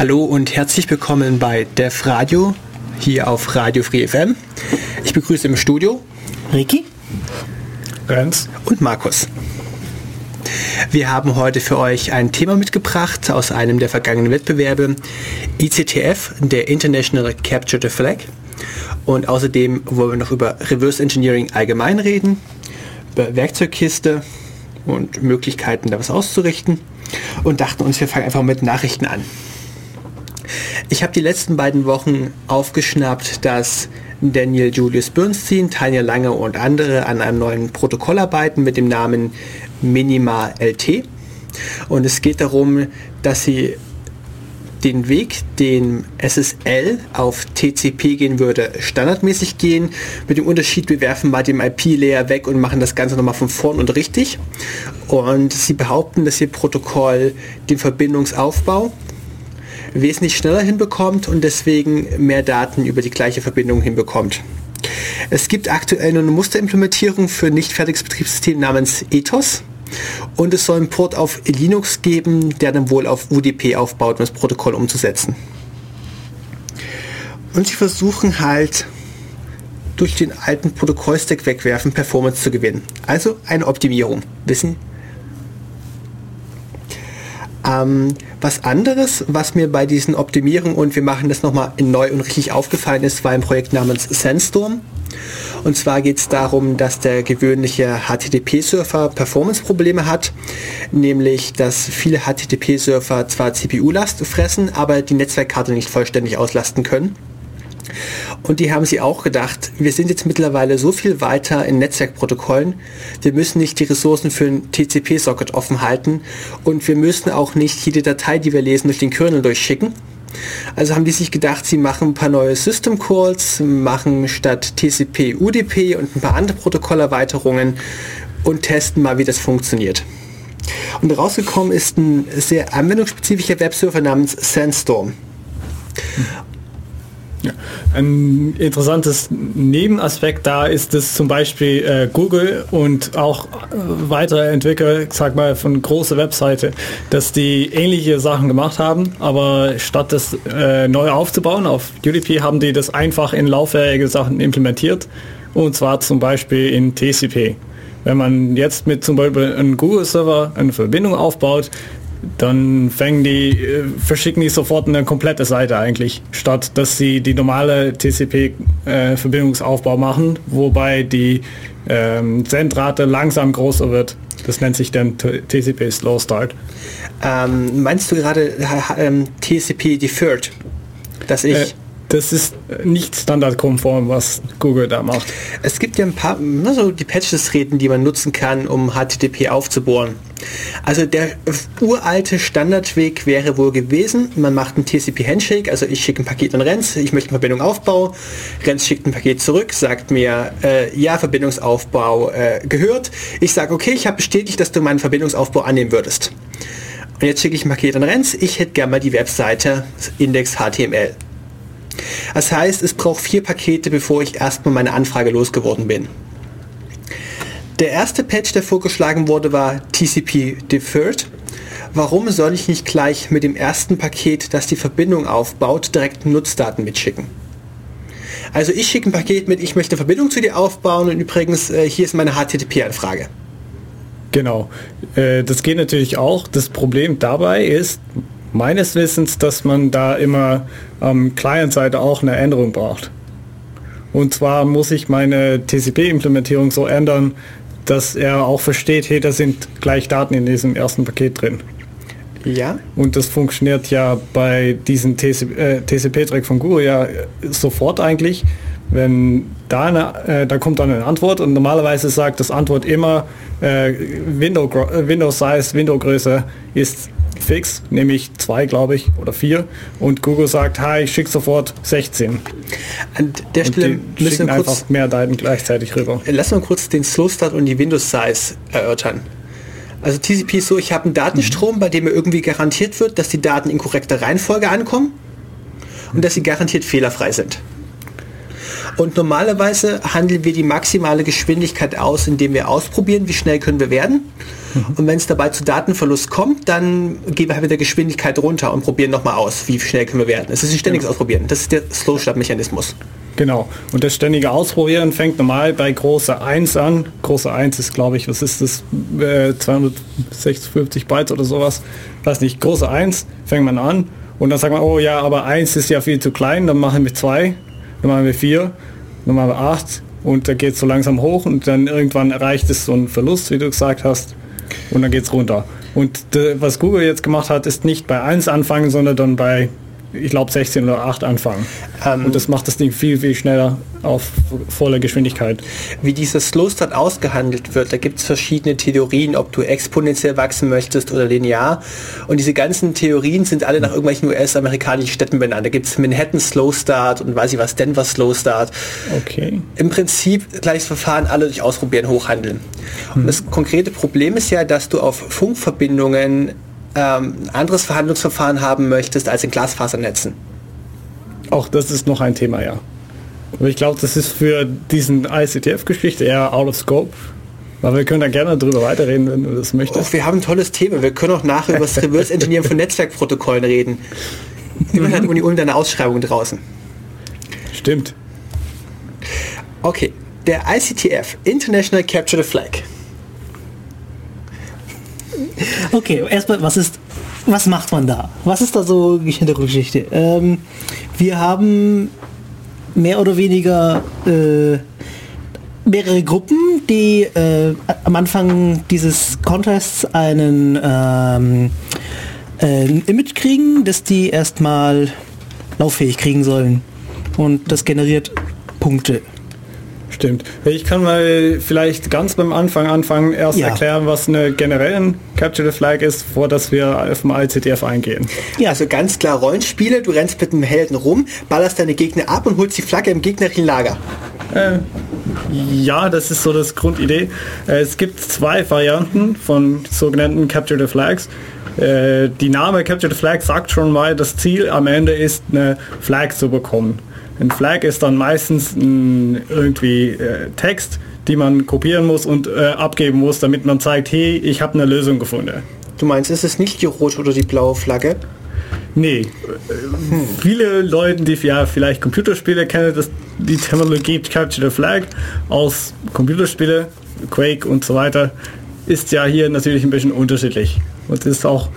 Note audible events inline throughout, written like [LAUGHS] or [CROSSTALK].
Hallo und herzlich willkommen bei Dev Radio hier auf Radio Free FM. Ich begrüße im Studio Ricky, Renz und Markus. Wir haben heute für euch ein Thema mitgebracht aus einem der vergangenen Wettbewerbe, ICTF, der International Capture the Flag. Und außerdem wollen wir noch über Reverse Engineering allgemein reden, über Werkzeugkiste und Möglichkeiten, da was auszurichten. Und dachten uns, wir fangen einfach mit Nachrichten an. Ich habe die letzten beiden Wochen aufgeschnappt, dass Daniel Julius Bernstein, Tanja Lange und andere an einem neuen Protokoll arbeiten mit dem Namen Minima LT. Und es geht darum, dass sie den Weg, den SSL auf TCP gehen würde, standardmäßig gehen. Mit dem Unterschied, wir werfen mal den IP-Layer weg und machen das Ganze nochmal von vorn und richtig. Und sie behaupten, dass ihr Protokoll den Verbindungsaufbau wesentlich schneller hinbekommt und deswegen mehr Daten über die gleiche Verbindung hinbekommt. Es gibt aktuell eine Musterimplementierung für nicht fertiges Betriebssystem namens Ethos und es soll einen Port auf Linux geben, der dann wohl auf UDP aufbaut, um das Protokoll umzusetzen. Und sie versuchen halt durch den alten Protokollstack wegwerfen Performance zu gewinnen. Also eine Optimierung. Wissen ähm, was anderes, was mir bei diesen Optimierungen und wir machen das nochmal neu und richtig aufgefallen ist, war ein Projekt namens Sandstorm. Und zwar geht es darum, dass der gewöhnliche HTTP-Surfer Performance-Probleme hat, nämlich dass viele HTTP-Surfer zwar CPU-Last fressen, aber die Netzwerkkarte nicht vollständig auslasten können. Und die haben sie auch gedacht, wir sind jetzt mittlerweile so viel weiter in Netzwerkprotokollen, wir müssen nicht die Ressourcen für ein TCP-Socket offen halten und wir müssen auch nicht jede Datei, die wir lesen, durch den Kernel durchschicken. Also haben die sich gedacht, sie machen ein paar neue System Calls, machen statt TCP UDP und ein paar andere Protokollerweiterungen und testen mal, wie das funktioniert. Und rausgekommen ist ein sehr anwendungsspezifischer Webserver namens Sandstorm. Ja. Ein interessantes Nebenaspekt da ist es zum Beispiel äh, Google und auch äh, weitere Entwickler, sag mal von großer Webseite, dass die ähnliche Sachen gemacht haben, aber statt das äh, neu aufzubauen auf UDP haben die das einfach in lauffähige Sachen implementiert und zwar zum Beispiel in TCP. Wenn man jetzt mit zum Beispiel einem Google-Server eine Verbindung aufbaut, dann fängen die, äh, verschicken die sofort eine komplette Seite eigentlich, statt dass sie die normale TCP-Verbindungsaufbau äh, machen, wobei die ähm, Sendrate langsam größer wird. Das nennt sich dann TCP Slow Start. Ähm, meinst du gerade ähm, TCP Deferred? Dass ich... Das ist nicht standardkonform, was Google da macht. Es gibt ja ein paar, also die Patches reden, die man nutzen kann, um HTTP aufzubohren. Also der uralte Standardweg wäre wohl gewesen, man macht einen TCP-Handshake, also ich schicke ein Paket an Renz, ich möchte eine Verbindung aufbauen, Renz schickt ein Paket zurück, sagt mir, äh, ja, Verbindungsaufbau äh, gehört. Ich sage, okay, ich habe bestätigt, dass du meinen Verbindungsaufbau annehmen würdest. Und jetzt schicke ich ein Paket an Renz, ich hätte gerne mal die Webseite Index HTML. Das heißt, es braucht vier Pakete, bevor ich erstmal meine Anfrage losgeworden bin. Der erste Patch, der vorgeschlagen wurde, war TCP Deferred. Warum soll ich nicht gleich mit dem ersten Paket, das die Verbindung aufbaut, direkt Nutzdaten mitschicken? Also ich schicke ein Paket mit, ich möchte eine Verbindung zu dir aufbauen und übrigens, äh, hier ist meine HTTP-Anfrage. Genau, äh, das geht natürlich auch. Das Problem dabei ist, meines Wissens, dass man da immer am Client-Seite auch eine Änderung braucht. Und zwar muss ich meine TCP-Implementierung so ändern, dass er auch versteht, hey, da sind gleich Daten in diesem ersten Paket drin. Ja. Und das funktioniert ja bei diesem TCP-Track äh, von Google ja sofort eigentlich. Wenn da, eine, äh, da kommt dann eine Antwort und normalerweise sagt das Antwort immer äh, Window, Window Size, Window Größe ist fix, nämlich zwei, glaube ich, oder vier. Und Google sagt, hi, ich schicke sofort 16. An der Stelle müssen wir einfach mehr Daten gleichzeitig rüber. Lass mal kurz den Slow Start und die Windows Size erörtern. Also TCP ist so, ich habe einen Datenstrom, mhm. bei dem mir irgendwie garantiert wird, dass die Daten in korrekter Reihenfolge ankommen und dass sie garantiert fehlerfrei sind. Und normalerweise handeln wir die maximale Geschwindigkeit aus, indem wir ausprobieren, wie schnell können wir werden. Und wenn es dabei zu Datenverlust kommt, dann gehen wir halt mit der Geschwindigkeit runter und probieren nochmal aus, wie schnell können wir werden. Es ist ein ständiges genau. Ausprobieren. Das ist der Slow-Start-Mechanismus. Genau. Und das ständige Ausprobieren fängt normal bei großer 1 an. Große 1 ist, glaube ich, was ist das? Äh, 256 Bytes oder sowas. Weiß nicht. Große 1 fängt man an. Und dann sagt man, oh ja, aber 1 ist ja viel zu klein. Dann machen wir 2. Dann machen wir 4. Dann machen wir 8. Und da geht es so langsam hoch. Und dann irgendwann erreicht es so einen Verlust, wie du gesagt hast. Und dann geht es runter. Und was Google jetzt gemacht hat, ist nicht bei 1 anfangen, sondern dann bei ich glaube 16 oder 8 anfangen. Ähm, und das macht das Ding viel, viel schneller auf voller Geschwindigkeit. Wie dieser Slow Start ausgehandelt wird, da gibt es verschiedene Theorien, ob du exponentiell wachsen möchtest oder linear. Und diese ganzen Theorien sind alle nach irgendwelchen US-amerikanischen Städten benannt. Da gibt es Manhattan Slow Start und weiß ich was, Denver Slow Start. Okay. Im Prinzip gleiches Verfahren, alle durch Ausprobieren hochhandeln. Hm. Und das konkrete Problem ist ja, dass du auf Funkverbindungen ähm, ein anderes Verhandlungsverfahren haben möchtest als in Glasfasernetzen. Auch das ist noch ein Thema, ja. Aber ich glaube, das ist für diesen ICTF-Geschichte eher out of scope. Aber wir können da gerne darüber weiterreden, wenn du das möchtest. Oh, wir haben ein tolles Thema. Wir können auch nachher über das Reverse Engineering von Netzwerkprotokollen reden. Immerhin hat Uni Ulm eine Ausschreibung draußen. Stimmt. Okay, der ICTF, International Capture the Flag. Okay, erstmal, was ist, was macht man da? Was ist da so Hintergrundgeschichte? Ähm, wir haben mehr oder weniger äh, mehrere Gruppen, die äh, am Anfang dieses Contests einen ähm, äh, Image kriegen, das die erstmal lauffähig kriegen sollen. Und das generiert Punkte. Stimmt. Ich kann mal vielleicht ganz beim Anfang anfangen, erst ja. erklären, was eine generelle Capture the Flag ist, vor dass wir auf dem ICTF eingehen. Ja, also ganz klar Rollenspiele, du rennst mit einem Helden rum, ballerst deine Gegner ab und holst die Flagge im gegnerischen Lager. Äh, ja, das ist so das Grundidee. Äh, es gibt zwei Varianten von sogenannten Capture the Flags. Äh, die Name Capture the Flag sagt schon mal, das Ziel am Ende ist, eine Flag zu bekommen. Ein Flag ist dann meistens ein, irgendwie äh, Text, die man kopieren muss und äh, abgeben muss, damit man zeigt, hey, ich habe eine Lösung gefunden. Du meinst, ist es nicht die rote oder die blaue Flagge? Nee. Hm. Viele Leute, die ja vielleicht Computerspiele kennen, das, die Terminologie Capture the Flag aus Computerspiele, Quake und so weiter, ist ja hier natürlich ein bisschen unterschiedlich. Und ist auch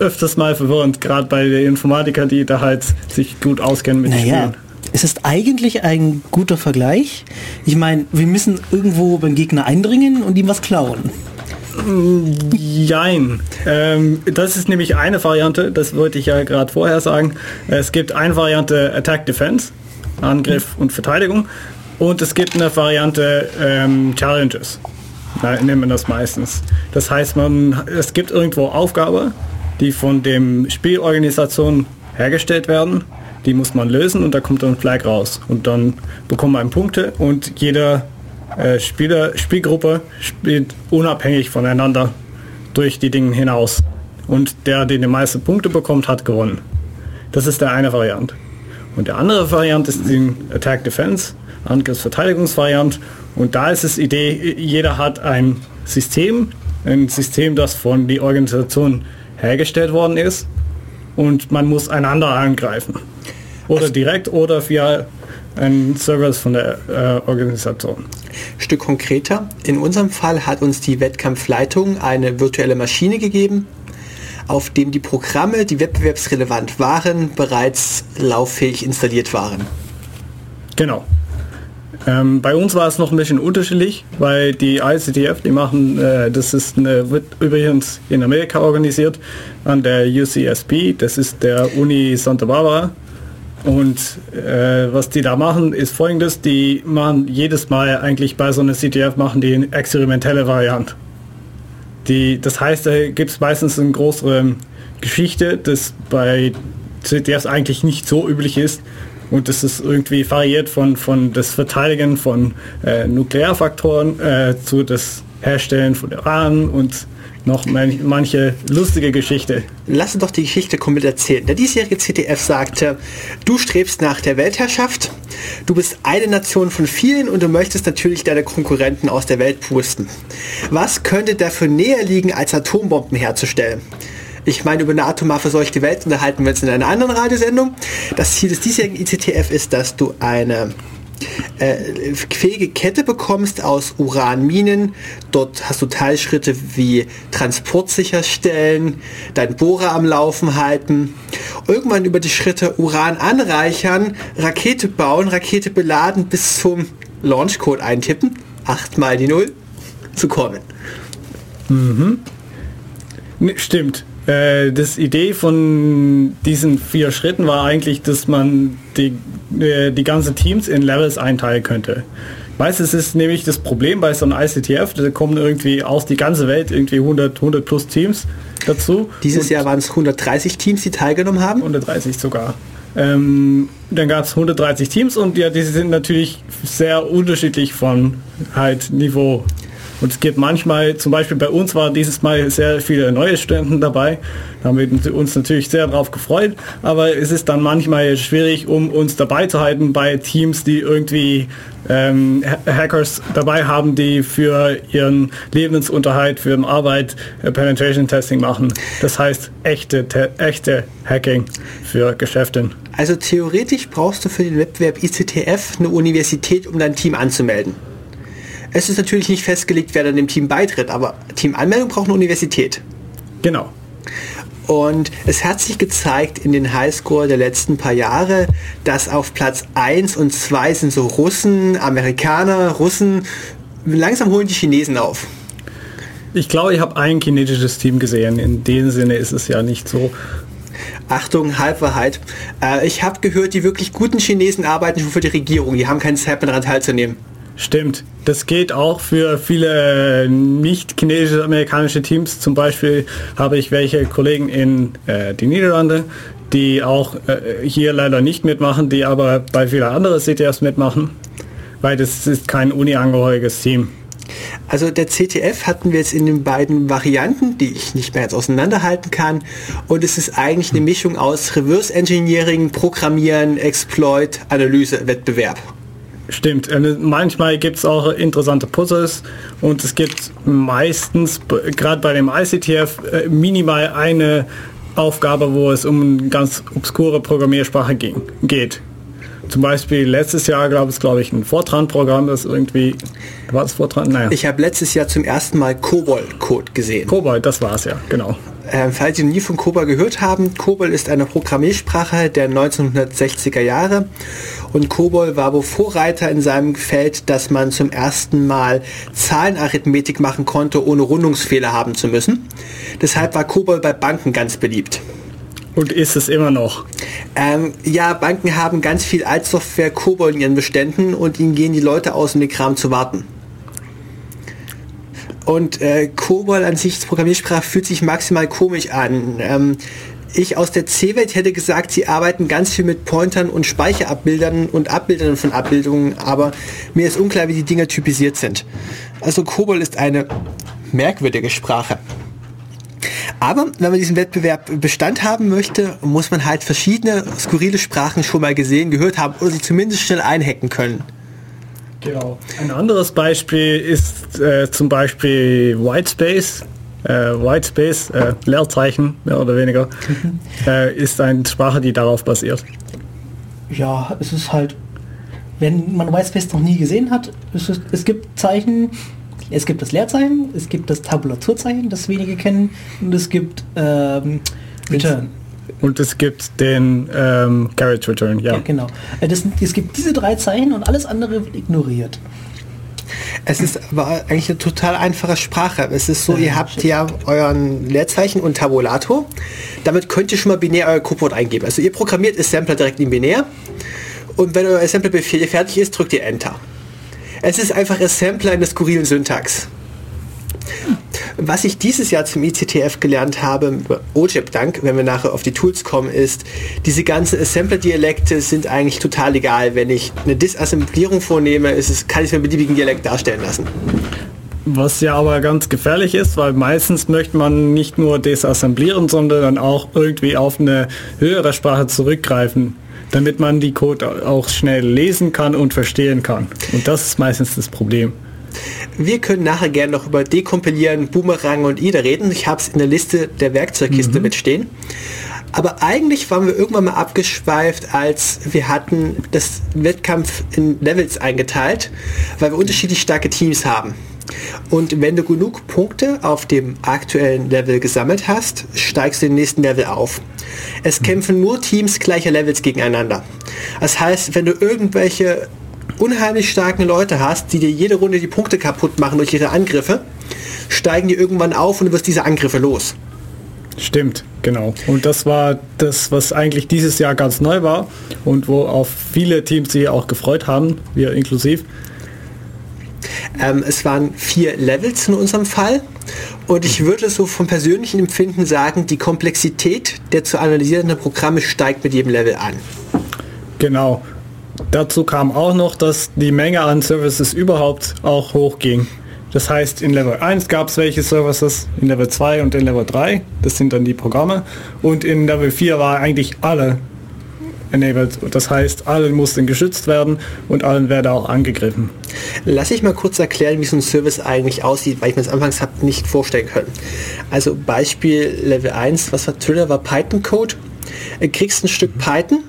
öfters mal verwirrend, gerade bei den Informatikern, die da halt sich gut auskennen mit naja, Spielen es ist eigentlich ein guter Vergleich. Ich meine, wir müssen irgendwo beim Gegner eindringen und ihm was klauen. Jein. Ähm, das ist nämlich eine Variante, das wollte ich ja gerade vorher sagen. Es gibt eine Variante Attack Defense, Angriff und Verteidigung. Und es gibt eine Variante ähm, Challenges. Da nennt man das meistens. Das heißt, man, es gibt irgendwo Aufgabe, die von dem Spielorganisation hergestellt werden die muss man lösen und da kommt dann ein Flag raus. Und dann bekommt man Punkte und jeder äh, Spieler, Spielgruppe spielt unabhängig voneinander durch die Dinge hinaus. Und der, der die meisten Punkte bekommt, hat gewonnen. Das ist der eine Variant. Und der andere Variant ist die Attack Defense, Angriffsverteidigungsvariant. Und da ist es Idee, jeder hat ein System, ein System, das von der Organisation hergestellt worden ist und man muss einander angreifen. Oder also direkt oder via ein Service von der äh, Organisation. Stück konkreter. In unserem Fall hat uns die Wettkampfleitung eine virtuelle Maschine gegeben, auf dem die Programme, die wettbewerbsrelevant waren, bereits lauffähig installiert waren. Genau. Ähm, bei uns war es noch ein bisschen unterschiedlich, weil die ICTF, die machen, äh, das ist eine, wird übrigens in Amerika organisiert an der UCSB, das ist der Uni Santa Barbara. Und äh, was die da machen, ist folgendes, die machen jedes Mal eigentlich bei so einer CTF machen die eine experimentelle Variante. Die, das heißt, da gibt es meistens eine größere Geschichte, das bei CTFs eigentlich nicht so üblich ist, und das ist irgendwie variiert von, von das Verteidigen von äh, Nuklearfaktoren äh, zu das Herstellen von Uran und noch manche lustige Geschichte. Lass uns doch die Geschichte komplett erzählen. Der diesjährige CTF sagte, du strebst nach der Weltherrschaft, du bist eine Nation von vielen und du möchtest natürlich deine Konkurrenten aus der Welt pusten. Was könnte dafür näher liegen, als Atombomben herzustellen? Ich meine, über eine atomar verseuchte Welt unterhalten wir uns in einer anderen Radiosendung. Das Ziel des diesjährigen ICTF ist, dass du eine äh, fähige Kette bekommst aus Uranminen. Dort hast du Teilschritte wie Transport sicherstellen, dein Bohrer am Laufen halten. Irgendwann über die Schritte Uran anreichern, Rakete bauen, Rakete beladen bis zum Launchcode eintippen, 8 mal die 0, zu kommen. Mhm. Stimmt. Äh, das Idee von diesen vier Schritten war eigentlich, dass man die, äh, die ganzen Teams in Levels einteilen könnte. Meistens ist nämlich das Problem bei so einem ICTF, da kommen irgendwie aus die ganze Welt irgendwie 100, 100 plus Teams dazu. Dieses Jahr waren es 130 Teams, die teilgenommen haben. 130 sogar. Ähm, dann gab es 130 Teams und ja, die sind natürlich sehr unterschiedlich von halt Niveau. Und es gibt manchmal, zum Beispiel bei uns war dieses Mal sehr viele neue Studenten dabei. Da haben wir uns natürlich sehr darauf gefreut. Aber es ist dann manchmal schwierig, um uns dabei zu halten bei Teams, die irgendwie ähm, Hackers dabei haben, die für ihren Lebensunterhalt, für ihre Arbeit äh, Penetration Testing machen. Das heißt echte, echte Hacking für Geschäfte. Also theoretisch brauchst du für den Wettbewerb ICTF eine Universität, um dein Team anzumelden. Es ist natürlich nicht festgelegt, wer dann dem Team beitritt, aber Teamanmeldung braucht eine Universität. Genau. Und es hat sich gezeigt in den Highscore der letzten paar Jahre, dass auf Platz 1 und 2 sind so Russen, Amerikaner, Russen. Langsam holen die Chinesen auf. Ich glaube, ich habe ein chinesisches Team gesehen. In dem Sinne ist es ja nicht so. Achtung, Halbwahrheit. Äh, ich habe gehört, die wirklich guten Chinesen arbeiten schon für die Regierung. Die haben keinen Zeit mehr daran teilzunehmen. Stimmt. Das geht auch für viele nicht chinesische amerikanische Teams. Zum Beispiel habe ich welche Kollegen in äh, die Niederlande, die auch äh, hier leider nicht mitmachen, die aber bei vielen anderen CTFs mitmachen, weil das ist kein uni-angehöriges Team. Also der CTF hatten wir jetzt in den beiden Varianten, die ich nicht mehr jetzt auseinanderhalten kann. Und es ist eigentlich eine Mischung aus Reverse Engineering, Programmieren, Exploit, Analyse, Wettbewerb. Stimmt. Manchmal gibt es auch interessante Puzzles und es gibt meistens, gerade bei dem ICTF, äh, minimal eine Aufgabe, wo es um eine ganz obskure Programmiersprache ging, geht. Zum Beispiel letztes Jahr gab es, glaube ich, ein Fortran-Programm, das irgendwie, war es Fortran? Naja. Ich habe letztes Jahr zum ersten Mal COBOL-Code gesehen. COBOL, das war es ja, genau. Ähm, falls Sie nie von COBOL gehört haben, COBOL ist eine Programmiersprache der 1960er Jahre und COBOL war wohl Vorreiter in seinem Feld, dass man zum ersten Mal Zahlenarithmetik machen konnte, ohne Rundungsfehler haben zu müssen. Deshalb war COBOL bei Banken ganz beliebt. Und ist es immer noch? Ähm, ja, Banken haben ganz viel Altsoftware COBOL in ihren Beständen und ihnen gehen die Leute aus, um den Kram zu warten. Und äh, COBOL an sich, Programmiersprache, fühlt sich maximal komisch an. Ähm, ich aus der C-Welt hätte gesagt, sie arbeiten ganz viel mit Pointern und Speicherabbildern und Abbildern von Abbildungen, aber mir ist unklar, wie die Dinge typisiert sind. Also COBOL ist eine merkwürdige Sprache. Aber wenn man diesen Wettbewerb Bestand haben möchte, muss man halt verschiedene skurrile Sprachen schon mal gesehen, gehört haben oder sie zumindest schnell einhacken können. Genau. Ein anderes Beispiel ist äh, zum Beispiel Whitespace. Äh, Whitespace, äh, Leerzeichen, mehr oder weniger, mhm. äh, ist eine Sprache, die darauf basiert. Ja, es ist halt, wenn man Whitespace noch nie gesehen hat, es, ist, es gibt Zeichen, es gibt das Leerzeichen, es gibt das Tabulaturzeichen, das wenige kennen, und es gibt ähm, Return. Und es gibt den ähm, Carriage Return, ja. ja genau. Äh, das, es gibt diese drei Zeichen und alles andere wird ignoriert. Es ist aber eigentlich eine total einfache Sprache. Es ist so, ihr habt ja euren Leerzeichen und Tabulator. Damit könnt ihr schon mal binär euer Codewort eingeben. Also ihr programmiert Assembler direkt in binär. Und wenn euer Assembler-Befehl fertig ist, drückt ihr Enter. Es ist einfach Assembler in der skurrilen Syntax. Was ich dieses Jahr zum ICTF gelernt habe, OJIP dank, wenn wir nachher auf die Tools kommen, ist, diese ganzen Assembler-Dialekte sind eigentlich total egal. Wenn ich eine Disassemblierung vornehme, ist es, kann ich es mit beliebigen Dialekt darstellen lassen. Was ja aber ganz gefährlich ist, weil meistens möchte man nicht nur desassemblieren, sondern dann auch irgendwie auf eine höhere Sprache zurückgreifen, damit man die Code auch schnell lesen kann und verstehen kann. Und das ist meistens das Problem. Wir können nachher gerne noch über Dekompilieren, Boomerang und IDA reden. Ich habe es in der Liste der Werkzeugkiste mhm. mitstehen. Aber eigentlich waren wir irgendwann mal abgeschweift, als wir hatten das Wettkampf in Levels eingeteilt, weil wir unterschiedlich starke Teams haben. Und wenn du genug Punkte auf dem aktuellen Level gesammelt hast, steigst du den nächsten Level auf. Es kämpfen nur Teams gleicher Levels gegeneinander. Das heißt, wenn du irgendwelche unheimlich starken Leute hast, die dir jede Runde die Punkte kaputt machen durch ihre Angriffe, steigen die irgendwann auf und du wirst diese Angriffe los. Stimmt, genau. Und das war das, was eigentlich dieses Jahr ganz neu war und wo auf viele Teams sich auch gefreut haben, wir inklusiv. Ähm, es waren vier Levels in unserem Fall und ich würde so vom persönlichen Empfinden sagen, die Komplexität der zu analysierenden Programme steigt mit jedem Level an. Genau. Dazu kam auch noch, dass die Menge an Services überhaupt auch hochging. Das heißt, in Level 1 gab es welche Services, in Level 2 und in Level 3, das sind dann die Programme. Und in Level 4 war eigentlich alle enabled. Das heißt, alle mussten geschützt werden und allen werde auch angegriffen. Lass ich mal kurz erklären, wie so ein Service eigentlich aussieht, weil ich mir das anfangs habe nicht vorstellen können. Also Beispiel Level 1, was war Thriller, war Python-Code. Du kriegst ein Stück Python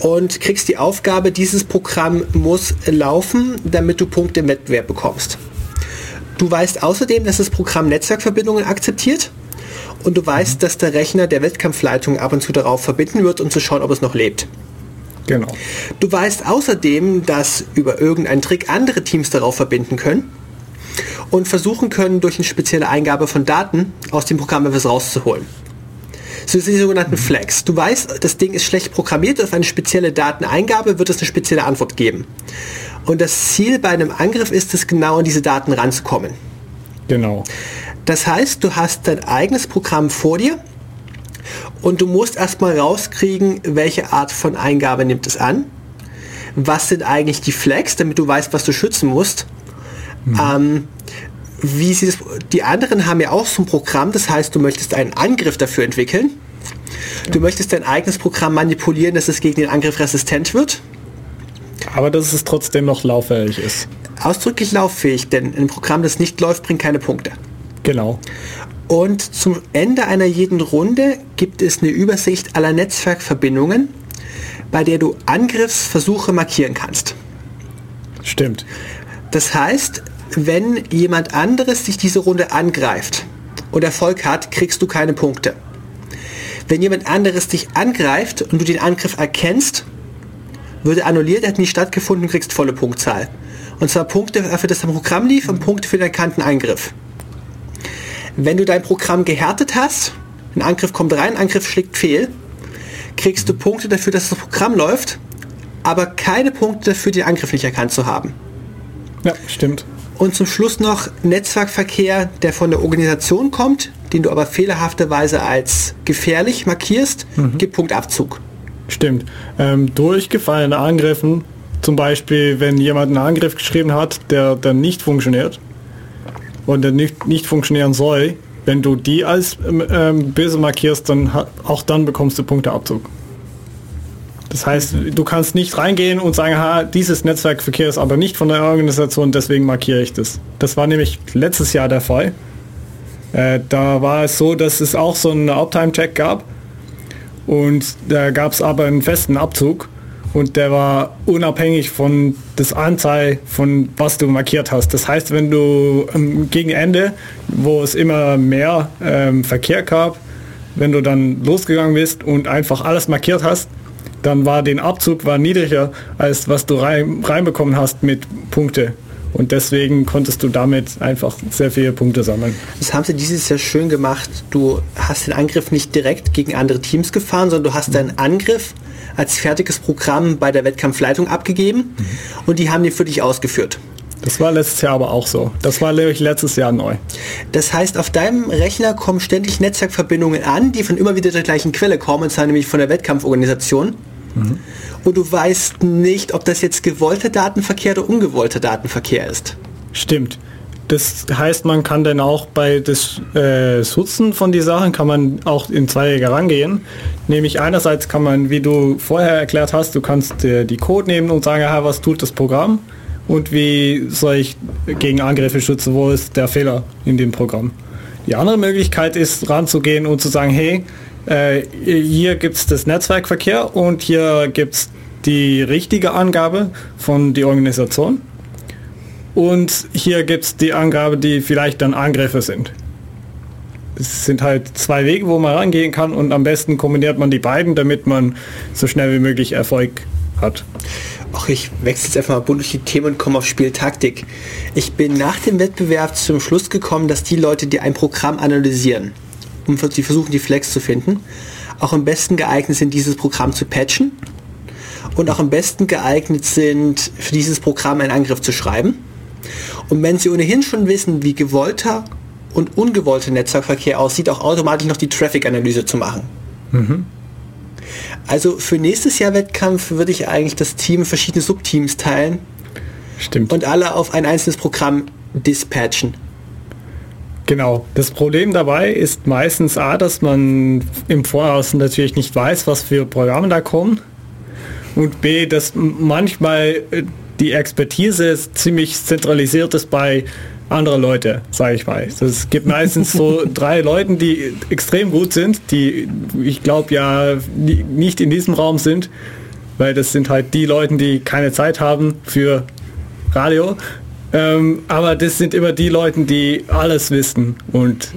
und kriegst die Aufgabe, dieses Programm muss laufen, damit du Punkte im Wettbewerb bekommst. Du weißt außerdem, dass das Programm Netzwerkverbindungen akzeptiert und du weißt, mhm. dass der Rechner der Wettkampfleitung ab und zu darauf verbinden wird, um zu schauen, ob es noch lebt. Genau. Du weißt außerdem, dass über irgendeinen Trick andere Teams darauf verbinden können und versuchen können, durch eine spezielle Eingabe von Daten aus dem Programm etwas rauszuholen. So sind die sogenannten. Flags. Du weißt, das Ding ist schlecht programmiert, auf eine spezielle Dateneingabe wird es eine spezielle Antwort geben. Und das Ziel bei einem Angriff ist es, genau an diese Daten ranzukommen. Genau. Das heißt, du hast dein eigenes Programm vor dir und du musst erstmal rauskriegen, welche Art von Eingabe nimmt es an. Was sind eigentlich die Flags, damit du weißt, was du schützen musst. Mhm. Ähm, wie sie das, die anderen haben ja auch so ein Programm, das heißt, du möchtest einen Angriff dafür entwickeln. Du möchtest dein eigenes Programm manipulieren, dass es gegen den Angriff resistent wird. Aber dass es trotzdem noch lauffähig ist. Ausdrücklich lauffähig, denn ein Programm, das nicht läuft, bringt keine Punkte. Genau. Und zum Ende einer jeden Runde gibt es eine Übersicht aller Netzwerkverbindungen, bei der du Angriffsversuche markieren kannst. Stimmt. Das heißt, wenn jemand anderes dich diese Runde angreift und Erfolg hat, kriegst du keine Punkte. Wenn jemand anderes dich angreift und du den Angriff erkennst würde annulliert, hat nie stattgefunden, kriegst volle Punktzahl. Und zwar Punkte für das Programm lief und Punkte für den erkannten Eingriff. Wenn du dein Programm gehärtet hast, ein Angriff kommt rein, Angriff schlägt fehl, kriegst du Punkte dafür, dass das Programm läuft, aber keine Punkte dafür, den Angriff nicht erkannt zu haben. Ja, stimmt. Und zum Schluss noch Netzwerkverkehr, der von der Organisation kommt, den du aber fehlerhafterweise als gefährlich markierst, mhm. gibt Punktabzug. Stimmt. Ähm, durchgefallene Angriffen, zum Beispiel, wenn jemand einen Angriff geschrieben hat, der dann nicht funktioniert und der nicht, nicht funktionieren soll, wenn du die als ähm, ähm böse markierst, dann auch dann bekommst du Punkteabzug. Das heißt, du kannst nicht reingehen und sagen, ha, dieses Netzwerkverkehr ist aber nicht von der Organisation, deswegen markiere ich das. Das war nämlich letztes Jahr der Fall. Äh, da war es so, dass es auch so einen Uptime-Check gab und da gab es aber einen festen Abzug und der war unabhängig von das Anzahl von was du markiert hast. Das heißt, wenn du ähm, gegen Ende, wo es immer mehr ähm, Verkehr gab, wenn du dann losgegangen bist und einfach alles markiert hast, dann war den Abzug war niedriger als was du rein, reinbekommen hast mit Punkte. Und deswegen konntest du damit einfach sehr viele Punkte sammeln. Das haben sie dieses Jahr schön gemacht. Du hast den Angriff nicht direkt gegen andere Teams gefahren, sondern du hast deinen Angriff als fertiges Programm bei der Wettkampfleitung abgegeben mhm. und die haben den für dich ausgeführt. Das war letztes Jahr aber auch so. Das war nämlich letztes Jahr neu. Das heißt, auf deinem Rechner kommen ständig Netzwerkverbindungen an, die von immer wieder der gleichen Quelle kommen, und zwar nämlich von der Wettkampforganisation. Mhm und du weißt nicht, ob das jetzt gewollter Datenverkehr oder ungewollter Datenverkehr ist. Stimmt. Das heißt, man kann dann auch bei das äh, Schützen von die Sachen kann man auch in zwei Wege rangehen. Nämlich einerseits kann man, wie du vorher erklärt hast, du kannst äh, die Code nehmen und sagen, aha, was tut das Programm und wie soll ich gegen Angriffe schützen, wo ist der Fehler in dem Programm. Die andere Möglichkeit ist ranzugehen und zu sagen, hey, äh, hier gibt es das Netzwerkverkehr und hier gibt es die richtige Angabe von der Organisation und hier gibt es die Angabe, die vielleicht dann Angriffe sind. Es sind halt zwei Wege, wo man rangehen kann und am besten kombiniert man die beiden, damit man so schnell wie möglich Erfolg hat. Ach, ich wechsle jetzt einfach mal bunt durch die Themen und komme auf Spieltaktik. Ich bin nach dem Wettbewerb zum Schluss gekommen, dass die Leute, die ein Programm analysieren, um sie versuchen, die Flex zu finden, auch am besten geeignet sind, dieses Programm zu patchen und auch am besten geeignet sind, für dieses Programm einen Angriff zu schreiben. Und wenn Sie ohnehin schon wissen, wie gewollter und ungewollter Netzwerkverkehr aussieht, auch automatisch noch die Traffic-Analyse zu machen. Mhm. Also für nächstes Jahr Wettkampf würde ich eigentlich das Team in verschiedene Subteams teilen. Stimmt. Und alle auf ein einzelnes Programm dispatchen. Genau. Das Problem dabei ist meistens A, dass man im Voraus natürlich nicht weiß, was für Programme da kommen. Und B, dass manchmal äh, die Expertise ziemlich zentralisiert ist bei anderen Leute, sage ich mal. Es gibt meistens so [LAUGHS] drei Leuten, die extrem gut sind, die ich glaube ja nicht in diesem Raum sind, weil das sind halt die Leute, die keine Zeit haben für Radio. Ähm, aber das sind immer die Leute, die alles wissen. Und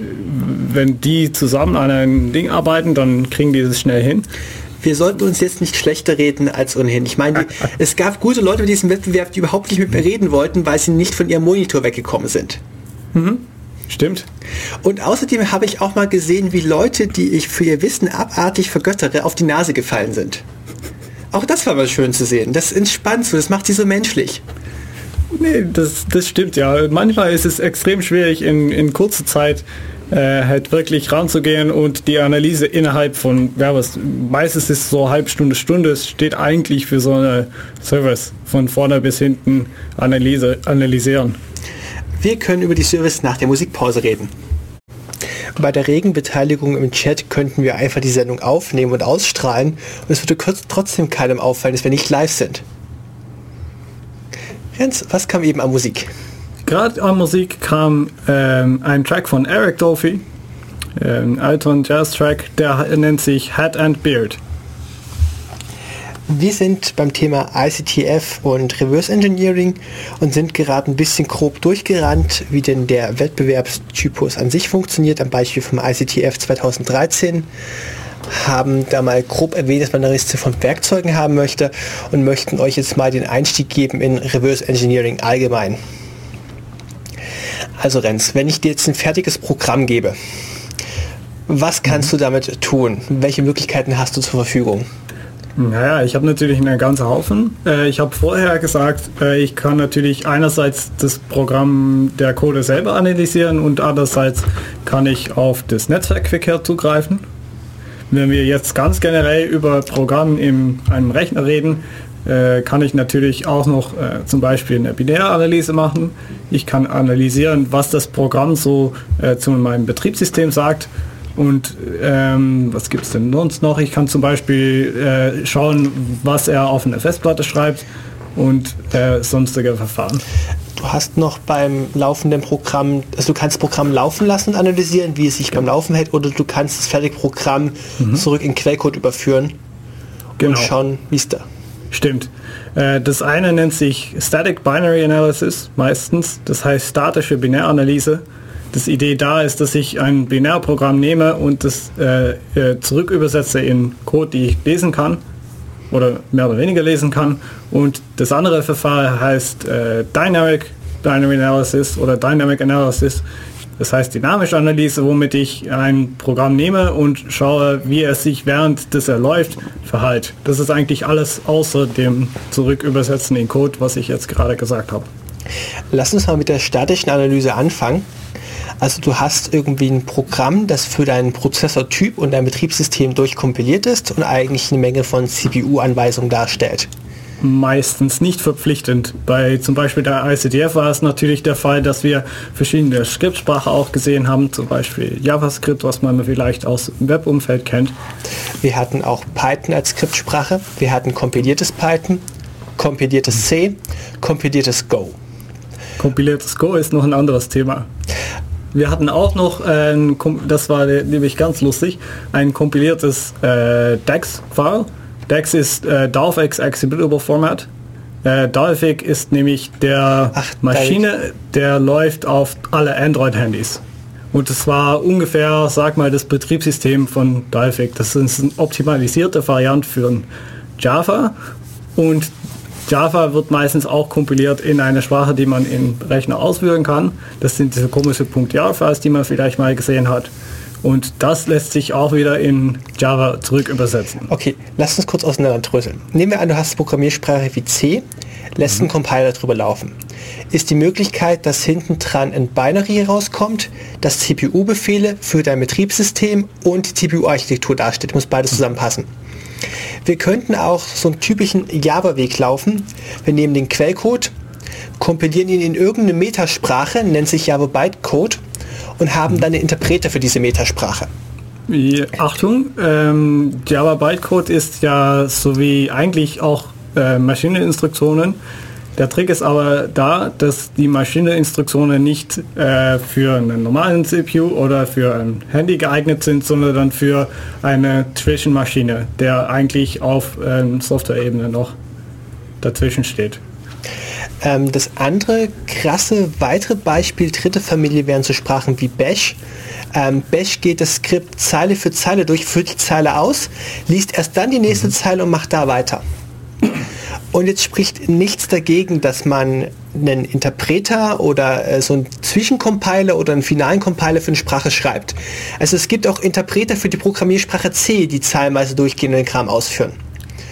wenn die zusammen an einem Ding arbeiten, dann kriegen die das schnell hin wir sollten uns jetzt nicht schlechter reden als ohnehin. Ich meine, die, [LAUGHS] es gab gute Leute bei diesem Wettbewerb, die überhaupt nicht mit mir reden wollten, weil sie nicht von ihrem Monitor weggekommen sind. Mhm. Stimmt. Und außerdem habe ich auch mal gesehen, wie Leute, die ich für ihr Wissen abartig vergöttere, auf die Nase gefallen sind. Auch das war mal schön zu sehen. Das entspannt so, das macht sie so menschlich. Nee, das, das stimmt ja. Manchmal ist es extrem schwierig in, in kurzer Zeit äh, halt wirklich ranzugehen und die Analyse innerhalb von, ja, was meistens ist so halb Stunde, Stunde, es steht eigentlich für so eine Service von vorne bis hinten Analyse, analysieren. Wir können über die Service nach der Musikpause reden. Bei der regen Beteiligung im Chat könnten wir einfach die Sendung aufnehmen und ausstrahlen und es würde trotzdem keinem auffallen, dass wir nicht live sind. Jens, was kam eben an Musik? Gerade an Musik kam ähm, ein Track von Eric Dolphy, ein alter Jazz-Track, der nennt sich Hat and Beard. Wir sind beim Thema ICTF und Reverse Engineering und sind gerade ein bisschen grob durchgerannt, wie denn der Wettbewerbstypus an sich funktioniert, am Beispiel vom ICTF 2013 haben da mal grob erwähnt, dass man eine Liste von Werkzeugen haben möchte und möchten euch jetzt mal den Einstieg geben in Reverse Engineering allgemein. Also Renz, wenn ich dir jetzt ein fertiges Programm gebe, was kannst du damit tun? Welche Möglichkeiten hast du zur Verfügung? Naja, ich habe natürlich einen ganzen Haufen. Äh, ich habe vorher gesagt, äh, ich kann natürlich einerseits das Programm der Code selber analysieren und andererseits kann ich auf das Netzwerkverkehr zugreifen. Wenn wir jetzt ganz generell über Programm in einem Rechner reden, äh, kann ich natürlich auch noch äh, zum Beispiel eine Binäranalyse machen. Ich kann analysieren, was das Programm so äh, zu meinem Betriebssystem sagt. Und ähm, was gibt es denn sonst noch? Ich kann zum Beispiel äh, schauen, was er auf eine Festplatte schreibt und äh, sonstige Verfahren. Du hast noch beim laufenden Programm, also du kannst das Programm laufen lassen und analysieren, wie es sich beim Laufen hält, oder du kannst das fertige Programm mhm. zurück in Quellcode überführen genau. und schauen, wie es da Stimmt. Äh, das eine nennt sich Static Binary Analysis meistens, das heißt statische Binäranalyse. Das Idee da ist, dass ich ein Binärprogramm nehme und das äh, äh, zurückübersetze in Code, die ich lesen kann oder mehr oder weniger lesen kann. Und das andere Verfahren heißt äh, Dynamic Binary Analysis oder Dynamic Analysis. Das heißt dynamische Analyse, womit ich ein Programm nehme und schaue, wie es sich während des er läuft verhält. Das ist eigentlich alles außer dem Zurückübersetzen in Code, was ich jetzt gerade gesagt habe. Lass uns mal mit der statischen Analyse anfangen. Also du hast irgendwie ein Programm, das für deinen Prozessortyp und dein Betriebssystem durchkompiliert ist und eigentlich eine Menge von CPU-Anweisungen darstellt. meistens nicht verpflichtend. Bei zum Beispiel der ICDF war es natürlich der Fall, dass wir verschiedene Skriptsprachen auch gesehen haben, zum Beispiel JavaScript, was man vielleicht aus dem Webumfeld kennt. Wir hatten auch Python als Skriptsprache, wir hatten kompiliertes Python, kompiliertes C, kompiliertes Go. Kompiliertes Go ist noch ein anderes Thema. Wir hatten auch noch, ein, das war nämlich ganz lustig, ein kompiliertes äh, DEX-File. DEX ist äh, Dalvik Executable Format. Äh, Dalvik ist nämlich der Ach, Maschine, der läuft auf alle Android-Handys. Und es war ungefähr, sag mal, das Betriebssystem von Dalvik. Das ist eine optimalisierte Variante für Java. Und Java wird meistens auch kompiliert in eine Sprache, die man im Rechner ausführen kann. Das sind diese komische .jar-Files, die man vielleicht mal gesehen hat. Und das lässt sich auch wieder in Java zurück übersetzen. Okay, lass uns kurz auseinanderdröseln. Nehmen wir an, du hast eine Programmiersprache wie C, lässt mhm. einen Compiler drüber laufen. Ist die Möglichkeit, dass hinten dran ein Binary rauskommt, das CPU-Befehle für dein Betriebssystem und die CPU-Architektur darstellt, muss beides zusammenpassen. Wir könnten auch so einen typischen Java-Weg laufen. Wir nehmen den Quellcode, kompilieren ihn in irgendeine Metasprache, nennt sich Java Bytecode und haben dann einen Interpreter für diese Metasprache. Achtung, ähm, Java Bytecode ist ja so wie eigentlich auch äh, Maschineninstruktionen der Trick ist aber da, dass die Maschineinstruktionen nicht äh, für einen normalen CPU oder für ein Handy geeignet sind, sondern dann für eine Zwischenmaschine, der eigentlich auf ähm, Software-Ebene noch dazwischen steht. Ähm, das andere krasse weitere Beispiel, dritte Familie wären so Sprachen wie Bash. Ähm, Bash geht das Skript Zeile für Zeile durch, führt die Zeile aus, liest erst dann die nächste mhm. Zeile und macht da weiter. Und jetzt spricht nichts dagegen, dass man einen Interpreter oder äh, so einen Zwischencompiler oder einen finalen Compiler für eine Sprache schreibt. Also es gibt auch Interpreter für die Programmiersprache C, die zahlenweise durchgehenden Kram ausführen.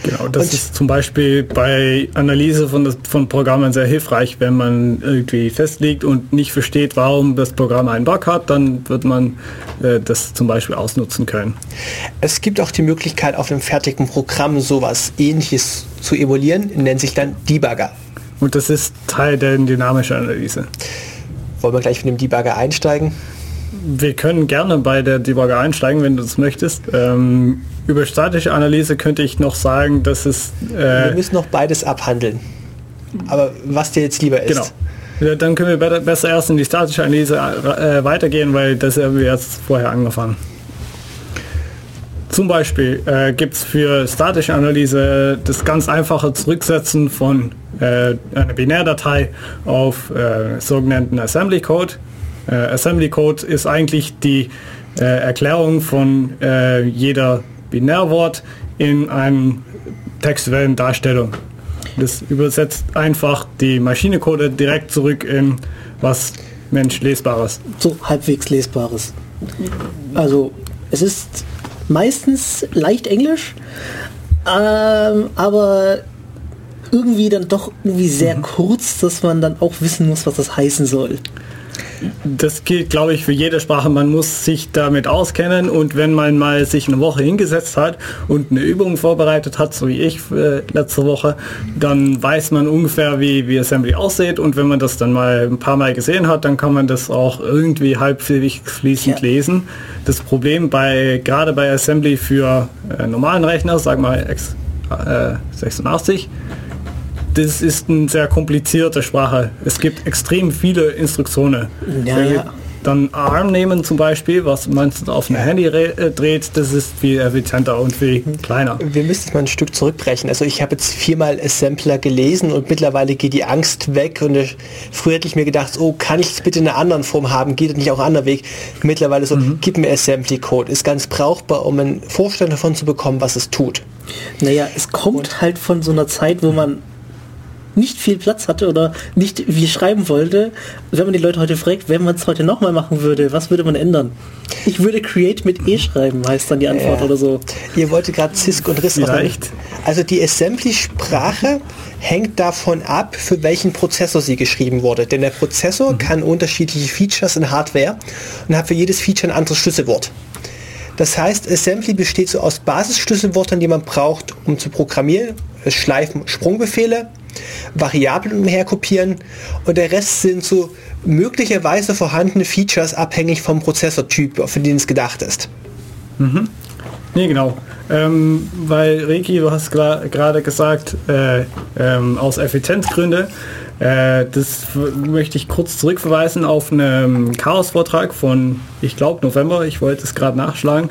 Genau, das und ist zum Beispiel bei Analyse von, von Programmen sehr hilfreich, wenn man irgendwie festlegt und nicht versteht, warum das Programm einen Bug hat, dann wird man äh, das zum Beispiel ausnutzen können. Es gibt auch die Möglichkeit, auf einem fertigen Programm sowas ähnliches zu emulieren, nennt sich dann Debugger. Und das ist Teil der dynamischen Analyse. Wollen wir gleich mit dem Debugger einsteigen? Wir können gerne bei der Debugger einsteigen, wenn du das möchtest. Ähm, über statische Analyse könnte ich noch sagen, dass es... Äh, wir müssen noch beides abhandeln. Aber was dir jetzt lieber ist. Genau. Ja, dann können wir besser erst in die statische Analyse äh, weitergehen, weil das haben wir jetzt vorher angefangen. Zum Beispiel äh, gibt es für statische Analyse das ganz einfache Zurücksetzen von äh, einer Binärdatei auf äh, sogenannten Assembly Code. Äh, Assembly Code ist eigentlich die äh, Erklärung von äh, jeder Binärwort in einem textuellen Darstellung. Das übersetzt einfach die Maschinecode direkt zurück in was Mensch lesbares. So halbwegs lesbares. Also es ist meistens leicht Englisch, ähm, aber irgendwie dann doch irgendwie sehr mhm. kurz, dass man dann auch wissen muss, was das heißen soll. Das gilt, glaube ich, für jede Sprache. Man muss sich damit auskennen und wenn man mal sich eine Woche hingesetzt hat und eine Übung vorbereitet hat, so wie ich äh, letzte Woche, dann weiß man ungefähr, wie, wie Assembly aussieht und wenn man das dann mal ein paar Mal gesehen hat, dann kann man das auch irgendwie halbfähig fließend ja. lesen. Das Problem bei, gerade bei Assembly für äh, normalen Rechner, sagen wir X, äh, 86, das ist eine sehr komplizierte Sprache. Es gibt extrem viele Instruktionen. Ja, Wenn ja. dann ARM nehmen zum Beispiel, was man auf ein Handy äh, dreht, das ist viel effizienter und viel kleiner. Wir müssen es mal ein Stück zurückbrechen. Also ich habe jetzt viermal Assembler gelesen und mittlerweile geht die Angst weg. Und früher hätte ich mir gedacht, oh, kann ich es bitte in einer anderen Form haben? Geht das nicht auch ein anderer Weg? Mittlerweile so, mhm. gib mir Assembly Code. Ist ganz brauchbar, um einen Vorstand davon zu bekommen, was es tut. Naja, es kommt und halt von so einer Zeit, wo man nicht viel Platz hatte oder nicht wie schreiben wollte, wenn man die Leute heute fragt, wenn man es heute nochmal machen würde, was würde man ändern? Ich würde Create mit E schreiben, heißt dann die Antwort ja. oder so. Ihr wolltet gerade Cisco und RISC Vielleicht. Also die Assembly-Sprache hängt davon ab, für welchen Prozessor sie geschrieben wurde. Denn der Prozessor mhm. kann unterschiedliche Features in Hardware und hat für jedes Feature ein anderes Schlüsselwort. Das heißt, Assembly besteht so aus Basisschlüsselwörtern, die man braucht, um zu programmieren, Schleifen, Sprungbefehle, Variablen umherkopieren und der Rest sind so möglicherweise vorhandene Features abhängig vom Prozessortyp, für den es gedacht ist. Mhm. Nee, genau. Ähm, weil Reki, du hast gerade gesagt, äh, ähm, aus Effizienzgründe, äh, das möchte ich kurz zurückverweisen auf einen Chaos-Vortrag von, ich glaube, November, ich wollte es gerade nachschlagen.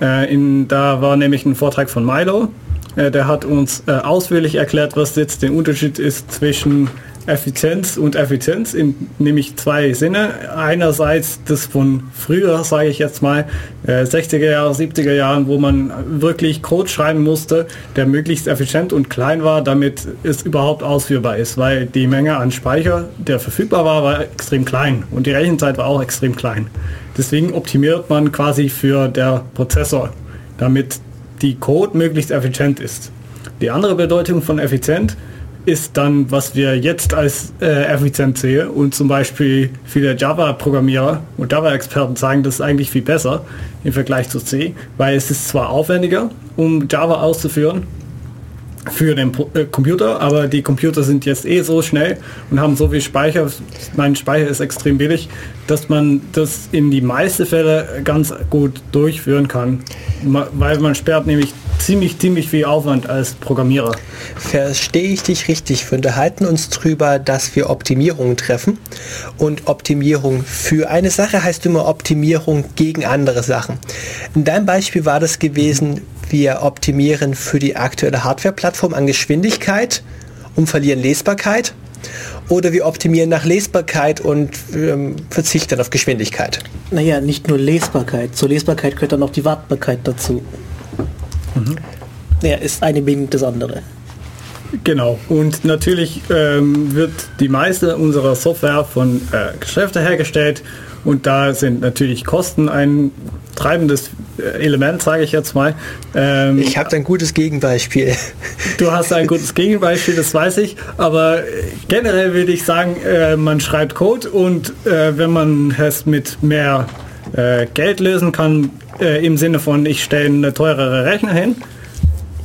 Äh, in, da war nämlich ein Vortrag von Milo, der hat uns äh, ausführlich erklärt, was jetzt der Unterschied ist zwischen Effizienz und Effizienz in nämlich zwei Sinne. Einerseits das von früher, sage ich jetzt mal, äh, 60er Jahre, 70er Jahren, wo man wirklich Code schreiben musste, der möglichst effizient und klein war, damit es überhaupt ausführbar ist, weil die Menge an Speicher, der verfügbar war, war extrem klein und die Rechenzeit war auch extrem klein. Deswegen optimiert man quasi für der Prozessor, damit die Code möglichst effizient ist. Die andere Bedeutung von effizient ist dann, was wir jetzt als äh, effizient sehen und zum Beispiel viele Java-Programmierer und Java-Experten sagen, das ist eigentlich viel besser im Vergleich zu C, weil es ist zwar aufwendiger, um Java auszuführen für den äh, Computer, aber die Computer sind jetzt eh so schnell und haben so viel Speicher, mein Speicher ist extrem billig, dass man das in die meisten Fälle ganz gut durchführen kann, weil man sperrt nämlich ziemlich, ziemlich viel Aufwand als Programmierer. Verstehe ich dich richtig? Wir unterhalten uns darüber, dass wir Optimierungen treffen. Und Optimierung für eine Sache heißt immer Optimierung gegen andere Sachen. In deinem Beispiel war das gewesen, wir optimieren für die aktuelle Hardware-Plattform an Geschwindigkeit und verlieren Lesbarkeit. Oder wir optimieren nach Lesbarkeit und ähm, verzichten auf Geschwindigkeit. Naja, nicht nur Lesbarkeit. Zur Lesbarkeit gehört dann auch die Wartbarkeit dazu. Mhm. Ja, ist eine bedingt das andere. Genau. Und natürlich ähm, wird die meiste unserer Software von äh, Geschäften hergestellt und da sind natürlich Kosten ein treibendes äh, Element, sage ich jetzt mal. Ähm, ich habe ein gutes Gegenbeispiel. Du hast ein gutes Gegenbeispiel, das weiß ich. Aber äh, generell würde ich sagen, äh, man schreibt Code und äh, wenn man es mit mehr äh, Geld lösen kann, äh, im Sinne von, ich stelle eine teurere Rechner hin,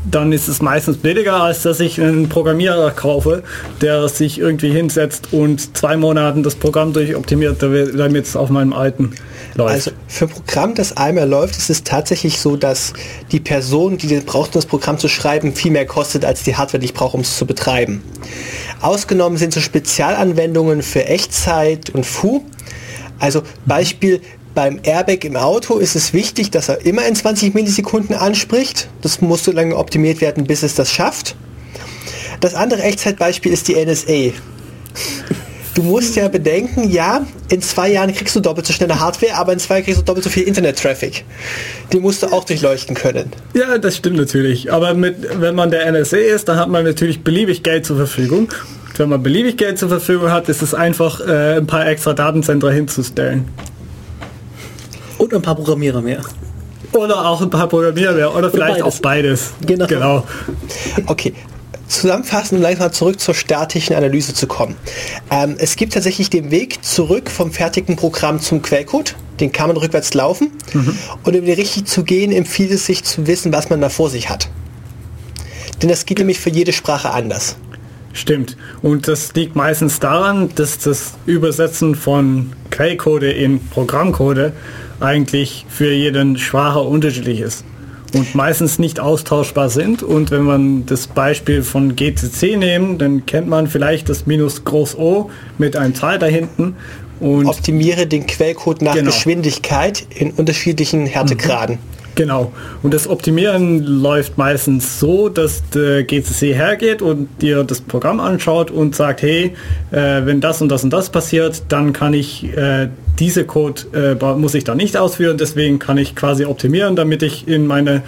dann ist es meistens billiger, als dass ich einen Programmierer kaufe, der sich irgendwie hinsetzt und zwei Monaten das Programm durchoptimiert, damit es auf meinem alten läuft. Also für ein Programm, das einmal läuft, ist es tatsächlich so, dass die Person, die braucht, das Programm zu schreiben, viel mehr kostet als die Hardware, die ich brauche, um es zu betreiben. Ausgenommen sind so Spezialanwendungen für Echtzeit und FU. Also Beispiel, beim Airbag im Auto ist es wichtig, dass er immer in 20 Millisekunden anspricht. Das muss so lange optimiert werden, bis es das schafft. Das andere Echtzeitbeispiel ist die NSA. Du musst ja bedenken, ja, in zwei Jahren kriegst du doppelt so schnelle Hardware, aber in zwei Jahren kriegst du doppelt so viel Internet-Traffic. Den musst du auch durchleuchten können. Ja, das stimmt natürlich. Aber mit, wenn man der NSA ist, dann hat man natürlich beliebig Geld zur Verfügung. wenn man beliebig Geld zur Verfügung hat, ist es einfach, äh, ein paar extra Datenzentren hinzustellen. Und ein paar Programmierer mehr. Oder auch ein paar Programmierer mehr. Oder vielleicht beides. auch beides. Genau. genau. Okay. Zusammenfassend, um langsam zurück zur statischen Analyse zu kommen. Ähm, es gibt tatsächlich den Weg zurück vom fertigen Programm zum Quellcode. Den kann man rückwärts laufen. Mhm. Und um den richtig zu gehen, empfiehlt es sich zu wissen, was man da vor sich hat. Denn das geht nämlich für jede Sprache anders. Stimmt. Und das liegt meistens daran, dass das Übersetzen von Quellcode in Programmcode eigentlich für jeden Sprache unterschiedlich ist und meistens nicht austauschbar sind. Und wenn man das Beispiel von GCC nehmen, dann kennt man vielleicht das Minus Groß O mit einem Zahl dahinten. Und Optimiere den Quellcode nach genau. Geschwindigkeit in unterschiedlichen Härtegraden. Mhm. Genau. Und das Optimieren läuft meistens so, dass der GCC hergeht und dir das Programm anschaut und sagt, hey, äh, wenn das und das und das passiert, dann kann ich äh, diese Code äh, muss ich da nicht ausführen, deswegen kann ich quasi optimieren, damit ich in meine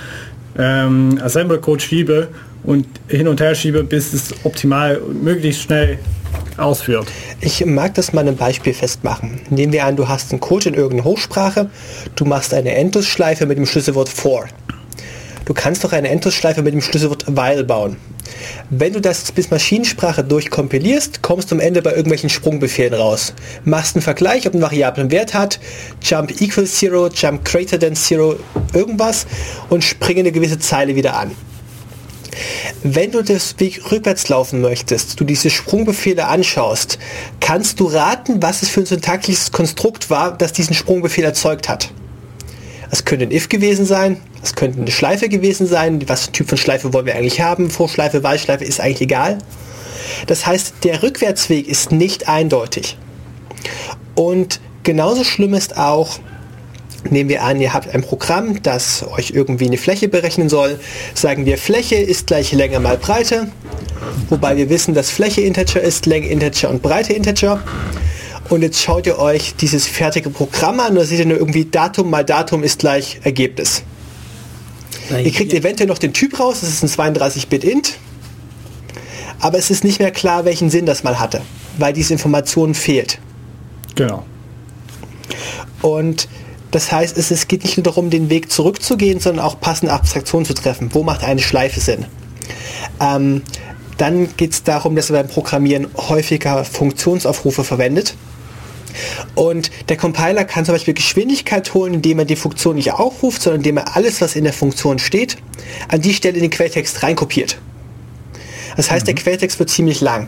ähm, Assembly Code schiebe und hin und her schiebe, bis es optimal möglichst schnell ausführt. Ich mag das mal ein Beispiel festmachen. Nehmen wir an, du hast einen Code in irgendeiner Hochsprache, du machst eine Endlosschleife mit dem Schlüsselwort for. Du kannst doch eine Endlosschleife mit dem Schlüsselwort while bauen. Wenn du das bis Maschinensprache durchkompilierst, kommst du am Ende bei irgendwelchen Sprungbefehlen raus. Machst einen Vergleich, ob ein variablen Wert hat, jump equals zero, jump greater than zero, irgendwas und springe eine gewisse Zeile wieder an. Wenn du das Weg rückwärts laufen möchtest, du diese Sprungbefehle anschaust, kannst du raten, was es für ein syntaktisches Konstrukt war, das diesen Sprungbefehl erzeugt hat. Es könnte ein if gewesen sein, es könnte eine Schleife gewesen sein, was für Typ von Schleife wollen wir eigentlich haben, Vorschleife, Wahlschleife ist eigentlich egal. Das heißt, der Rückwärtsweg ist nicht eindeutig. Und genauso schlimm ist auch, Nehmen wir an, ihr habt ein Programm, das euch irgendwie eine Fläche berechnen soll. Sagen wir, Fläche ist gleich Länge mal Breite. Wobei wir wissen, dass Fläche Integer ist, Länge Integer und Breite Integer. Und jetzt schaut ihr euch dieses fertige Programm an, da seht ihr nur irgendwie Datum mal Datum ist gleich Ergebnis. Ihr kriegt eventuell noch den Typ raus, das ist ein 32-Bit-Int. Aber es ist nicht mehr klar, welchen Sinn das mal hatte, weil diese Information fehlt. Genau. Und das heißt, es, es geht nicht nur darum, den Weg zurückzugehen, sondern auch passende Abstraktionen zu treffen. Wo macht eine Schleife Sinn? Ähm, dann geht es darum, dass er beim Programmieren häufiger Funktionsaufrufe verwendet. Und der Compiler kann zum Beispiel Geschwindigkeit holen, indem er die Funktion nicht aufruft, sondern indem er alles, was in der Funktion steht, an die Stelle in den Quelltext reinkopiert. Das heißt, mhm. der Quelltext wird ziemlich lang.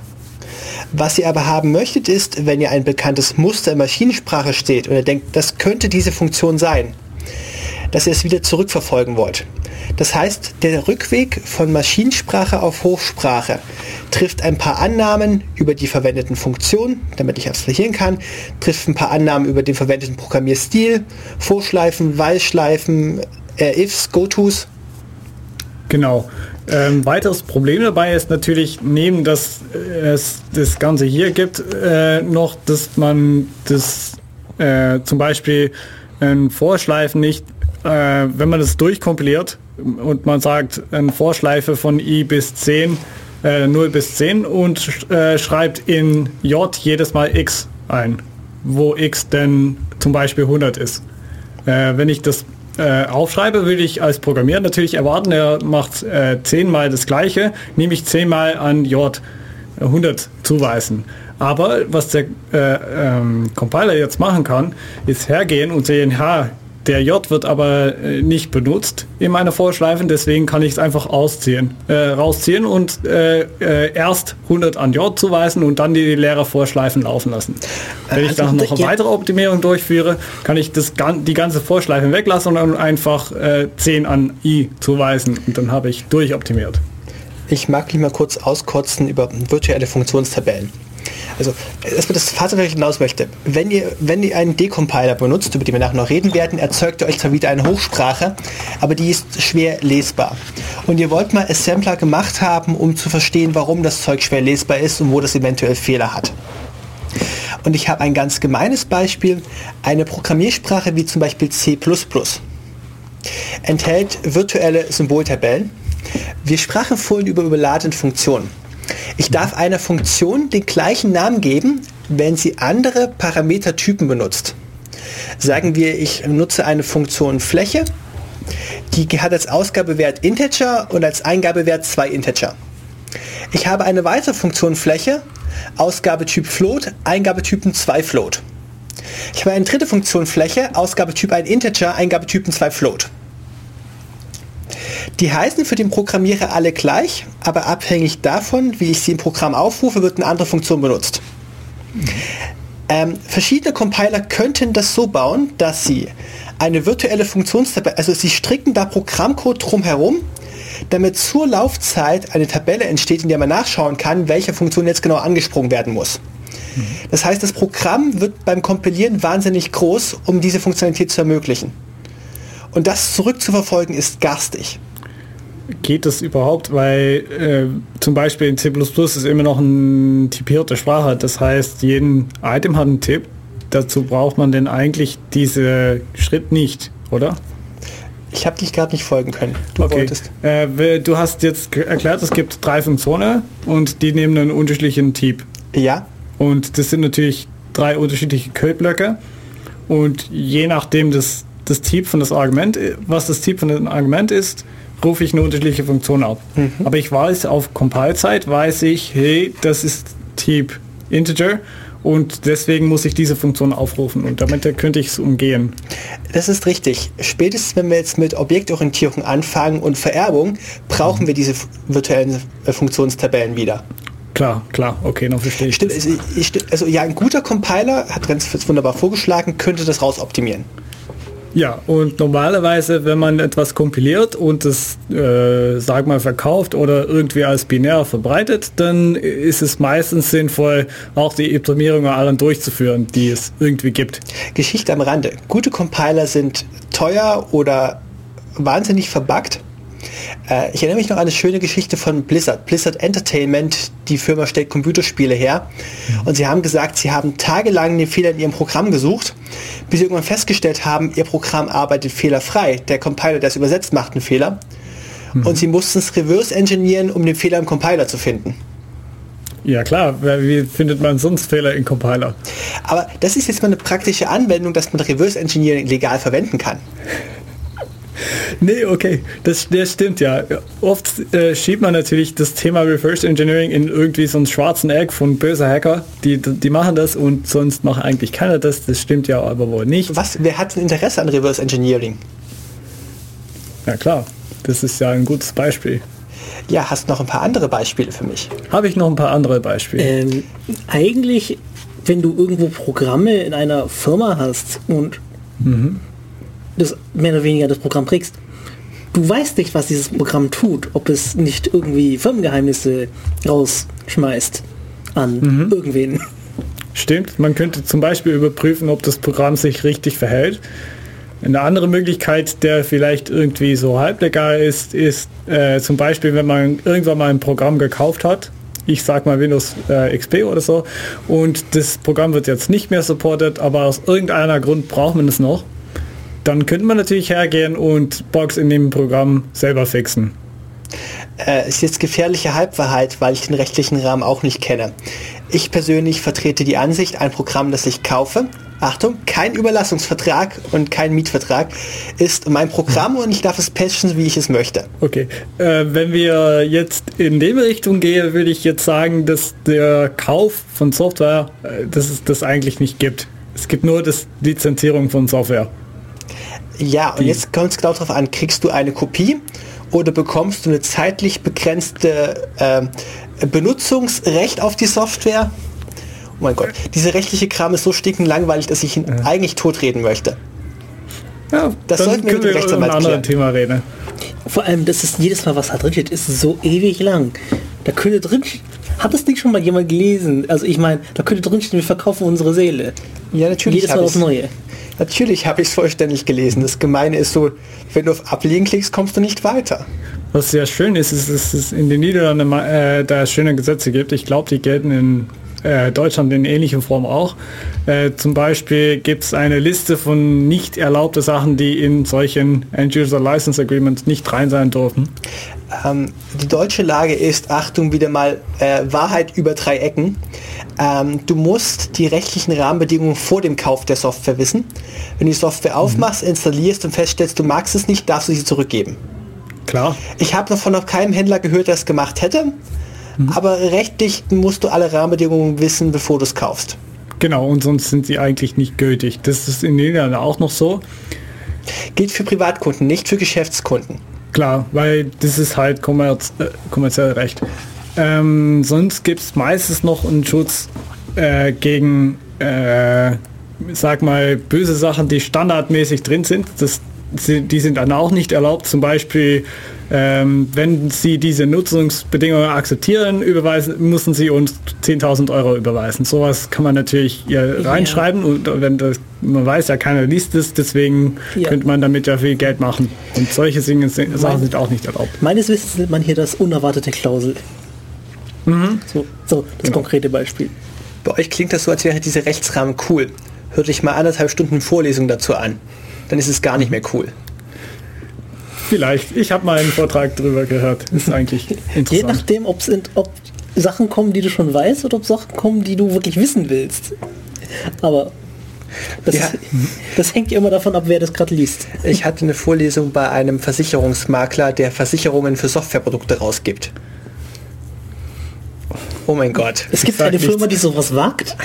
Was ihr aber haben möchtet ist, wenn ihr ein bekanntes Muster in Maschinensprache steht und ihr denkt, das könnte diese Funktion sein, dass ihr es wieder zurückverfolgen wollt. Das heißt, der Rückweg von Maschinensprache auf Hochsprache trifft ein paar Annahmen über die verwendeten Funktionen, damit ich abstrahieren kann, trifft ein paar Annahmen über den verwendeten Programmierstil, Vorschleifen, Weilschleifen, äh, Ifs, Gotos. Genau. Ähm, weiteres Problem dabei ist natürlich, neben dass es das Ganze hier gibt, äh, noch, dass man das äh, zum Beispiel ein Vorschleifen nicht, äh, wenn man das durchkompiliert und man sagt eine Vorschleife von i bis 10, 0 äh, bis 10 und äh, schreibt in j jedes Mal x ein, wo x denn zum Beispiel 100 ist. Äh, wenn ich das äh, aufschreibe, würde ich als Programmierer natürlich erwarten, er macht äh, zehnmal das gleiche, nämlich zehnmal an J 100 zuweisen. Aber was der äh, ähm, Compiler jetzt machen kann, ist hergehen und sehen, ha, der J wird aber äh, nicht benutzt in meiner Vorschleifen, deswegen kann ich es einfach ausziehen, äh, rausziehen und äh, äh erst 100 an J zuweisen und dann die leere Vorschleifen laufen lassen. Wenn ich also dann noch eine weitere Optimierung durchführe, kann ich das, die ganze Vorschleife weglassen und dann einfach äh, 10 an I zuweisen und dann habe ich durchoptimiert. Ich mag mich mal kurz auskotzen über virtuelle Funktionstabellen. Also, erstmal das Fazit, was ich hinaus möchte. Wenn ihr, wenn ihr einen Decompiler benutzt, über den wir nachher noch reden werden, erzeugt ihr euch zwar wieder eine Hochsprache, aber die ist schwer lesbar. Und ihr wollt mal Assembler gemacht haben, um zu verstehen, warum das Zeug schwer lesbar ist und wo das eventuell Fehler hat. Und ich habe ein ganz gemeines Beispiel, eine Programmiersprache wie zum Beispiel C++ enthält virtuelle Symboltabellen. Wir sprachen vorhin über überladene Funktionen. Ich darf einer Funktion den gleichen Namen geben, wenn sie andere Parametertypen benutzt. Sagen wir, ich nutze eine Funktion Fläche, die hat als Ausgabewert Integer und als Eingabewert zwei Integer. Ich habe eine weitere Funktion Fläche, Ausgabetyp Float, Eingabetypen 2 Float. Ich habe eine dritte Funktion Fläche, Ausgabetyp ein Integer, Eingabetypen 2 Float. Die heißen für den Programmierer alle gleich, aber abhängig davon, wie ich sie im Programm aufrufe, wird eine andere Funktion benutzt. Ähm, verschiedene Compiler könnten das so bauen, dass sie eine virtuelle Funktionstabelle, also sie stricken da Programmcode drumherum, damit zur Laufzeit eine Tabelle entsteht, in der man nachschauen kann, welche Funktion jetzt genau angesprungen werden muss. Das heißt, das Programm wird beim Kompilieren wahnsinnig groß, um diese Funktionalität zu ermöglichen. Und das zurückzuverfolgen ist garstig. Geht das überhaupt? Weil äh, zum Beispiel in C++ ist immer noch eine typierte Sprache. Das heißt, jeden Item hat einen Tipp. Dazu braucht man denn eigentlich diese Schritt nicht, oder? Ich habe dich gerade nicht folgen können. Du okay. wolltest. Äh, du hast jetzt erklärt, es gibt drei Funktionen und die nehmen einen unterschiedlichen Typ. Ja. Und das sind natürlich drei unterschiedliche Codeblöcke. Und je nachdem das das Typ von das Argument, was das Typ von dem Argument ist, rufe ich eine unterschiedliche Funktion ab. Mhm. Aber ich weiß, auf Compile-Zeit weiß ich, hey, das ist Typ Integer und deswegen muss ich diese Funktion aufrufen und damit könnte ich es umgehen. Das ist richtig. Spätestens wenn wir jetzt mit Objektorientierung anfangen und Vererbung, brauchen wir diese virtuellen äh, Funktionstabellen wieder. Klar, klar, okay, noch verstehe ich. Stimmt, also, also ja, ein guter Compiler hat ganz wunderbar vorgeschlagen, könnte das rausoptimieren. Ja, und normalerweise, wenn man etwas kompiliert und es, äh, sag mal, verkauft oder irgendwie als binär verbreitet, dann ist es meistens sinnvoll, auch die Optimierung allen durchzuführen, die es irgendwie gibt. Geschichte am Rande. Gute Compiler sind teuer oder wahnsinnig verbuggt äh, ich erinnere mich noch an eine schöne Geschichte von Blizzard. Blizzard Entertainment, die Firma stellt Computerspiele her. Mhm. Und sie haben gesagt, sie haben tagelang den Fehler in ihrem Programm gesucht, bis sie irgendwann festgestellt haben, ihr Programm arbeitet fehlerfrei. Der Compiler, der es übersetzt, macht einen Fehler. Mhm. Und sie mussten es reverse engineeren, um den Fehler im Compiler zu finden. Ja klar, wie findet man sonst Fehler in Compiler? Aber das ist jetzt mal eine praktische Anwendung, dass man Reverse Engineering legal verwenden kann. Nee, okay, das, das stimmt ja. Oft äh, schiebt man natürlich das Thema Reverse Engineering in irgendwie so einen schwarzen Egg von böser Hacker. Die, die machen das und sonst macht eigentlich keiner das. Das stimmt ja aber wohl nicht. Was, wer hat ein Interesse an Reverse Engineering? Ja klar, das ist ja ein gutes Beispiel. Ja, hast noch ein paar andere Beispiele für mich? Habe ich noch ein paar andere Beispiele? Ähm, eigentlich, wenn du irgendwo Programme in einer Firma hast und mhm das mehr oder weniger das Programm kriegst. Du weißt nicht, was dieses Programm tut, ob es nicht irgendwie Firmengeheimnisse rausschmeißt an mhm. irgendwen. Stimmt, man könnte zum Beispiel überprüfen, ob das Programm sich richtig verhält. Eine andere Möglichkeit, der vielleicht irgendwie so halblegal ist, ist äh, zum Beispiel, wenn man irgendwann mal ein Programm gekauft hat, ich sag mal Windows äh, XP oder so, und das Programm wird jetzt nicht mehr supportet, aber aus irgendeiner Grund braucht man es noch dann könnte man natürlich hergehen und Bugs in dem Programm selber fixen. Äh, ist jetzt gefährliche Halbwahrheit, weil ich den rechtlichen Rahmen auch nicht kenne. Ich persönlich vertrete die Ansicht, ein Programm, das ich kaufe, Achtung, kein Überlassungsvertrag und kein Mietvertrag, ist mein Programm und ich darf es patchen, wie ich es möchte. Okay, äh, wenn wir jetzt in die Richtung gehen, würde ich jetzt sagen, dass der Kauf von Software, äh, dass es das eigentlich nicht gibt. Es gibt nur das Lizenzierung von Software. Ja, und jetzt kommt es genau darauf an, kriegst du eine Kopie oder bekommst du eine zeitlich begrenzte äh, Benutzungsrecht auf die Software? Oh mein Gott, diese rechtliche Kram ist so stinkend langweilig, dass ich ihn ja. eigentlich totreden möchte. Ja, das sollten wir mit dem Rechtsanwalt klären. Thema reden. Vor allem, das ist jedes Mal, was da drin steht, ist so ewig lang. Da könnte drin hat das Ding schon mal jemand gelesen? Also ich meine, da könnte drin stehen, wir verkaufen unsere Seele. Ja, natürlich. Jedes Mal aufs Neue. Natürlich habe ich es vollständig gelesen. Das Gemeine ist so, wenn du auf Ablegen klickst, kommst du nicht weiter. Was sehr schön ist, ist, dass es in den Niederlanden äh, da schöne Gesetze gibt. Ich glaube, die gelten in äh, Deutschland in ähnlicher Form auch. Äh, zum Beispiel gibt es eine Liste von nicht erlaubten Sachen, die in solchen End-User License Agreements nicht rein sein dürfen. Ähm, die deutsche Lage ist, Achtung, wieder mal äh, Wahrheit über drei Ecken. Ähm, du musst die rechtlichen Rahmenbedingungen vor dem Kauf der Software wissen. Wenn du die Software aufmachst, installierst und feststellst, du magst es nicht, darfst du sie zurückgeben. Klar. Ich habe noch von noch keinem Händler gehört, der es gemacht hätte. Mhm. Aber rechtlich musst du alle Rahmenbedingungen wissen, bevor du es kaufst. Genau, und sonst sind sie eigentlich nicht gültig. Das ist in Niederlanden auch noch so. Gilt für Privatkunden, nicht für Geschäftskunden. Klar, weil das ist halt kommerz, äh, kommerziell Recht. Ähm, sonst gibt es meistens noch einen Schutz äh, gegen, äh, sag mal, böse Sachen, die standardmäßig drin sind. Das, die sind dann auch nicht erlaubt. Zum Beispiel ähm, wenn Sie diese Nutzungsbedingungen akzeptieren, überweisen, müssen Sie uns 10.000 Euro überweisen. Sowas kann man natürlich hier ja. reinschreiben und wenn das, man weiß ja, keiner liest es, deswegen ja. könnte man damit ja viel Geld machen. Und solche Dinge, Sachen sind auch nicht erlaubt. Meines Wissens nennt man hier das unerwartete Klausel. Mhm. So, so, das genau. konkrete Beispiel. Bei euch klingt das so, als wäre dieser Rechtsrahmen cool. Hört euch mal anderthalb Stunden Vorlesung dazu an. Dann ist es gar nicht mehr cool. Vielleicht. Ich habe mal einen Vortrag darüber gehört. Ist eigentlich interessant. Je nachdem, ob Sachen kommen, die du schon weißt oder ob Sachen kommen, die du wirklich wissen willst. Aber Das, Ja. ist, das hängt ja immer davon ab, wer das gerade liest. Ich hatte eine Vorlesung bei einem Versicherungsmakler, der Versicherungen für Softwareprodukte rausgibt. Oh mein Gott. Es gibt eine nichts. Firma, die sowas wagt.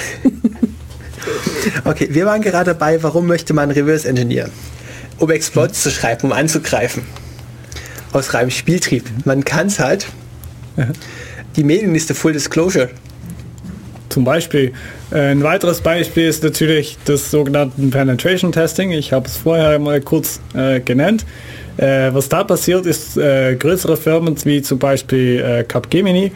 Okay, wir waren gerade dabei, warum möchte man Reverse Engineer? Um Exploits zu schreiben, um anzugreifen. Aus reinem Spieltrieb. Man kann es halt. Die Mailingliste Full Disclosure. Zum Beispiel. Äh, Ein weiteres Beispiel ist natürlich das sogenannte Penetration Testing. Ich habe es vorher mal kurz äh, genannt. Äh, was da passiert ist, äh, größere Firmen wie zum Beispiel äh, Capgemini,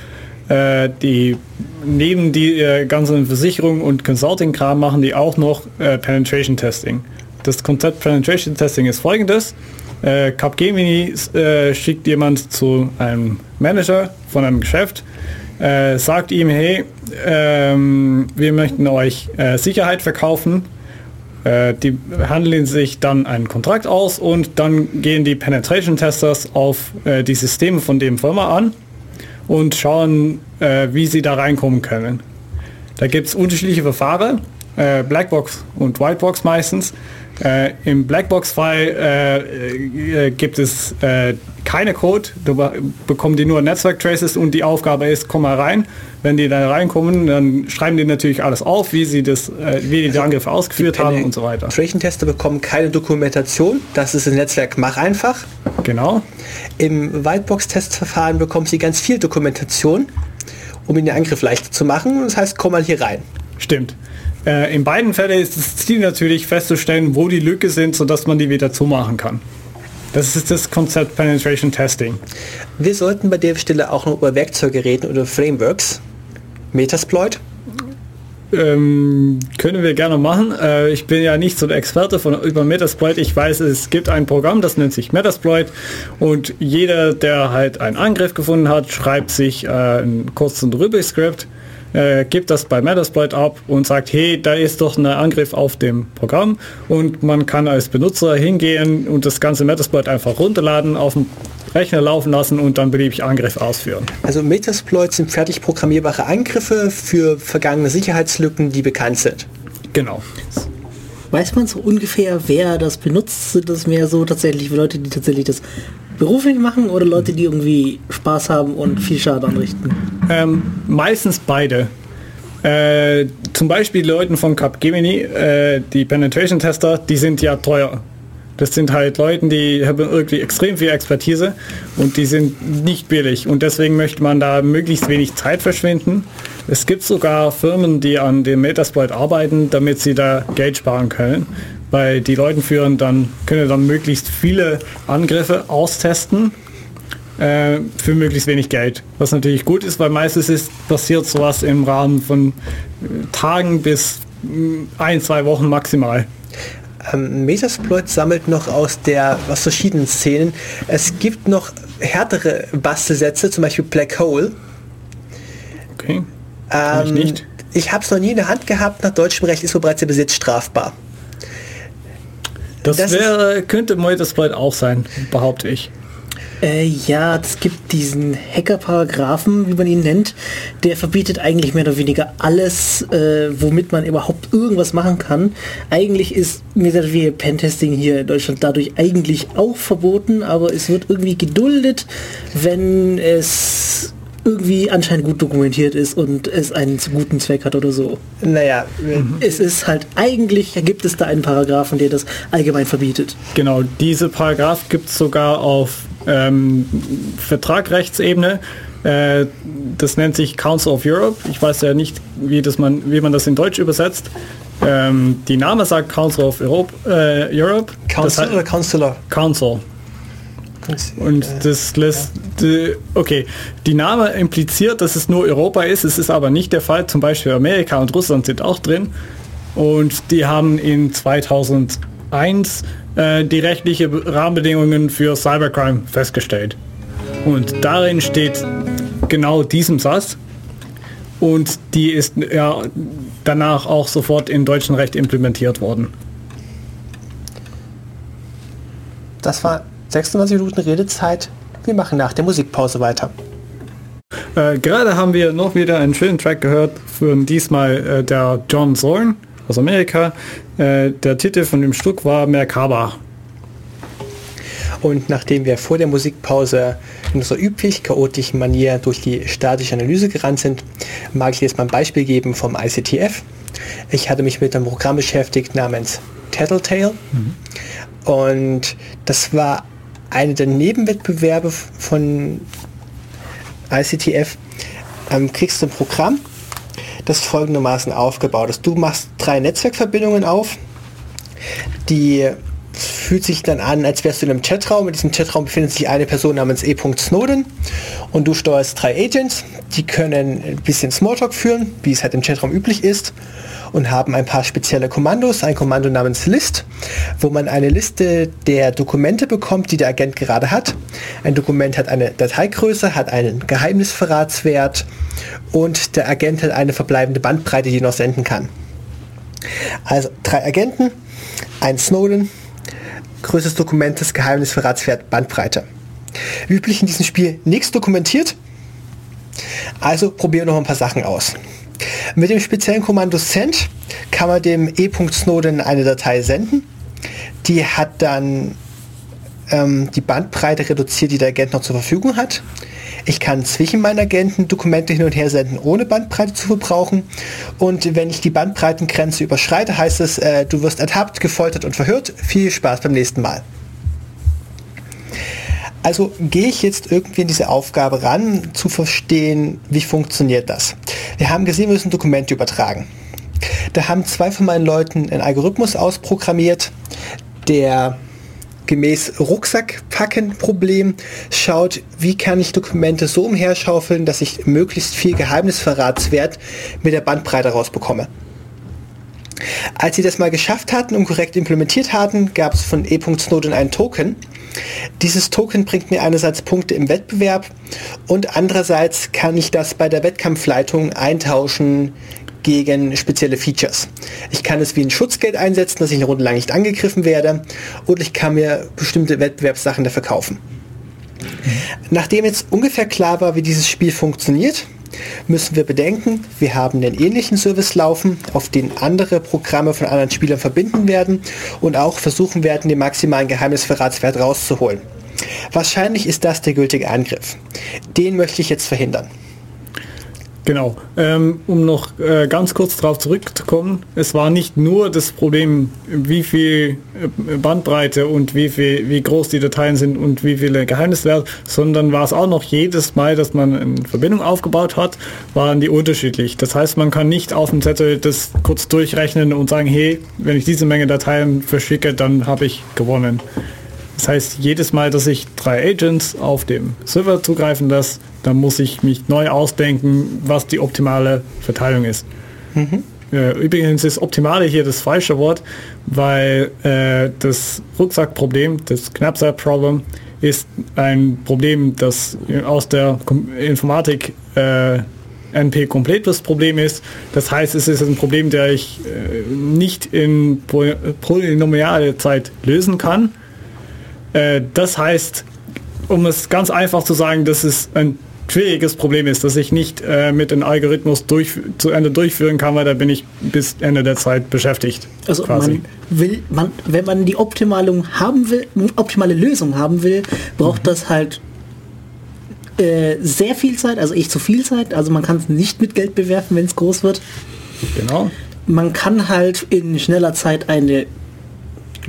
äh, die neben die äh, ganzen Versicherungen und Consulting-Kram machen die auch noch Penetration Testing. Das Konzept Penetration Testing ist folgendes. Äh, Capgemini äh, schickt jemand zu einem Manager von einem Geschäft, äh, sagt ihm, hey, ähm, wir möchten euch äh, Sicherheit verkaufen. Äh, die handeln sich dann einen Kontrakt aus und dann gehen die Penetration Testers auf äh, die Systeme von dem Firma an und schauen, äh, wie sie da reinkommen können. Da gibt es unterschiedliche Verfahren, Blackbox und Whitebox meistens. Äh, Im Blackbox-Fall äh, äh, gibt es äh, keine Code, da be- bekommen die nur Netzwerk-Traces und die Aufgabe ist, komm mal rein. Wenn die da reinkommen, dann schreiben die natürlich alles auf, wie sie das, äh, wie die, die Angriffe ausgeführt haben und so weiter. Penetration-Tester bekommen keine Dokumentation. Das ist im Netzwerk Mach einfach. Genau. Im Whitebox-Testverfahren bekommen sie ganz viel Dokumentation, um ihnen den Angriff leichter zu machen. Das heißt, komm mal hier rein. Stimmt. Äh, in beiden Fällen ist das Ziel natürlich festzustellen, wo die Lücke sind, sodass man die wieder zumachen kann. Das ist das Konzept Penetration Testing. Wir sollten bei der Stelle auch noch über Werkzeuge reden oder Frameworks. Metasploit. Ähm, können wir gerne machen. Äh, ich bin ja nicht so der Experte von über Metasploit. Ich weiß, es gibt ein Programm, das nennt sich Metasploit und jeder, der halt einen Angriff gefunden hat, schreibt sich äh, einen kurzen Ruby-Script, äh, gibt das bei Metasploit ab und sagt, hey, da ist doch ein Angriff auf dem Programm und man kann als Benutzer hingehen und das ganze Metasploit einfach runterladen, auf dem Rechner laufen lassen und dann beliebig Angriff ausführen. Also Metasploits sind fertig programmierbare Angriffe für vergangene Sicherheitslücken, die bekannt sind. Genau. Weiß man so ungefähr, wer das benutzt? Sind das mehr so tatsächlich Leute, die tatsächlich das beruflich machen oder Leute, die irgendwie Spaß haben und viel Schaden anrichten? Ähm, meistens beide. Äh, zum Beispiel die Leuten von Capgemini, äh, die Penetration-Tester, die sind ja teuer. Das sind halt Leute, die haben irgendwie extrem viel Expertise und die sind nicht billig und deswegen möchte man da möglichst wenig Zeit verschwinden. Es gibt sogar Firmen, die an dem Metasploit arbeiten, damit sie da Geld sparen können, weil die Leute führen dann, können dann möglichst viele Angriffe austesten äh, für möglichst wenig Geld. Was natürlich gut ist, weil meistens ist passiert sowas im Rahmen von äh, Tagen bis mh, ein, zwei Wochen maximal. Ähm, Metasploit sammelt noch aus der aus verschiedenen Szenen. Es gibt noch härtere Bastelsätze, zum Beispiel Black Hole. Okay. Kann ich Ähm, nicht. Ich habe es noch nie in der Hand gehabt. Nach deutschem Recht ist so bereits der Besitz strafbar. Das, das wäre, könnte Metasploit auch sein, behaupte ich. Äh, ja, es gibt diesen Hacker-Paragraphen, wie man ihn nennt, der verbietet eigentlich mehr oder weniger alles, äh, womit man überhaupt irgendwas machen kann. Eigentlich ist mir sehr wie Pentesting hier in Deutschland dadurch eigentlich auch verboten, aber es wird irgendwie geduldet, wenn es irgendwie anscheinend gut dokumentiert ist und es einen guten Zweck hat oder so. Naja, äh, Es ist halt eigentlich, gibt es da einen Paragraphen, der das allgemein verbietet. Genau, diese Paragraph gibt es sogar auf ähm, Vertragrechtsebene. Äh, das nennt sich Council of Europe. Ich weiß ja nicht, wie, das man, wie man das in Deutsch übersetzt. Ähm, die Name sagt Council of Europe. Äh, Europe. Council das heißt, oder Counselor? Council. Und das lässt, okay, die Name impliziert, dass es nur Europa ist, es ist aber nicht der Fall. Zum Beispiel Amerika und Russland sind auch drin. Und die haben in 2001 äh, die rechtliche Rahmenbedingungen für Cybercrime festgestellt. Und darin steht genau diesem Satz. Und die ist ja danach auch sofort im deutschen Recht implementiert worden. Das war 26 Minuten Redezeit. Wir machen nach der Musikpause weiter. Äh, gerade haben wir noch wieder einen schönen Track gehört von diesmal äh, der John Zorn aus Amerika. Äh, der Titel von dem Stück war Merkaba. Und nachdem wir vor der Musikpause in unserer üblich chaotischen Manier durch die statische Analyse gerannt sind, mag ich jetzt mal ein Beispiel geben vom ICTF. Ich hatte mich mit einem Programm beschäftigt namens Tattletale. Mhm. Und das war eine der Nebenwettbewerbe von ICTF. Ähm, kriegst du ein Programm, das folgendermaßen aufgebaut ist. Du machst drei Netzwerkverbindungen auf, die fühlt sich dann an, als wärst du in einem Chatraum. In diesem Chatraum befindet sich eine Person namens E. Snowden und du steuerst drei Agents, die können ein bisschen Smalltalk führen, wie es halt im Chatraum üblich ist und haben ein paar spezielle Kommandos. Ein Kommando namens List, wo man eine Liste der Dokumente bekommt, die der Agent gerade hat. Ein Dokument hat eine Dateigröße, hat einen Geheimnisverratswert und der Agent hat eine verbleibende Bandbreite, die er noch senden kann. Also drei Agenten, ein Snowden, größtes Dokument des Geheimnisverratswert Bandbreite. Wie üblich in diesem Spiel nichts dokumentiert, also probieren noch ein paar Sachen aus. Mit dem speziellen Kommando Send kann man dem E.Snowden eine Datei senden. Die hat dann ähm, die Bandbreite reduziert, die der Agent noch zur Verfügung hat. Ich kann zwischen meinen Agenten Dokumente hin und her senden, ohne Bandbreite zu verbrauchen. Und wenn ich die Bandbreitengrenze überschreite, heißt es, äh, du wirst ertappt, gefoltert und verhört. Viel Spaß beim nächsten Mal. Also gehe ich jetzt irgendwie in diese Aufgabe ran, zu verstehen, wie funktioniert das. Wir haben gesehen, wir müssen Dokumente übertragen. Da haben zwei von meinen Leuten einen Algorithmus ausprogrammiert, der gemäß Rucksackpacken-Problem schaut, wie kann ich Dokumente so umherschaufeln, dass ich möglichst viel Geheimnisverratswert mit der Bandbreite rausbekomme. Als sie das mal geschafft hatten und korrekt implementiert hatten, gab es von E. Snowden einen Token. Dieses Token bringt mir einerseits Punkte im Wettbewerb und andererseits kann ich das bei der Wettkampfleitung eintauschen gegen spezielle Features. Ich kann es wie ein Schutzgeld einsetzen, dass ich eine Runde lang nicht angegriffen werde und ich kann mir bestimmte Wettbewerbssachen dafür kaufen. Nachdem jetzt ungefähr klar war, wie dieses Spiel funktioniert, müssen wir bedenken, wir haben einen ähnlichen Service laufen, auf den andere Programme von anderen Spielern verbinden werden und auch versuchen werden, den maximalen Geheimnisverratswert rauszuholen. Wahrscheinlich ist das der gültige Angriff. Den möchte ich jetzt verhindern. Genau. Ähm, um noch äh, ganz kurz darauf zurückzukommen, es war nicht nur das Problem, wie viel äh, Bandbreite und wie viel, wie groß die Dateien sind und wie viele Geheimniswerte, sondern war es auch noch jedes Mal, dass man eine Verbindung aufgebaut hat, waren die unterschiedlich. Das heißt, man kann nicht auf dem Zettel das kurz durchrechnen und sagen, hey, wenn ich diese Menge Dateien verschicke, dann habe ich gewonnen. Das heißt, jedes Mal, dass ich drei Agents auf dem Server zugreifen lasse, dann muss ich mich neu ausdenken, was die optimale Verteilung ist. Mhm. Äh, übrigens ist optimale hier das falsche Wort, weil äh, das Rucksackproblem, das Knapsack-Problem, ist ein Problem, das aus der Informatik äh, NP-Completus Problem ist. Das heißt, es ist ein Problem, der ich äh, nicht in polynomiale Zeit lösen kann. Äh, das heißt, um es ganz einfach zu sagen, dass es ein schwieriges Problem ist, dass ich nicht äh, mit dem Algorithmus durch, zu Ende durchführen kann, weil da bin ich bis Ende der Zeit beschäftigt. Also quasi. man will, man, wenn man die optimale haben will, optimale Lösung haben will, braucht mhm. das halt äh, sehr viel Zeit, also ich zu viel Zeit, also man kann es nicht mit Geld bewerfen, wenn es groß wird. Genau. Man kann halt in schneller Zeit eine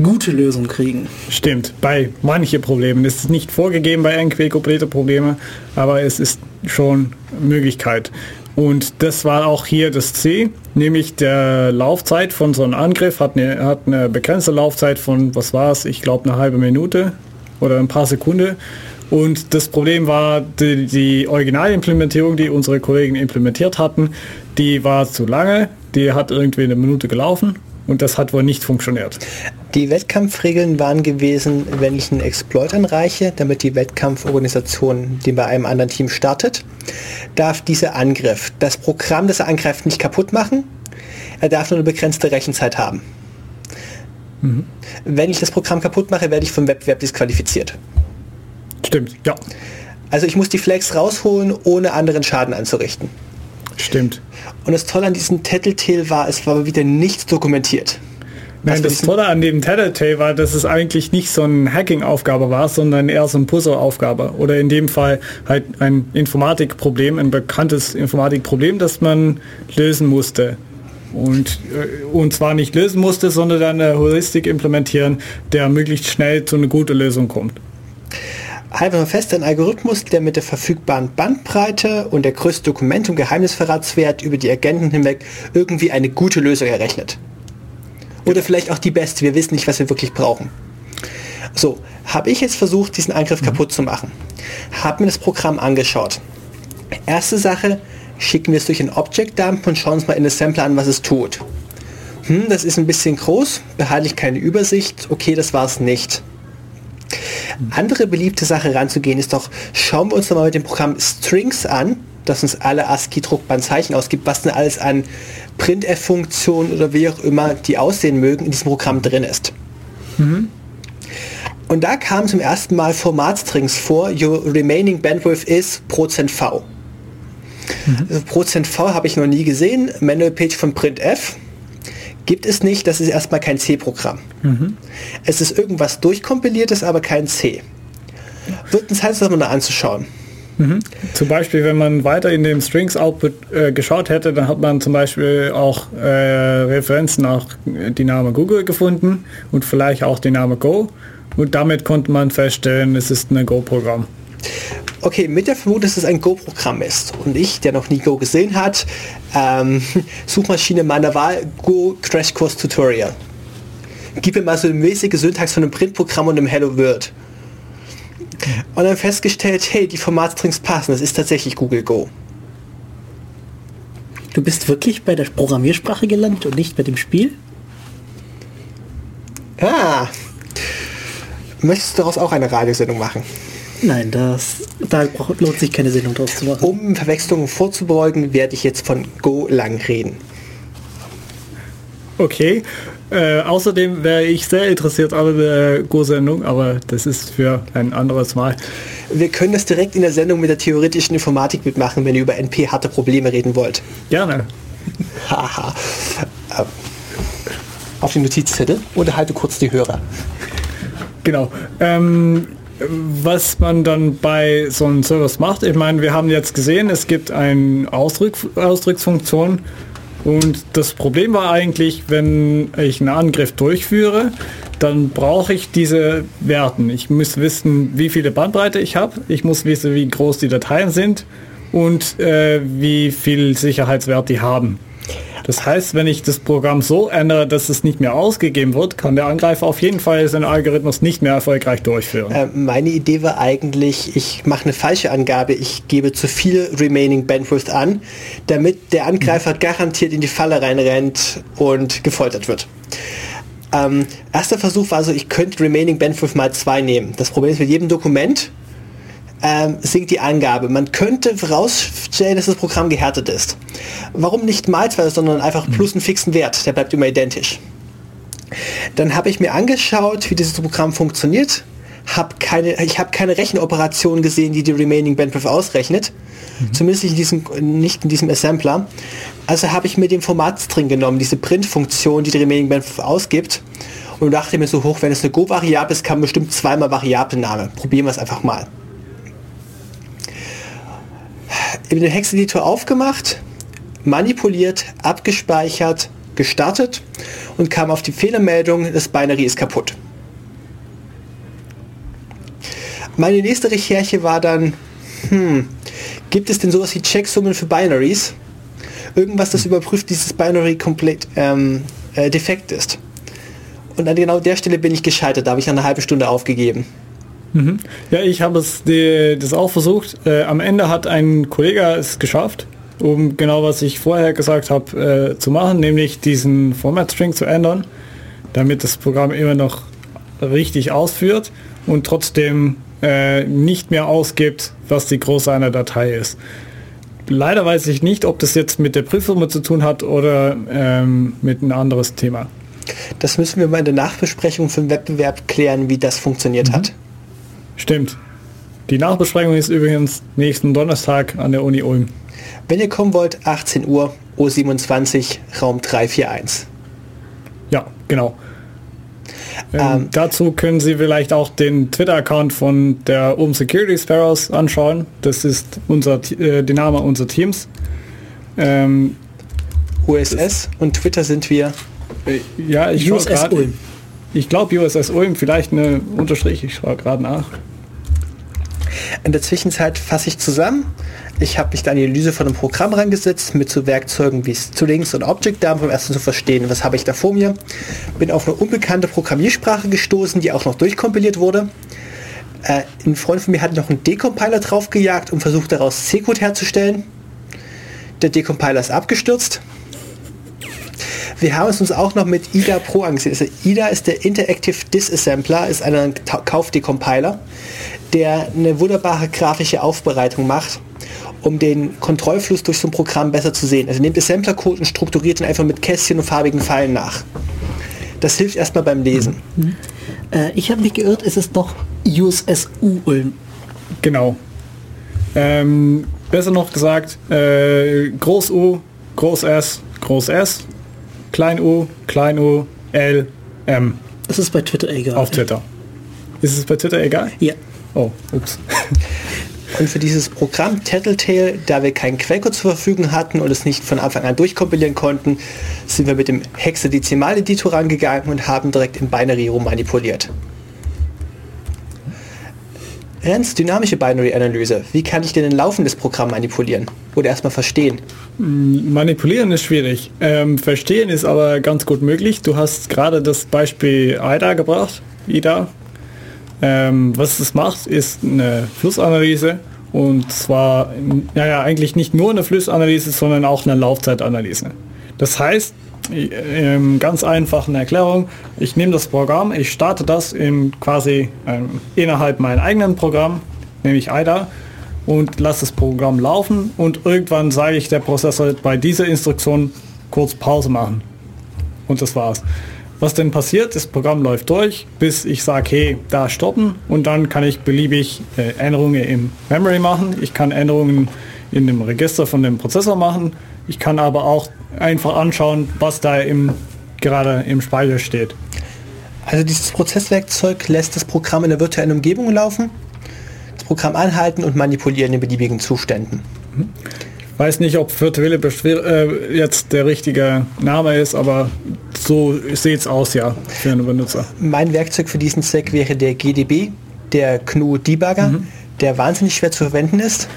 gute Lösung kriegen. Stimmt, bei manchen Problemen. Es ist nicht vorgegeben bei irgendwie komplette Probleme, aber es ist schon Möglichkeit. Und das war auch hier das C, nämlich der Laufzeit von so einem Angriff hat eine, hat eine begrenzte Laufzeit von, was war es, ich glaube eine halbe Minute oder ein paar Sekunden. Und das Problem war, die, die Originalimplementierung, die unsere Kollegen implementiert hatten, die war zu lange, die hat irgendwie eine Minute gelaufen und das hat wohl nicht funktioniert. Die Wettkampfregeln waren gewesen, wenn ich einen Exploit anreiche, damit die Wettkampforganisation, die bei einem anderen Team startet, darf dieser Angriff das Programm, das er angreift, nicht kaputt machen. Er darf nur eine begrenzte Rechenzeit haben. Mhm. Wenn ich das Programm kaputt mache, werde ich vom Wettbewerb disqualifiziert. Stimmt, ja. Also ich muss die Flags rausholen, ohne anderen Schaden anzurichten. Stimmt. Und das Tolle an diesem Tattletale war, es war wieder nichts dokumentiert. Nein, das Tolle an dem Tattletale war, dass es eigentlich nicht so eine Hacking-Aufgabe war, sondern eher so ein Puzzle-Aufgabe. Oder in dem Fall halt ein Informatikproblem, ein bekanntes Informatikproblem, das man lösen musste. Und, äh, und zwar nicht lösen musste, sondern dann eine Heuristik implementieren, der möglichst schnell zu einer guten Lösung kommt. Halten wir fest, ein Algorithmus, der mit der verfügbaren Bandbreite und der größten Dokument- und Geheimnisverratswert über die Agenten hinweg irgendwie eine gute Lösung errechnet. Oder vielleicht auch die beste, wir wissen nicht, was wir wirklich brauchen. So, habe ich jetzt versucht, diesen Angriff mhm. kaputt zu machen. Habe mir das Programm angeschaut. Erste Sache, schicken wir es durch ein Object Dump und schauen uns mal in das Sampler an, was es tut. Hm, das ist ein bisschen groß, behalte ich keine Übersicht. Okay, das war es nicht. Andere beliebte Sache ranzugehen ist doch, schauen wir uns doch mal mit dem Programm Strings an, das uns alle ASCII-druckbaren Zeichen ausgibt, was denn alles an Printf-Funktionen oder wie auch immer die aussehen mögen, in diesem Programm drin ist. Mhm. Und da kam zum ersten Mal Formatstrings vor, your remaining bandwidth is %v. Mhm. Also %v habe ich noch nie gesehen, Manual Page von printf gibt es nicht, das ist erstmal kein C-Programm. Mhm. Es ist irgendwas durchkompiliertes, aber kein C. Wird ein Zeit, das mal anzuschauen. Mhm. Zum Beispiel, wenn man weiter in dem Strings Output äh, geschaut hätte, dann hat man zum Beispiel auch äh, Referenzen nach die Name Google gefunden und vielleicht auch den Name Go. Und damit konnte man feststellen, es ist ein Go-Programm. Okay, mit der Vermutung, dass es ein Go-Programm ist und ich, der noch nie Go gesehen hat, ähm, [LAUGHS] Suchmaschine meiner Wahl, Go Crash Course Tutorial. Gib mir mal so eine mäßige Syntax von einem Printprogramm und einem Hello World. Und dann festgestellt, hey, die Formatstrings passen, das ist tatsächlich Google Go. Du bist wirklich bei der Programmiersprache gelandet und nicht bei dem Spiel? Ah. Möchtest du daraus auch eine Radiosendung machen? Nein, das, da lohnt sich keine Sendung draus zu machen. Um Verwechslungen vorzubeugen, werde ich jetzt von Go lang reden. Okay. Äh, außerdem wäre ich sehr interessiert an der Go-Sendung, aber das ist für ein anderes Mal. Wir können das direkt in der Sendung mit der theoretischen Informatik mitmachen, wenn ihr über NP-harte Probleme reden wollt. Gerne. [LAUGHS] Haha. Ähm, auf den Notizzettel oder halte kurz die Hörer. Genau. Ähm, was man dann bei so einem Service macht, ich meine, wir haben jetzt gesehen, es gibt eine Ausdruck, Ausdrucksfunktion und das Problem war eigentlich, wenn ich einen Angriff durchführe, dann brauche ich diese Werten. Ich muss wissen, wie viele Bandbreite ich habe, ich muss wissen, wie groß die Dateien sind und äh, wie viel Sicherheitswert die haben. Das heißt, wenn ich das Programm so ändere, dass es nicht mehr ausgegeben wird, kann der Angreifer auf jeden Fall seinen Algorithmus nicht mehr erfolgreich durchführen. Äh, meine Idee war eigentlich, ich mache eine falsche Angabe, ich gebe zu viel Remaining Bandwidth an, damit der Angreifer mhm. garantiert in die Falle reinrennt und gefoltert wird. Ähm, erster Versuch war also, ich könnte Remaining Bandwidth mal 2 nehmen. Das Problem ist mit jedem Dokument, ähm, sinkt die Angabe. Man könnte vorausstellen, dass das Programm gehärtet ist. Warum nicht mal zwei, sondern einfach plus einen fixen Wert, der bleibt immer identisch. Dann habe ich mir angeschaut, wie dieses Programm funktioniert. Hab keine, ich habe keine Rechenoperation gesehen, die die Remaining Bandwidth ausrechnet. Mhm. Zumindest in diesem, nicht in diesem Assembler. Also habe ich mir den Formatstring genommen, diese Print-Funktion, die die Remaining Bandwidth ausgibt. Und dachte mir so hoch, wenn es eine Go-Variable ist, kann bestimmt zweimal Variablename. Probieren wir es einfach mal den Hexeditor aufgemacht, manipuliert, abgespeichert, gestartet und kam auf die Fehlermeldung, das Binary ist kaputt. Meine nächste Recherche war dann, hm, gibt es denn sowas wie Checksummen für Binaries? Irgendwas, das überprüft, dieses Binary komplett ähm, äh, defekt ist. Und an genau der Stelle bin ich gescheitert, da habe ich eine halbe Stunde aufgegeben. Mhm. Ja, ich habe es die, das auch versucht. Äh, am Ende hat ein Kollege es geschafft, um genau was ich vorher gesagt habe äh, zu machen, nämlich diesen Format String zu ändern, damit das Programm immer noch richtig ausführt und trotzdem äh, nicht mehr ausgibt, was die Größe einer Datei ist. Leider weiß ich nicht, ob das jetzt mit der Prüfung zu tun hat oder ähm, mit einem anderes Thema. Das müssen wir mal in der Nachbesprechung für den Wettbewerb klären, wie das funktioniert mhm. hat. Stimmt. Die Nachbesprechung ist übrigens nächsten Donnerstag an der Uni Ulm. Wenn ihr kommen wollt, 18 Uhr, O27, Raum 341. Ja, genau. Ähm, ähm, dazu können Sie vielleicht auch den Twitter-Account von der Open Security Sparrows anschauen. Das ist unser, äh, der Name unseres Teams. Ähm, USS und Twitter sind wir. Äh, ja, ich USS Ulm. Ich glaube USS Ulm, vielleicht eine Unterstrich, ich schaue gerade nach. In der Zwischenzeit fasse ich zusammen. Ich habe mich da an die Analyse von einem Programm rangesetzt mit so Werkzeugen wie Links und Object Dump, um erstens zu verstehen, was habe ich da vor mir. Bin auf eine unbekannte Programmiersprache gestoßen, die auch noch durchkompiliert wurde. Äh, ein Freund von mir hat noch einen Decompiler draufgejagt und versucht daraus C-Code herzustellen. Der Decompiler ist abgestürzt. Wir haben es uns auch noch mit IDA Pro angesehen. Also IDA ist der Interactive Disassembler, ist ein Kaufdecompiler, der eine wunderbare grafische Aufbereitung macht, um den Kontrollfluss durch so ein Programm besser zu sehen. Also nimmt Assembler-Code und strukturiert ihn einfach mit Kästchen und farbigen Pfeilen nach. Das hilft erstmal beim Lesen. Mhm. Äh, ich habe mich geirrt, es ist doch USSU Ulm. Genau. Ähm, besser noch gesagt, äh, Groß U, Groß S, Groß S, Klein U, Klein U, L, M. Das ist bei Twitter egal. Auf Twitter. Ist es bei Twitter egal? Ja. Oh, ups. [LAUGHS] Und für dieses Programm Tattletale, da wir keinen Quellcode zur Verfügung hatten und es nicht von Anfang an durchkompilieren konnten, sind wir mit dem Hexadezimal-Editor rangegangen und haben direkt im Binary rummanipuliert. Renz, dynamische Binary-Analyse. Wie kann ich denn ein laufendes Programm manipulieren? Oder erstmal verstehen? Mm, manipulieren ist schwierig. Ähm, verstehen ist aber ganz gut möglich. Du hast gerade das Beispiel IDA gebracht. IDA. Ähm, was es macht, ist eine Flussanalyse. Und zwar, naja, eigentlich nicht nur eine Flussanalyse, sondern auch eine Laufzeitanalyse. Das heißt, ganz einfachen Erklärung. Ich nehme das Programm, ich starte das in quasi ähm, innerhalb meinem eigenen Programm, nämlich IDA, und lasse das Programm laufen und irgendwann sage ich der Prozessor bei dieser Instruktion kurz Pause machen. Und das war's. Was denn passiert, das Programm läuft durch, bis ich sage, hey, da stoppen und dann kann ich beliebig äh, Änderungen im Memory machen. Ich kann Änderungen in dem Register von dem Prozessor machen. Ich kann aber auch einfach anschauen, was da im, gerade im Speicher steht. Also dieses Prozesswerkzeug lässt das Programm in der virtuellen Umgebung laufen, das Programm anhalten und manipulieren in beliebigen Zuständen. Ich weiß nicht, ob virtuelle Beschwer äh, jetzt der richtige Name ist, aber so sieht es aus, ja, für einen Benutzer. Mein Werkzeug für diesen Zweck wäre der GDB, der GNU Debugger, mhm. der wahnsinnig schwer zu verwenden ist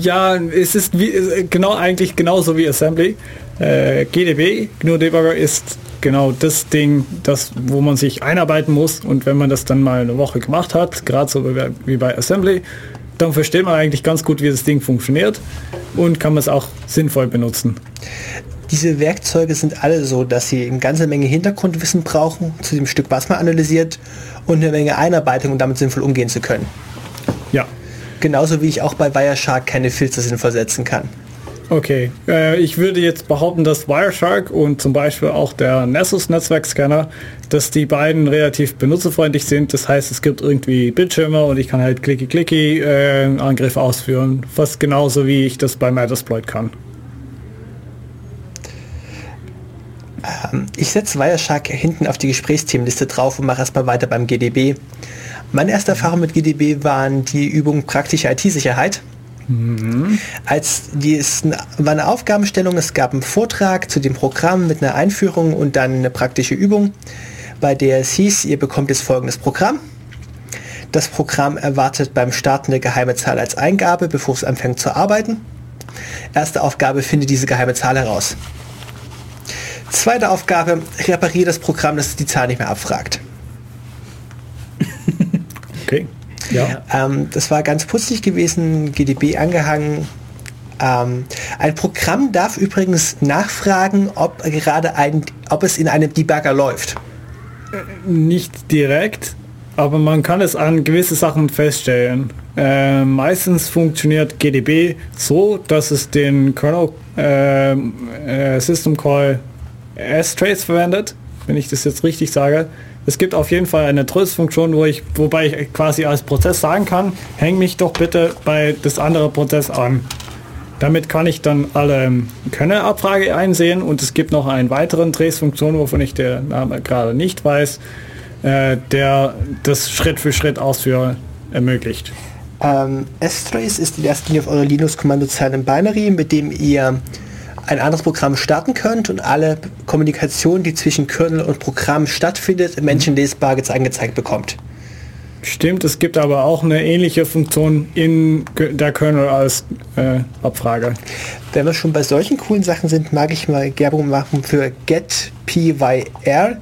ja, es ist wie, genau eigentlich genauso wie Assembly. Äh, GDB, GNU Debugger ist genau das Ding, das, wo man sich einarbeiten muss und wenn man das dann mal eine Woche gemacht hat, gerade so wie bei Assembly, dann versteht man eigentlich ganz gut, wie das Ding funktioniert und kann man es auch sinnvoll benutzen. Diese Werkzeuge sind alle so, dass sie eine ganze Menge Hintergrundwissen brauchen zu dem Stück, was man analysiert und eine Menge Einarbeitung, um damit sinnvoll umgehen zu können. Ja, Genauso wie ich auch bei Wireshark keine Filter sinnvoll setzen kann. Okay, äh, ich würde jetzt behaupten, dass Wireshark und zum Beispiel auch der Nessus Netzwerkscanner, dass die beiden relativ benutzerfreundlich sind. Das heißt, es gibt irgendwie Bildschirme und ich kann halt klicki-klicki äh, Angriffe ausführen, fast genauso wie ich das bei Metasploit kann. Ähm, ich setze Wireshark hinten auf die Gesprächsthemenliste drauf und mache erstmal weiter beim GDB. Meine erste Erfahrung mit GDB waren die Übungen praktische IT-Sicherheit. Mhm. Als die ist, war eine Aufgabenstellung, es gab einen Vortrag zu dem Programm mit einer Einführung und dann eine praktische Übung, bei der es hieß, ihr bekommt jetzt folgendes Programm. Das Programm erwartet beim Starten eine geheime Zahl als Eingabe, bevor es anfängt zu arbeiten. Erste Aufgabe, finde diese geheime Zahl heraus. Zweite Aufgabe, repariere das Programm, dass es die Zahl nicht mehr abfragt. Okay. Ja. Ähm, das war ganz putzig gewesen, GDB angehangen. Ähm, ein Programm darf übrigens nachfragen, ob gerade ein, ob es in einem Debugger läuft. Nicht direkt, aber man kann es an gewisse Sachen feststellen. Äh, meistens funktioniert GDB so, dass es den Kernel äh, äh, System Call S-Trace verwendet, wenn ich das jetzt richtig sage. Es gibt auf jeden Fall eine Tröstfunktion, wo ich, wobei ich quasi als Prozess sagen kann, häng mich doch bitte bei das andere Prozess an. Damit kann ich dann alle Könnerabfrage einsehen und es gibt noch einen weiteren Trace-Funktion, wovon ich der Name gerade nicht weiß, äh, der das Schritt für Schritt ausführen ermöglicht. Ähm, S-Trace ist in erster Linie auf eurer Linux-Kommandozeile ein Binary, mit dem ihr ein anderes Programm starten könnt und alle Kommunikation, die zwischen Kernel und Programm stattfindet, menschenlesbar angezeigt bekommt. Stimmt, es gibt aber auch eine ähnliche Funktion in der Kernel als äh, Abfrage. Wenn wir schon bei solchen coolen Sachen sind, mag ich mal Werbung machen für getpyr.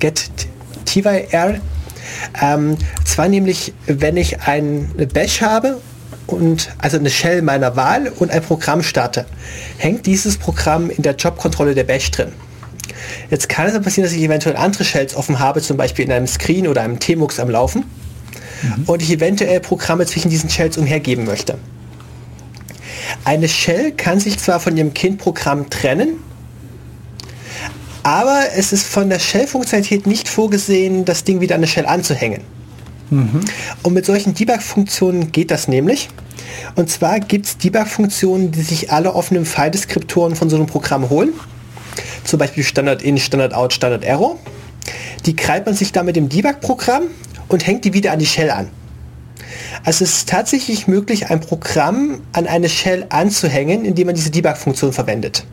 Get-tyr. Ähm, zwar nämlich, wenn ich ein Bash habe und also eine Shell meiner Wahl und ein Programm starte, hängt dieses Programm in der Jobkontrolle der Bash drin. Jetzt kann es passieren, dass ich eventuell andere Shells offen habe, zum Beispiel in einem Screen oder einem Tmux am Laufen mhm. und ich eventuell Programme zwischen diesen Shells umhergeben möchte. Eine Shell kann sich zwar von ihrem Kindprogramm trennen, aber es ist von der Shell-Funktionalität nicht vorgesehen, das Ding wieder an eine Shell anzuhängen. Mhm. Und mit solchen Debug-Funktionen geht das nämlich. Und zwar gibt es Debug-Funktionen, die sich alle offenen File-Deskriptoren von so einem Programm holen zum Beispiel Standard in, Standard out, Standard error. Die krallt man sich dann mit dem Debug-Programm und hängt die wieder an die Shell an. Also es ist tatsächlich möglich, ein Programm an eine Shell anzuhängen, indem man diese Debug-Funktion verwendet.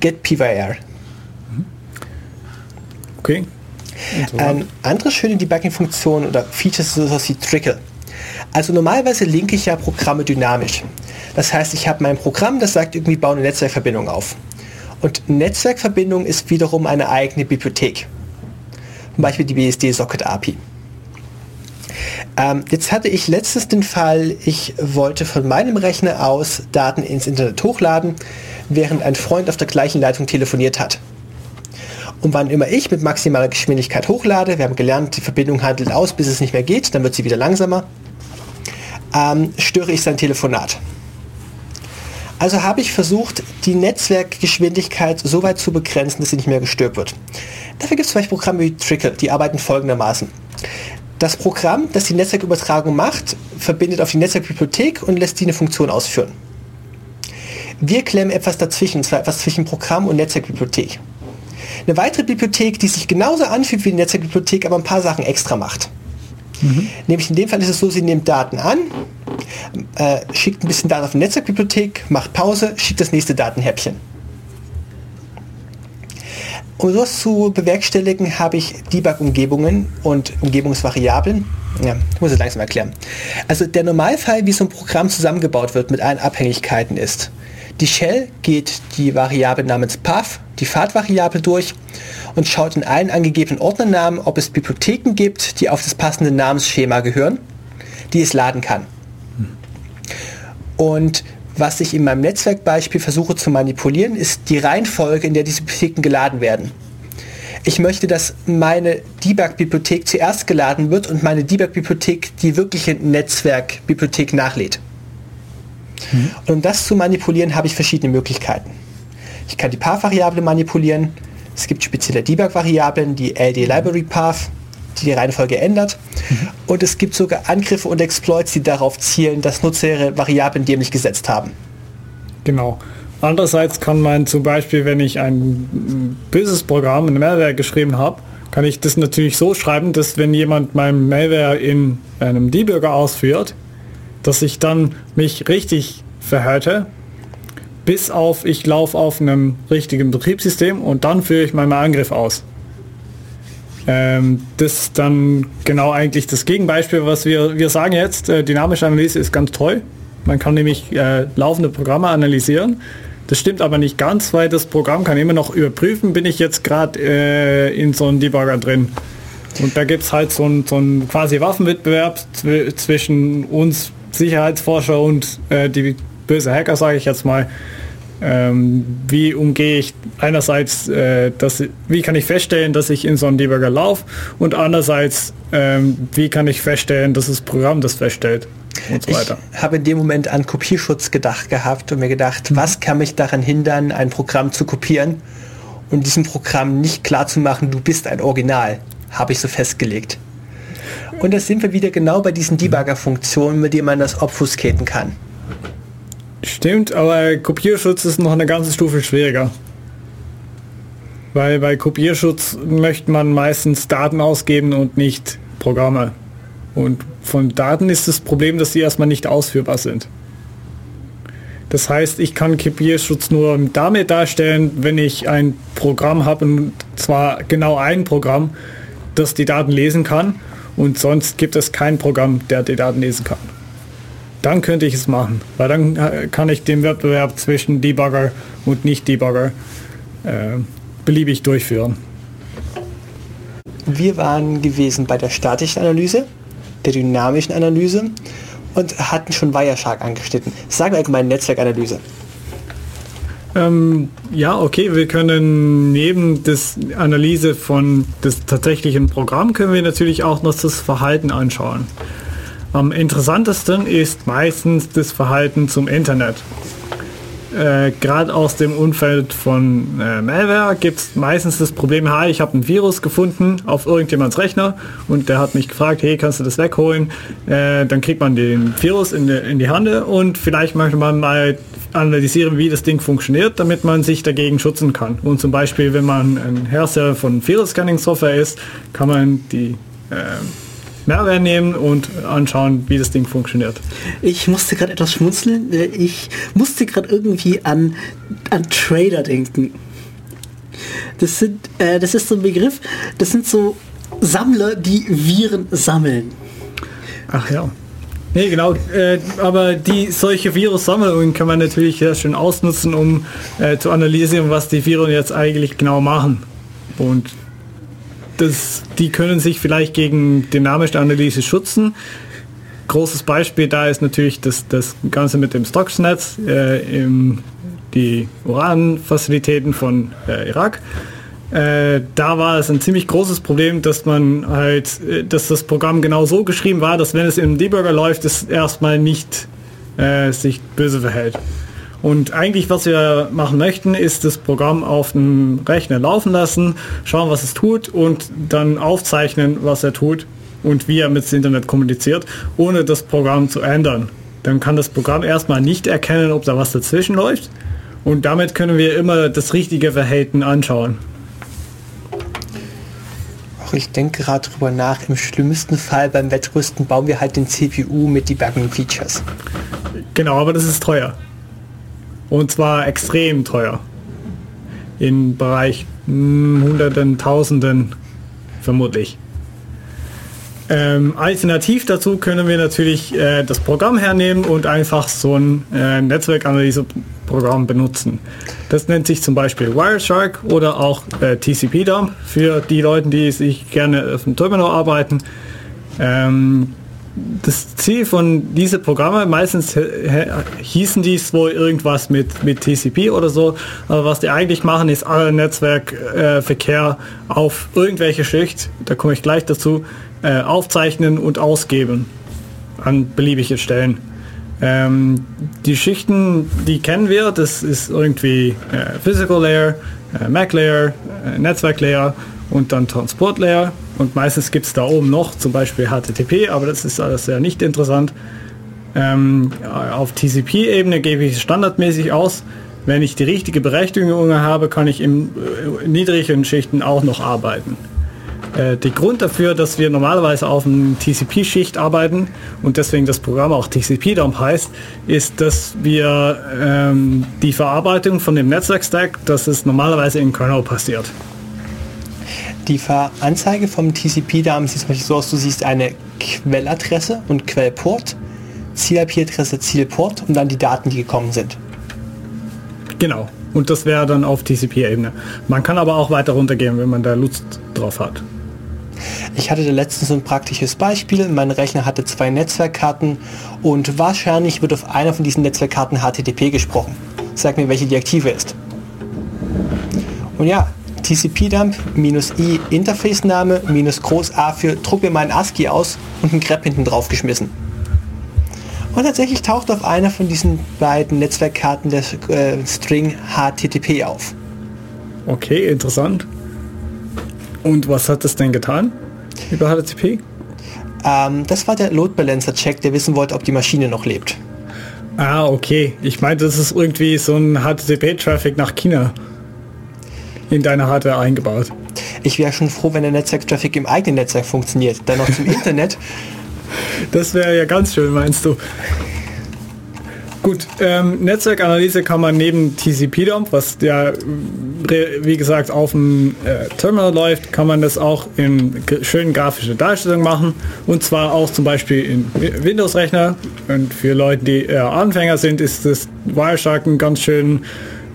Get PYR. Okay. Eine andere schöne Debugging-Funktion oder Features ist sowas wie Trickle. Also normalerweise linke ich ja Programme dynamisch. Das heißt, ich habe mein Programm, das sagt irgendwie, baue eine Netzwerkverbindung auf. Und Netzwerkverbindung ist wiederum eine eigene Bibliothek. Zum Beispiel die BSD Socket API. Ähm, jetzt hatte ich letztens den Fall, ich wollte von meinem Rechner aus Daten ins Internet hochladen, während ein Freund auf der gleichen Leitung telefoniert hat. Und wann immer ich mit maximaler Geschwindigkeit hochlade, wir haben gelernt, die Verbindung handelt aus, bis es nicht mehr geht, dann wird sie wieder langsamer, ähm, störe ich sein Telefonat. Also habe ich versucht, die Netzwerkgeschwindigkeit so weit zu begrenzen, dass sie nicht mehr gestört wird. Dafür gibt es zum Beispiel Programme wie Trickle, die arbeiten folgendermaßen. Das Programm, das die Netzwerkübertragung macht, verbindet auf die Netzwerkbibliothek und lässt die eine Funktion ausführen. Wir klemmen etwas dazwischen, zwar etwas zwischen Programm und Netzwerkbibliothek. Eine weitere Bibliothek, die sich genauso anfühlt wie die Netzwerkbibliothek, aber ein paar Sachen extra macht. Mhm. Nämlich in dem Fall ist es so, sie nimmt Daten an, äh, schickt ein bisschen Daten auf die Netzwerkbibliothek, macht Pause, schickt das nächste Datenhäppchen. Um sowas zu bewerkstelligen, habe ich Debug-Umgebungen und Umgebungsvariablen. Ja, ich muss es langsam erklären. Also der Normalfall, wie so ein Programm zusammengebaut wird mit allen Abhängigkeiten ist, die Shell geht die Variable namens path, die Fahrtvariable durch und schaut in allen angegebenen Ordnernamen, ob es Bibliotheken gibt, die auf das passende Namensschema gehören, die es laden kann. Und was ich in meinem Netzwerkbeispiel versuche zu manipulieren, ist die Reihenfolge, in der diese Bibliotheken geladen werden. Ich möchte, dass meine Debug-Bibliothek zuerst geladen wird und meine Debug-Bibliothek die wirkliche Netzwerkbibliothek nachlädt. Mhm. Und um das zu manipulieren, habe ich verschiedene Möglichkeiten. Ich kann die Path-Variable manipulieren. Es gibt spezielle Debug-Variablen, die LD Library Path, die die Reihenfolge ändert. Mhm. Und es gibt sogar Angriffe und Exploits, die darauf zielen, dass Nutzer ihre Variablen dämlich gesetzt haben. Genau. Andererseits kann man zum Beispiel, wenn ich ein böses Programm, ein Malware geschrieben habe, kann ich das natürlich so schreiben, dass wenn jemand mein Malware in einem Debugger ausführt, dass ich dann mich richtig verhalte, bis auf ich laufe auf einem richtigen Betriebssystem und dann führe ich meinen Angriff aus. Ähm, das ist dann genau eigentlich das Gegenbeispiel, was wir, wir sagen jetzt, äh, dynamische Analyse ist ganz toll. Man kann nämlich äh, laufende Programme analysieren. Das stimmt aber nicht ganz, weil das Programm kann immer noch überprüfen, bin ich jetzt gerade äh, in so einem Debugger drin. Und da gibt es halt so einen so quasi Waffenwettbewerb zw zwischen uns Sicherheitsforscher und äh, die böse Hacker, sage ich jetzt mal. Ähm, wie umgehe ich einerseits, äh, dass, wie kann ich feststellen, dass ich in so einen Debugger laufe und andererseits, ähm, wie kann ich feststellen, dass das Programm das feststellt und so weiter. Ich habe in dem Moment an Kopierschutz gedacht gehabt und mir gedacht, mhm. was kann mich daran hindern, ein Programm zu kopieren und diesem Programm nicht klar zu machen, du bist ein Original, habe ich so festgelegt. Und da sind wir wieder genau bei diesen Debugger-Funktionen, mit denen man das obfuscaten kann. Stimmt, aber Kopierschutz ist noch eine ganze Stufe schwieriger. Weil bei Kopierschutz möchte man meistens Daten ausgeben und nicht Programme. Und von Daten ist das Problem, dass sie erstmal nicht ausführbar sind. Das heißt, ich kann Kopierschutz nur damit darstellen, wenn ich ein Programm habe, und zwar genau ein Programm, das die Daten lesen kann und sonst gibt es kein Programm, der die Daten lesen kann. Dann könnte ich es machen, weil dann äh, kann ich den Wettbewerb zwischen Debugger und Nicht-Debugger äh, beliebig durchführen. Wir waren gewesen bei der statischen Analyse, der dynamischen Analyse und hatten schon Wireshark angeschnitten. Sagen wir allgemein Netzwerkanalyse. Ähm, ja, okay, wir können neben der Analyse von des tatsächlichen Programm können wir natürlich auch noch das Verhalten anschauen. Am interessantesten ist meistens das Verhalten zum Internet. Äh, Gerade aus dem Umfeld von äh, Malware gibt es meistens das Problem, hi, ich habe ein Virus gefunden auf irgendjemands Rechner und der hat mich gefragt, hey, kannst du das wegholen? Äh, dann kriegt man den Virus in die, in die Hand und vielleicht möchte man mal analysieren, wie das Ding funktioniert, damit man sich dagegen schützen kann. Und zum Beispiel, wenn man ein Hersteller von Virus-Scanning-Software ist, kann man die Mehrwert nehmen und anschauen, wie das Ding funktioniert. Ich musste gerade etwas schmunzeln. Äh, ich musste gerade irgendwie an, an Trader denken. Das, sind, äh, das ist so ein Begriff, das sind so Sammler, die Viren sammeln. Ach ja. Nee, genau. Äh, aber die solche Virussammlungen kann man natürlich sehr schön ausnutzen, um äh, zu analysieren, was die Viren jetzt eigentlich genau machen. Und das, die können sich vielleicht gegen dynamische Analyse schützen. Großes Beispiel da ist natürlich das, das Ganze mit dem Stuxnet, äh, im, die Uran-Facilitäten von äh, Irak. Äh, da war es ein ziemlich großes Problem, dass man halt, äh, dass das Programm genau so geschrieben war, dass wenn es im Debugger läuft, es erstmal nicht äh, sich böse verhält. Und eigentlich, was wir machen möchten, ist das Programm auf dem Rechner laufen lassen, schauen, was es tut und dann aufzeichnen, was er tut und wie er mit dem Internet kommuniziert, ohne das Programm zu ändern. Dann kann das Programm erstmal nicht erkennen, ob da was dazwischen läuft. Und damit können wir immer das richtige Verhalten anschauen. Auch ich denke gerade darüber nach, im schlimmsten Fall beim Wettrüsten bauen wir halt den CPU mit Debugging-Features. Genau, aber das ist teuer. Und zwar extrem teuer. Im Bereich hm, Hunderten, Tausenden vermutlich. Ähm, alternativ dazu können wir natürlich äh, das Programm hernehmen und einfach so ein äh, Netzwerkanalyse-Programm benutzen. Das nennt sich zum Beispiel Wireshark oder auch äh, TCP-Dump für die Leute, die sich gerne auf dem Terminal arbeiten. Ähm, das Ziel von diese Programme, meistens hießen dies wohl irgendwas mit, mit TCP oder so, aber was die eigentlich machen, ist alle Netzwerkverkehr äh, auf irgendwelche Schicht, da komme ich gleich dazu, äh, aufzeichnen und ausgeben an beliebige Stellen. Ähm, die Schichten, die kennen wir, das ist irgendwie äh, Physical Layer, äh, Mac Layer, äh, Netzwerk Layer und dann Transport Layer und meistens gibt es da oben noch zum Beispiel HTTP, aber das ist alles sehr nicht interessant. Ähm, auf TCP-Ebene gebe ich es standardmäßig aus. Wenn ich die richtige Berechtigung habe, kann ich in äh, niedrigen Schichten auch noch arbeiten. Äh, der Grund dafür, dass wir normalerweise auf einem TCP-Schicht arbeiten und deswegen das Programm auch TCP-Dump heißt, ist, dass wir ähm, die Verarbeitung von dem Netzwerk-Stack, dass es normalerweise in Kernel passiert. Die Anzeige vom TCP-Damen sieht zum Beispiel so aus, du siehst eine Quelladresse und Quellport, Ziel-IP-Adresse, Zielport und dann die Daten, die gekommen sind. Genau. Und das wäre dann auf TCP-Ebene. Man kann aber auch weiter runtergehen, wenn man da Lust drauf hat. Ich hatte da letztens so ein praktisches Beispiel. Mein Rechner hatte zwei Netzwerkkarten und wahrscheinlich wird auf einer von diesen Netzwerkkarten HTTP gesprochen. Sag mir, welche die aktive ist. Und ja, TCP-Dump minus i Interface-Name minus groß A für druck mir meinen ASCII aus und einen grep hinten drauf geschmissen. Und tatsächlich taucht auf einer von diesen beiden Netzwerkkarten der äh, String HTTP auf. Okay, interessant. Und was hat das denn getan über HTTP? Ähm, das war der Load Balancer Check, der wissen wollte, ob die Maschine noch lebt. Ah, okay. Ich meinte, das ist irgendwie so ein HTTP-Traffic nach China in deine Hardware eingebaut. Ich wäre schon froh, wenn der Netzwerk-Traffic im eigenen Netzwerk funktioniert. Dann noch zum [LAUGHS] Internet. Das wäre ja ganz schön, meinst du? Gut, ähm, Netzwerkanalyse kann man neben TCP-Dump, was ja wie gesagt auf dem äh, Terminal läuft, kann man das auch in schönen grafischen Darstellungen machen und zwar auch zum Beispiel in Windows-Rechner und für Leute, die äh, Anfänger sind, ist das Wireshark ein ganz schön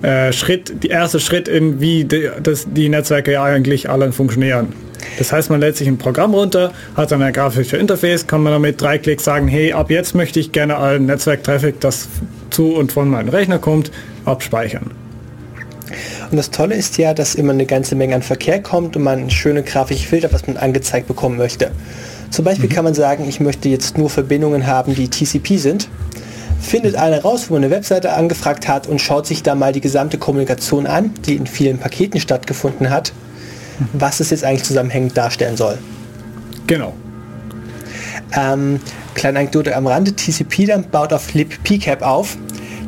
äh, Schritt, der erste Schritt in wie die, das, die Netzwerke eigentlich alle funktionieren. Das heißt, man lädt sich ein Programm runter, hat dann ein grafisches Interface, kann man damit drei Klicks sagen, hey, ab jetzt möchte ich gerne allen Netzwerktraffic, das zu und von meinem Rechner kommt, abspeichern. Und das Tolle ist ja, dass immer eine ganze Menge an Verkehr kommt und man schöne grafische Filter, was man angezeigt bekommen möchte. Zum Beispiel mhm. kann man sagen, ich möchte jetzt nur Verbindungen haben, die TCP sind. Findet einer raus, wo man eine Webseite angefragt hat und schaut sich da mal die gesamte Kommunikation an, die in vielen Paketen stattgefunden hat was es jetzt eigentlich zusammenhängend darstellen soll. Genau. Ähm, kleine Anekdote am Rande, TCP dann baut auf libpcap auf.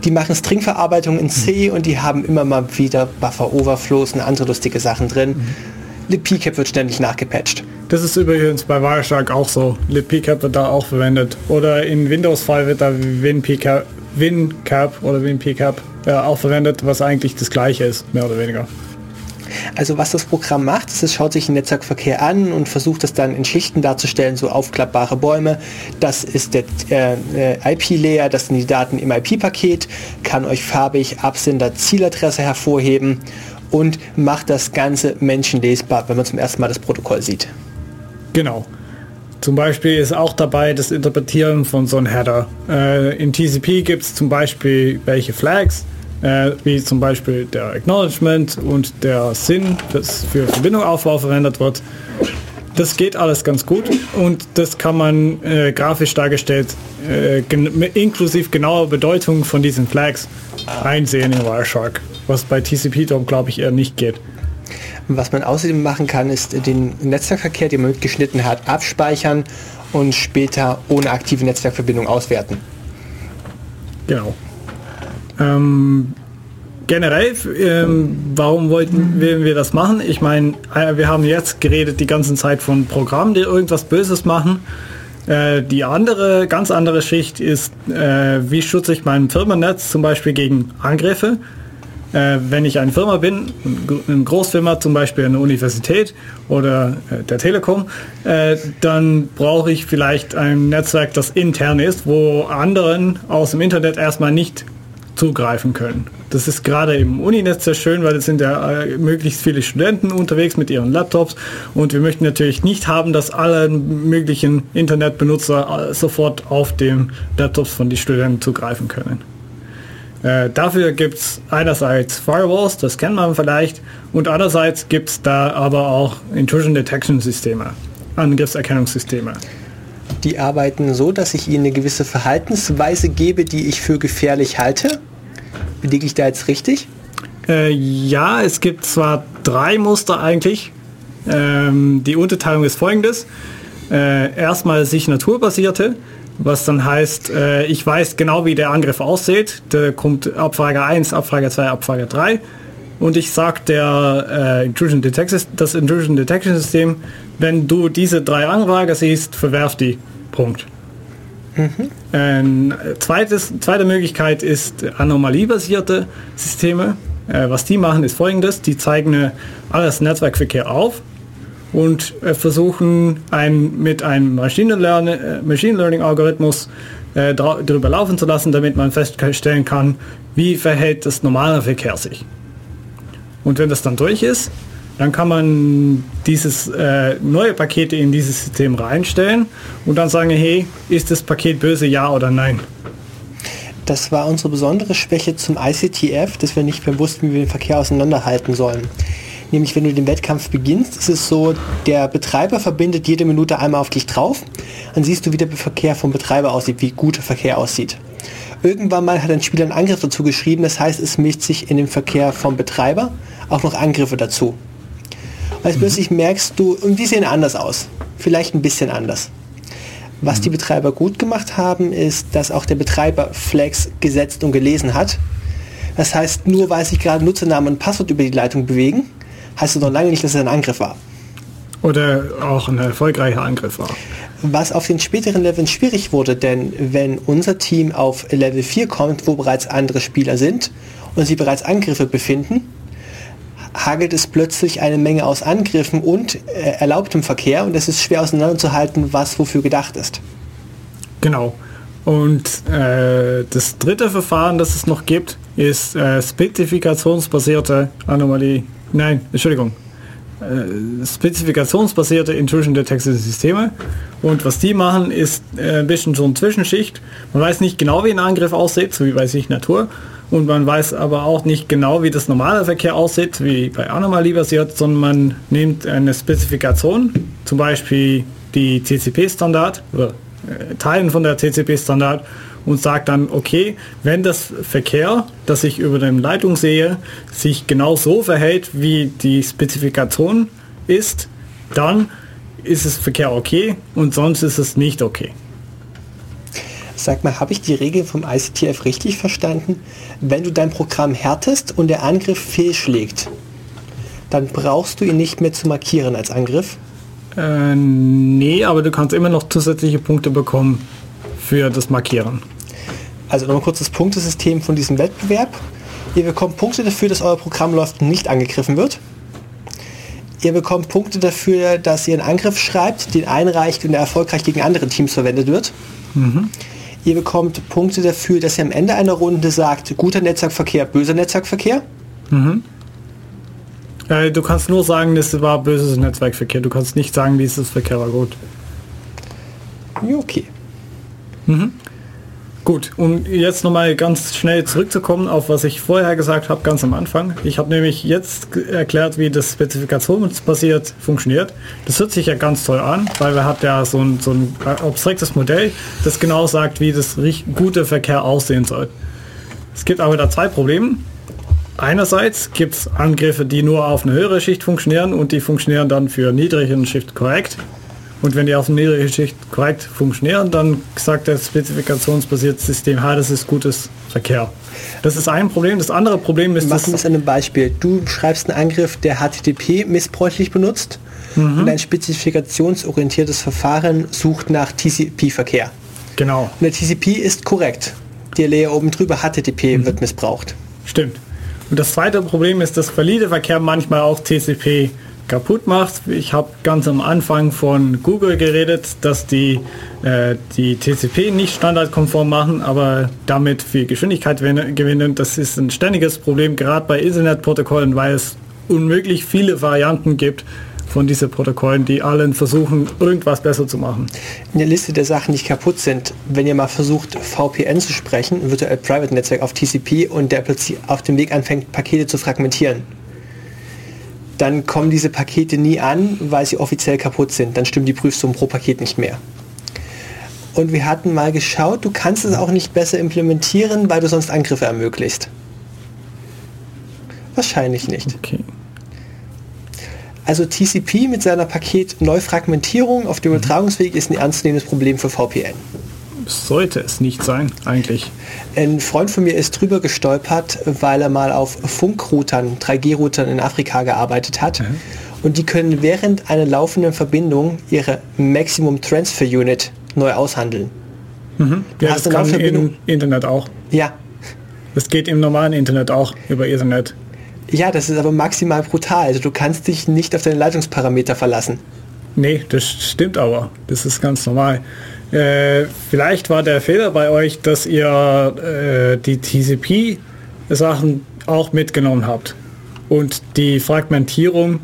Die machen Stringverarbeitung in C mhm. und die haben immer mal wieder Buffer-Overflows und andere lustige Sachen drin. Mhm. Libpcap wird ständig nachgepatcht. Das ist übrigens bei Wireshark auch so. libpcap wird da auch verwendet. Oder in Windows-File wird da WinPcap, WinCap oder WinPcap äh, auch verwendet, was eigentlich das gleiche ist, mehr oder weniger. Also was das Programm macht, ist, es schaut sich den Netzwerkverkehr an und versucht es dann in Schichten darzustellen, so aufklappbare Bäume. Das ist der äh, äh IP-Layer, das sind die Daten im IP-Paket, kann euch farbig Absender Zieladresse hervorheben und macht das Ganze menschenlesbar, wenn man zum ersten Mal das Protokoll sieht. Genau. Zum Beispiel ist auch dabei das Interpretieren von so einem Header. Äh, in TCP gibt es zum Beispiel welche Flags, äh, wie zum Beispiel der Acknowledgement und der Sinn, das für Verbindungaufbau verwendet wird. Das geht alles ganz gut und das kann man äh, grafisch dargestellt, äh, gen inklusive genauer Bedeutung von diesen Flags einsehen in Wireshark, was bei TCP-DOM glaube ich eher nicht geht. Was man außerdem machen kann, ist den Netzwerkverkehr, den man mitgeschnitten hat, abspeichern und später ohne aktive Netzwerkverbindung auswerten. Genau. Ähm, generell, ähm, warum wollten wir, das machen? Ich meine, äh, wir haben jetzt geredet die ganze Zeit von Programmen, die irgendwas Böses machen. Äh, die andere, ganz andere Schicht ist, äh, wie schütze ich mein Firmennetz zum Beispiel gegen Angriffe. Äh, wenn ich eine Firma bin, eine Großfirma, zum Beispiel eine Universität oder äh, der Telekom, äh, dann brauche ich vielleicht ein Netzwerk, das intern ist, wo anderen aus dem Internet erstmal nicht zugreifen können. Das ist gerade im Uninetz sehr schön, weil es sind ja äh, möglichst viele Studenten unterwegs mit ihren Laptops und wir möchten natürlich nicht haben, dass alle möglichen Internetbenutzer äh, sofort auf den Laptops von den Studenten zugreifen können. Äh, dafür gibt es einerseits Firewalls, das kennt man vielleicht, und andererseits gibt es da aber auch Intrusion Detection Systeme, Angriffserkennungssysteme. Die arbeiten so, dass ich ihnen eine gewisse Verhaltensweise gebe, die ich für gefährlich halte Liege ich da jetzt richtig? Äh, ja, es gibt zwar drei Muster eigentlich. Ähm, die Unterteilung ist folgendes. Äh, erstmal signaturbasierte, was dann heißt, äh, ich weiß genau, wie der Angriff aussieht. Da kommt Abfrage 1, Abfrage 2, Abfrage 3. Und ich sage der äh, Intrusion Detection, das Intrusion Detection System, wenn du diese drei Anfragen siehst, verwerf die. Punkt. Mhm. Ein zweites, zweite Möglichkeit ist anomaliebasierte Systeme. Äh, was die machen, ist folgendes. Die zeigen alles Netzwerkverkehr auf und äh, versuchen ein, mit einem Machine Learning, äh, Machine Learning Algorithmus äh, darüber laufen zu lassen, damit man feststellen kann, wie verhält das normale Verkehr sich. Und wenn das dann durch ist, dann kann man dieses äh, neue Paket in dieses System reinstellen und dann sagen, hey, ist das Paket böse, ja oder nein? Das war unsere besondere Schwäche zum ICTF, dass wir nicht mehr wussten, wie wir den Verkehr auseinanderhalten sollen. Nämlich, wenn du den Wettkampf beginnst, ist es so, der Betreiber verbindet jede Minute einmal auf dich drauf. Dann siehst du, wie der Verkehr vom Betreiber aussieht, wie gut der Verkehr aussieht. Irgendwann mal hat ein Spieler einen Angriff dazu geschrieben, das heißt, es mischt sich in den Verkehr vom Betreiber auch noch Angriffe dazu. Weil mhm. plötzlich merkst du, und die sehen anders aus. Vielleicht ein bisschen anders. Was die Betreiber gut gemacht haben, ist, dass auch der Betreiber Flags gesetzt und gelesen hat. Das heißt, nur weil sich gerade Nutzernamen und Passwort über die Leitung bewegen, heißt es noch lange nicht, dass es ein Angriff war. Oder auch ein erfolgreicher Angriff war. Was auf den späteren Leveln schwierig wurde, denn wenn unser Team auf Level 4 kommt, wo bereits andere Spieler sind und sie bereits Angriffe befinden, hagelt es plötzlich eine Menge aus Angriffen und äh, erlaubtem Verkehr und es ist schwer auseinanderzuhalten, was wofür gedacht ist. Genau. Und äh, das dritte Verfahren, das es noch gibt, ist äh, spezifikationsbasierte Anomalie. Nein, Entschuldigung. Äh, spezifikationsbasierte Intrusion Detected Systeme. Und was die machen, ist äh, ein bisschen so eine Zwischenschicht. Man weiß nicht genau, wie ein Angriff aussieht, so wie bei Signatur. Und man weiß aber auch nicht genau, wie das normale Verkehr aussieht, wie bei Anomalie basiert, sondern man nimmt eine Spezifikation, zum Beispiel die TCP-Standard oder äh, Teilen von der TCP-Standard und sagt dann, okay, wenn das Verkehr, das ich über den Leitung sehe, sich genau so verhält, wie die Spezifikation ist, dann ist es Verkehr okay und sonst ist es nicht okay. Sag mal, habe ich die Regeln vom ICTF richtig verstanden? Wenn du dein Programm härtest und der Angriff fehlschlägt, dann brauchst du ihn nicht mehr zu markieren als Angriff? Äh, nee, aber du kannst immer noch zusätzliche Punkte bekommen für das Markieren. Also nochmal kurz das Punktesystem von diesem Wettbewerb. Ihr bekommt Punkte dafür, dass euer Programm läuft und nicht angegriffen wird. Ihr bekommt Punkte dafür, dass ihr einen Angriff schreibt, den einreicht und der erfolgreich gegen andere Teams verwendet wird. Mhm. Ihr bekommt Punkte dafür, dass ihr am Ende einer Runde sagt, guter Netzwerkverkehr, böser Netzwerkverkehr. Mhm. Äh, du kannst nur sagen, das war böses Netzwerkverkehr. Du kannst nicht sagen, dieses Verkehr war gut. Okay. Mhm. Gut, um jetzt nochmal ganz schnell zurückzukommen auf was ich vorher gesagt habe, ganz am Anfang. Ich habe nämlich jetzt erklärt, wie das spezifikationsbasiert funktioniert. Das hört sich ja ganz toll an, weil wir hat ja so ein, so ein abstraktes Modell, das genau sagt, wie das gute Verkehr aussehen soll. Es gibt aber da zwei Probleme. Einerseits gibt es Angriffe, die nur auf eine höhere Schicht funktionieren und die funktionieren dann für niedrigen Schicht korrekt. Und wenn die auf einer niedrigen Schicht korrekt funktionieren, dann sagt das spezifikationsbasierte System, ha, das ist gutes Verkehr. Das ist ein Problem. Das andere Problem ist... Machen wir es an einem Beispiel. Du schreibst einen Angriff, der HTTP missbräuchlich benutzt mhm. und ein spezifikationsorientiertes Verfahren sucht nach TCP-Verkehr. Genau. Und der TCP ist korrekt. Der Layer oben drüber, HTTP, mhm. wird missbraucht. Stimmt. Und das zweite Problem ist, dass valide Verkehr manchmal auch TCP kaputt macht. Ich habe ganz am Anfang von Google geredet, dass die äh, die TCP nicht standardkonform machen, aber damit viel Geschwindigkeit gewinnen. Das ist ein ständiges Problem, gerade bei Internetprotokollen, weil es unmöglich viele Varianten gibt von diesen Protokollen, die allen versuchen, irgendwas besser zu machen. In der Liste der Sachen, die kaputt sind, wenn ihr mal versucht, VPN zu sprechen, Virtual Private Netzwerk auf TCP und der plötzlich auf dem Weg anfängt, Pakete zu fragmentieren dann kommen diese Pakete nie an, weil sie offiziell kaputt sind. Dann stimmen die Prüfsummen pro Paket nicht mehr. Und wir hatten mal geschaut, du kannst es auch nicht besser implementieren, weil du sonst Angriffe ermöglicht. Wahrscheinlich nicht. Okay. Also TCP mit seiner Paket-Neufragmentierung auf dem mhm. Übertragungsweg ist ein ernstzunehmendes Problem für VPN sollte es nicht sein, eigentlich. Ein Freund von mir ist drüber gestolpert, weil er mal auf Funkroutern, 3G-Routern in Afrika gearbeitet hat. Mhm. Und die können während einer laufenden Verbindung ihre Maximum Transfer Unit neu aushandeln. Mhm. Ja, das kann im Internet auch. Ja. Das geht im normalen Internet auch über Ethernet. Ja, das ist aber maximal brutal. Also du kannst dich nicht auf deine Leitungsparameter verlassen. Nee, das stimmt aber. Das ist ganz normal. Äh, vielleicht war der Fehler bei euch, dass ihr äh, die TCP-Sachen auch mitgenommen habt und die Fragmentierung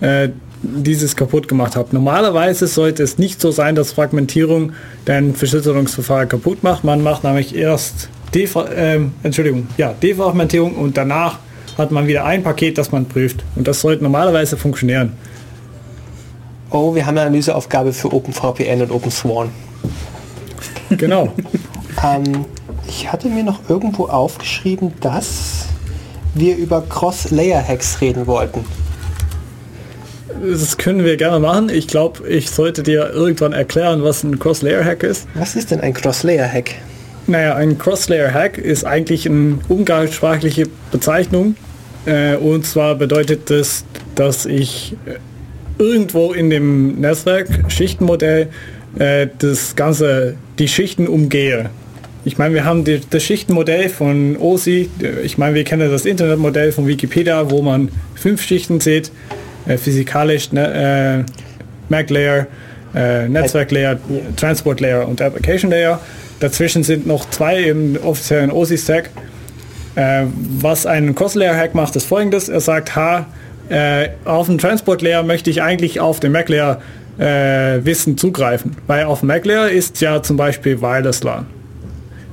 äh, dieses kaputt gemacht habt. Normalerweise sollte es nicht so sein, dass Fragmentierung dein Verschlüsselungsverfahren kaputt macht. Man macht nämlich erst Defra ähm, Entschuldigung, ja, Defragmentierung und danach hat man wieder ein Paket, das man prüft. Und das sollte normalerweise funktionieren oh, wir haben eine Analyseaufgabe für OpenVPN und OpenSworn. Genau. ähm, ich hatte mir noch irgendwo aufgeschrieben, dass wir über Cross-Layer-Hacks reden wollten. das können wir gerne machen. Ich glaube, ich sollte dir irgendwann erklären, was ein Cross-Layer-Hack ist. Was ist denn ein Cross-Layer-Hack? Naja, ein Cross-Layer-Hack ist eigentlich eine umgangssprachliche Bezeichnung. Äh, und zwar bedeutet das, dass ich äh, irgendwo in dem Netzwerk Schichtenmodell äh, das Ganze, die Schichten umgehe. Ich meine, wir haben die, das Schichtenmodell von OSI, ich meine, wir kennen das Internetmodell von Wikipedia, wo man fünf Schichten sieht, äh, physikalisch, ne, äh, Mac Layer, äh, Netzwerk Layer, Transport Layer und Application Layer. Dazwischen sind noch zwei im offiziellen OSI-Stack. Äh, was ein Cross-Layer-Hack macht, ist folgendes. Er sagt, ha, äh, auf dem Transport Layer möchte ich eigentlich auf den Mac Layer äh, Wissen zugreifen. Weil auf dem Mac Layer ist ja zum Beispiel Wireless LAN.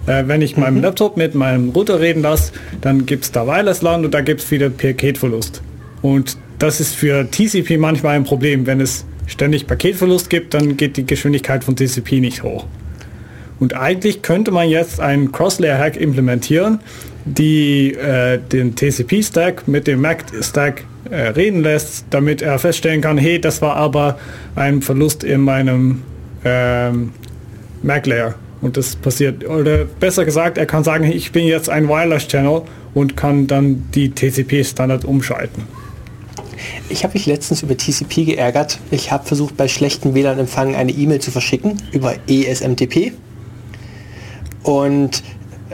Äh, wenn ich meinem mhm. Laptop mit meinem Router reden lasse, dann gibt es da Wireless LAN und da gibt es wieder Paketverlust. Und das ist für TCP manchmal ein Problem. Wenn es ständig Paketverlust gibt, dann geht die Geschwindigkeit von TCP nicht hoch. Und eigentlich könnte man jetzt einen Cross-Layer-Hack implementieren, die äh, den TCP-Stack mit dem Mac-Stack reden lässt, damit er feststellen kann, hey, das war aber ein Verlust in meinem ähm, Mac-Layer. Und das passiert, oder besser gesagt, er kann sagen, ich bin jetzt ein Wireless-Channel und kann dann die TCP-Standard umschalten. Ich habe mich letztens über TCP geärgert. Ich habe versucht, bei schlechten WLAN-Empfang eine E-Mail zu verschicken über ESMTP. Und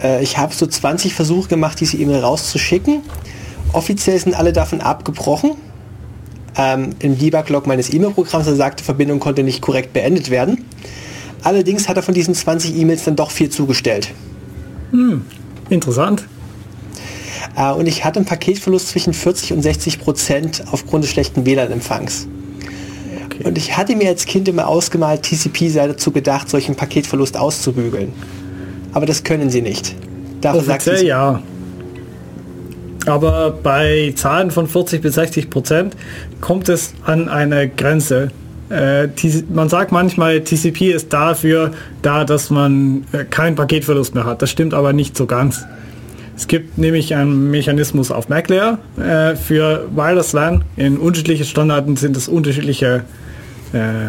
äh, ich habe so 20 Versuche gemacht, diese E-Mail rauszuschicken. Offiziell sind alle davon abgebrochen. Ähm, Im Debug-Log meines E-Mail-Programms, er sagte, Verbindung konnte nicht korrekt beendet werden. Allerdings hat er von diesen 20 E-Mails dann doch viel zugestellt. Hm, interessant. Äh, und ich hatte einen Paketverlust zwischen 40 und 60 Prozent aufgrund des schlechten WLAN-Empfangs. Okay. Und ich hatte mir als Kind immer ausgemalt, TCP sei dazu gedacht, solchen Paketverlust auszubügeln. Aber das können sie nicht. Dafür Offiziell sagt ja. Aber bei Zahlen von 40 bis 60 Prozent kommt es an eine Grenze. Äh, man sagt manchmal, TCP ist dafür da, dass man äh, keinen Paketverlust mehr hat. Das stimmt aber nicht so ganz. Es gibt nämlich einen Mechanismus auf MacLayer äh, für Wireless LAN. In unterschiedlichen Standards sind es unterschiedliche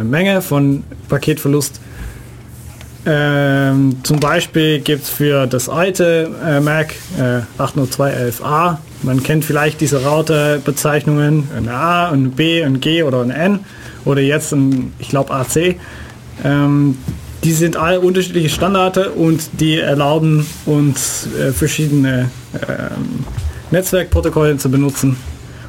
Menge von Paketverlust. Ähm, zum Beispiel gibt es für das alte äh, Mac äh, 802.11a, man kennt vielleicht diese Router-Bezeichnungen, ein A, ein B, ein G oder ein N oder jetzt ein, ich glaube AC. Ähm, die sind alle unterschiedliche Standards und die erlauben uns äh, verschiedene ähm, Netzwerkprotokolle zu benutzen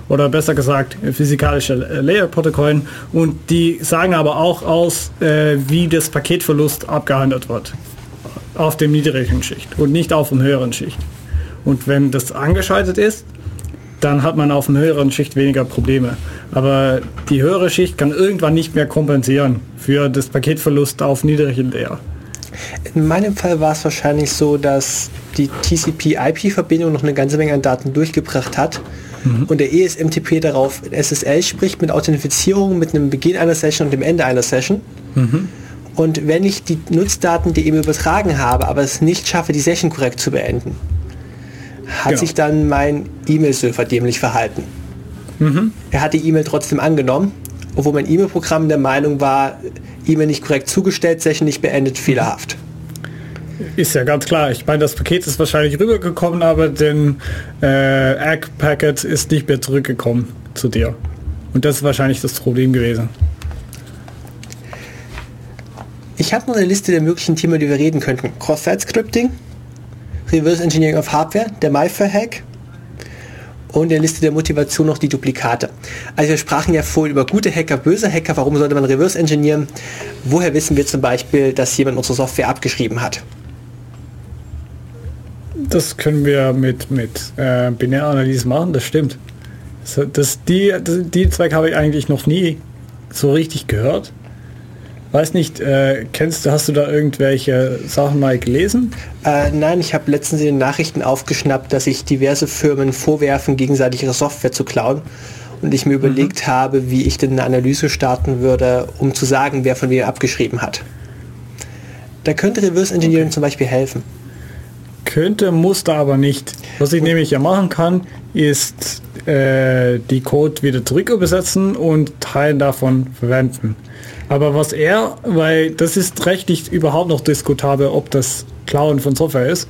oder besser gesagt physikalische Layer-Protokollen und die sagen aber auch aus, äh, wie das Paketverlust abgehandelt wird auf dem niedrigen Schicht und nicht auf dem höheren Schicht. Und wenn das angeschaltet ist, dann hat man auf dem höheren Schicht weniger Probleme. Aber die höhere Schicht kann irgendwann nicht mehr kompensieren für das Paketverlust auf niedrigen Layer. In meinem Fall war es wahrscheinlich so, dass die TCP-IP-Verbindung noch eine ganze Menge an Daten durchgebracht hat mhm. und der ESMTP darauf SSL spricht mit Authentifizierung, mit einem Beginn einer Session und dem Ende einer Session. Mhm. Und wenn ich die Nutzdaten, die eben übertragen habe, aber es nicht schaffe, die Session korrekt zu beenden, hat genau. sich dann mein E-Mail-Server dämlich verhalten. Mhm. Er hat die E-Mail trotzdem angenommen, obwohl mein E-Mail-Programm der Meinung war, E-Mail nicht korrekt zugestellt, Session nicht beendet, fehlerhaft. Ist ja ganz klar. Ich meine, das Paket ist wahrscheinlich rübergekommen, aber den äh, Egg-Packet ist nicht mehr zurückgekommen zu dir. Und das ist wahrscheinlich das Problem gewesen. Ich habe noch eine Liste der möglichen Themen, die wir reden könnten. Cross-Site-Scripting, Reverse Engineering of Hardware, der MyFair-Hack und der Liste der Motivation noch die Duplikate. Also wir sprachen ja vorhin über gute Hacker, böse Hacker, warum sollte man Reverse engineeren? Woher wissen wir zum Beispiel, dass jemand unsere Software abgeschrieben hat? Das können wir mit, mit äh, Binäranalyse machen, das stimmt. Das, das, die, das, die Zweig habe ich eigentlich noch nie so richtig gehört. Weiß nicht, äh, kennst du, hast du da irgendwelche Sachen mal gelesen? Äh, nein, ich habe letztens in den Nachrichten aufgeschnappt, dass sich diverse Firmen vorwerfen, gegenseitig ihre Software zu klauen. Und ich mir mhm. überlegt habe, wie ich denn eine Analyse starten würde, um zu sagen, wer von wem abgeschrieben hat. Da könnte Reverse Engineering okay. zum Beispiel helfen. Könnte, musste aber nicht. Was ich nämlich ja machen kann, ist äh, die Code wieder zurück übersetzen und Teilen davon verwenden. Aber was er, weil das ist rechtlich überhaupt noch diskutabel, ob das Klauen von Software ist.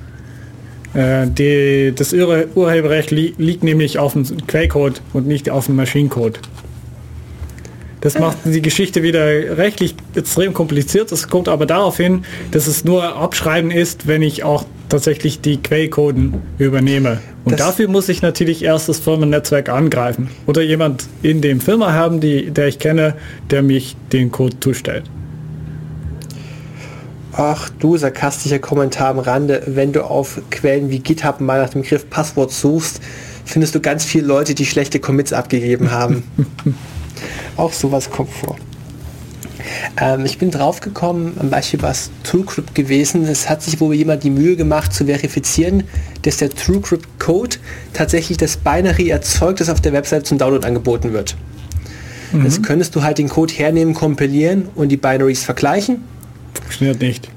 Äh, die, das Ur Urheberrecht li liegt nämlich auf dem Quellcode und nicht auf dem Maschinencode. Das macht die Geschichte wieder rechtlich extrem kompliziert. Das kommt aber darauf hin, dass es nur Abschreiben ist, wenn ich auch tatsächlich die Quellcoden übernehme. Und das dafür muss ich natürlich erst das Firmennetzwerk angreifen. Oder jemand in dem Firma haben, die, der ich kenne, der mich den Code zustellt. Ach du, sarkastischer Kommentar am Rande. Wenn du auf Quellen wie GitHub mal nach dem Begriff Passwort suchst, findest du ganz viele Leute, die schlechte Commits abgegeben haben. [LAUGHS] Auch sowas kommt vor. Ähm, ich bin drauf gekommen, am Beispiel war es TrueCrypt gewesen. Es hat sich wohl jemand die Mühe gemacht zu verifizieren, dass der TrueCrypt Code tatsächlich das Binary erzeugt, das auf der Website zum Download angeboten wird. Mhm. Jetzt könntest du halt den Code hernehmen, kompilieren und die Binaries vergleichen. Funktioniert nicht.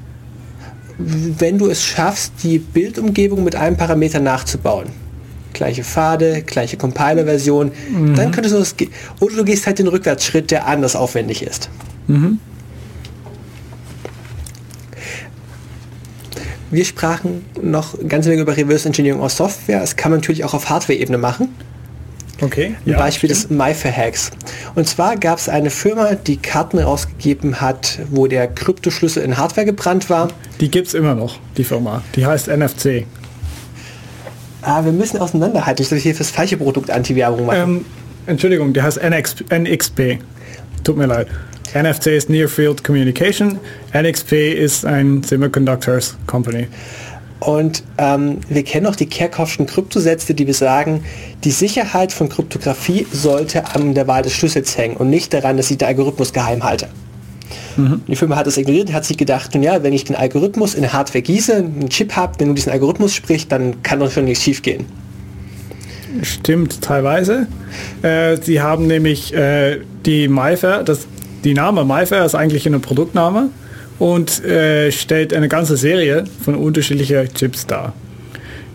Wenn du es schaffst, die Bildumgebung mit einem Parameter nachzubauen, gleiche Pfade, gleiche Compiler-Version, mhm. dann könntest du das, oder du gehst halt den Rückwärtsschritt, der anders aufwendig ist. Mhm. Wir sprachen noch ganz wenig über Reverse Engineering aus Software. Das kann man natürlich auch auf Hardware-Ebene machen. Okay. Ein ja, Beispiel stimmt. des MyFair-Hacks. Und zwar gab es eine Firma, die Karten rausgegeben hat, wo der Kryptoschlüssel in Hardware gebrannt war. Die gibt es immer noch, die Firma. Die heißt NFC. Ah, wir müssen auseinanderhalten, ich soll hier fürs falsche Produkt Anti-Werbung machen. Ähm, Entschuldigung, die heißt NX, NXP. Tut mir leid. NFC ist Near Field Communication. NXP ist ein Semiconductors Company. Und ähm, wir kennen auch die Kerkhoffschen Kryptosätze, die besagen, die Sicherheit von Kryptographie sollte an der Wahl des Schlüssels hängen und nicht daran, dass ich der Algorithmus geheim halte. Mhm. Die Firma hat das ignoriert, hat sich gedacht, nun ja, wenn ich den Algorithmus in Hardware gieße, einen Chip habe, wenn du diesen Algorithmus sprichst, dann kann doch schon nichts schief gehen. Stimmt teilweise. Äh, sie haben nämlich äh, die MyFair, das, die Name MyFair ist eigentlich eine Produktname und äh, stellt eine ganze Serie von unterschiedlichen Chips dar.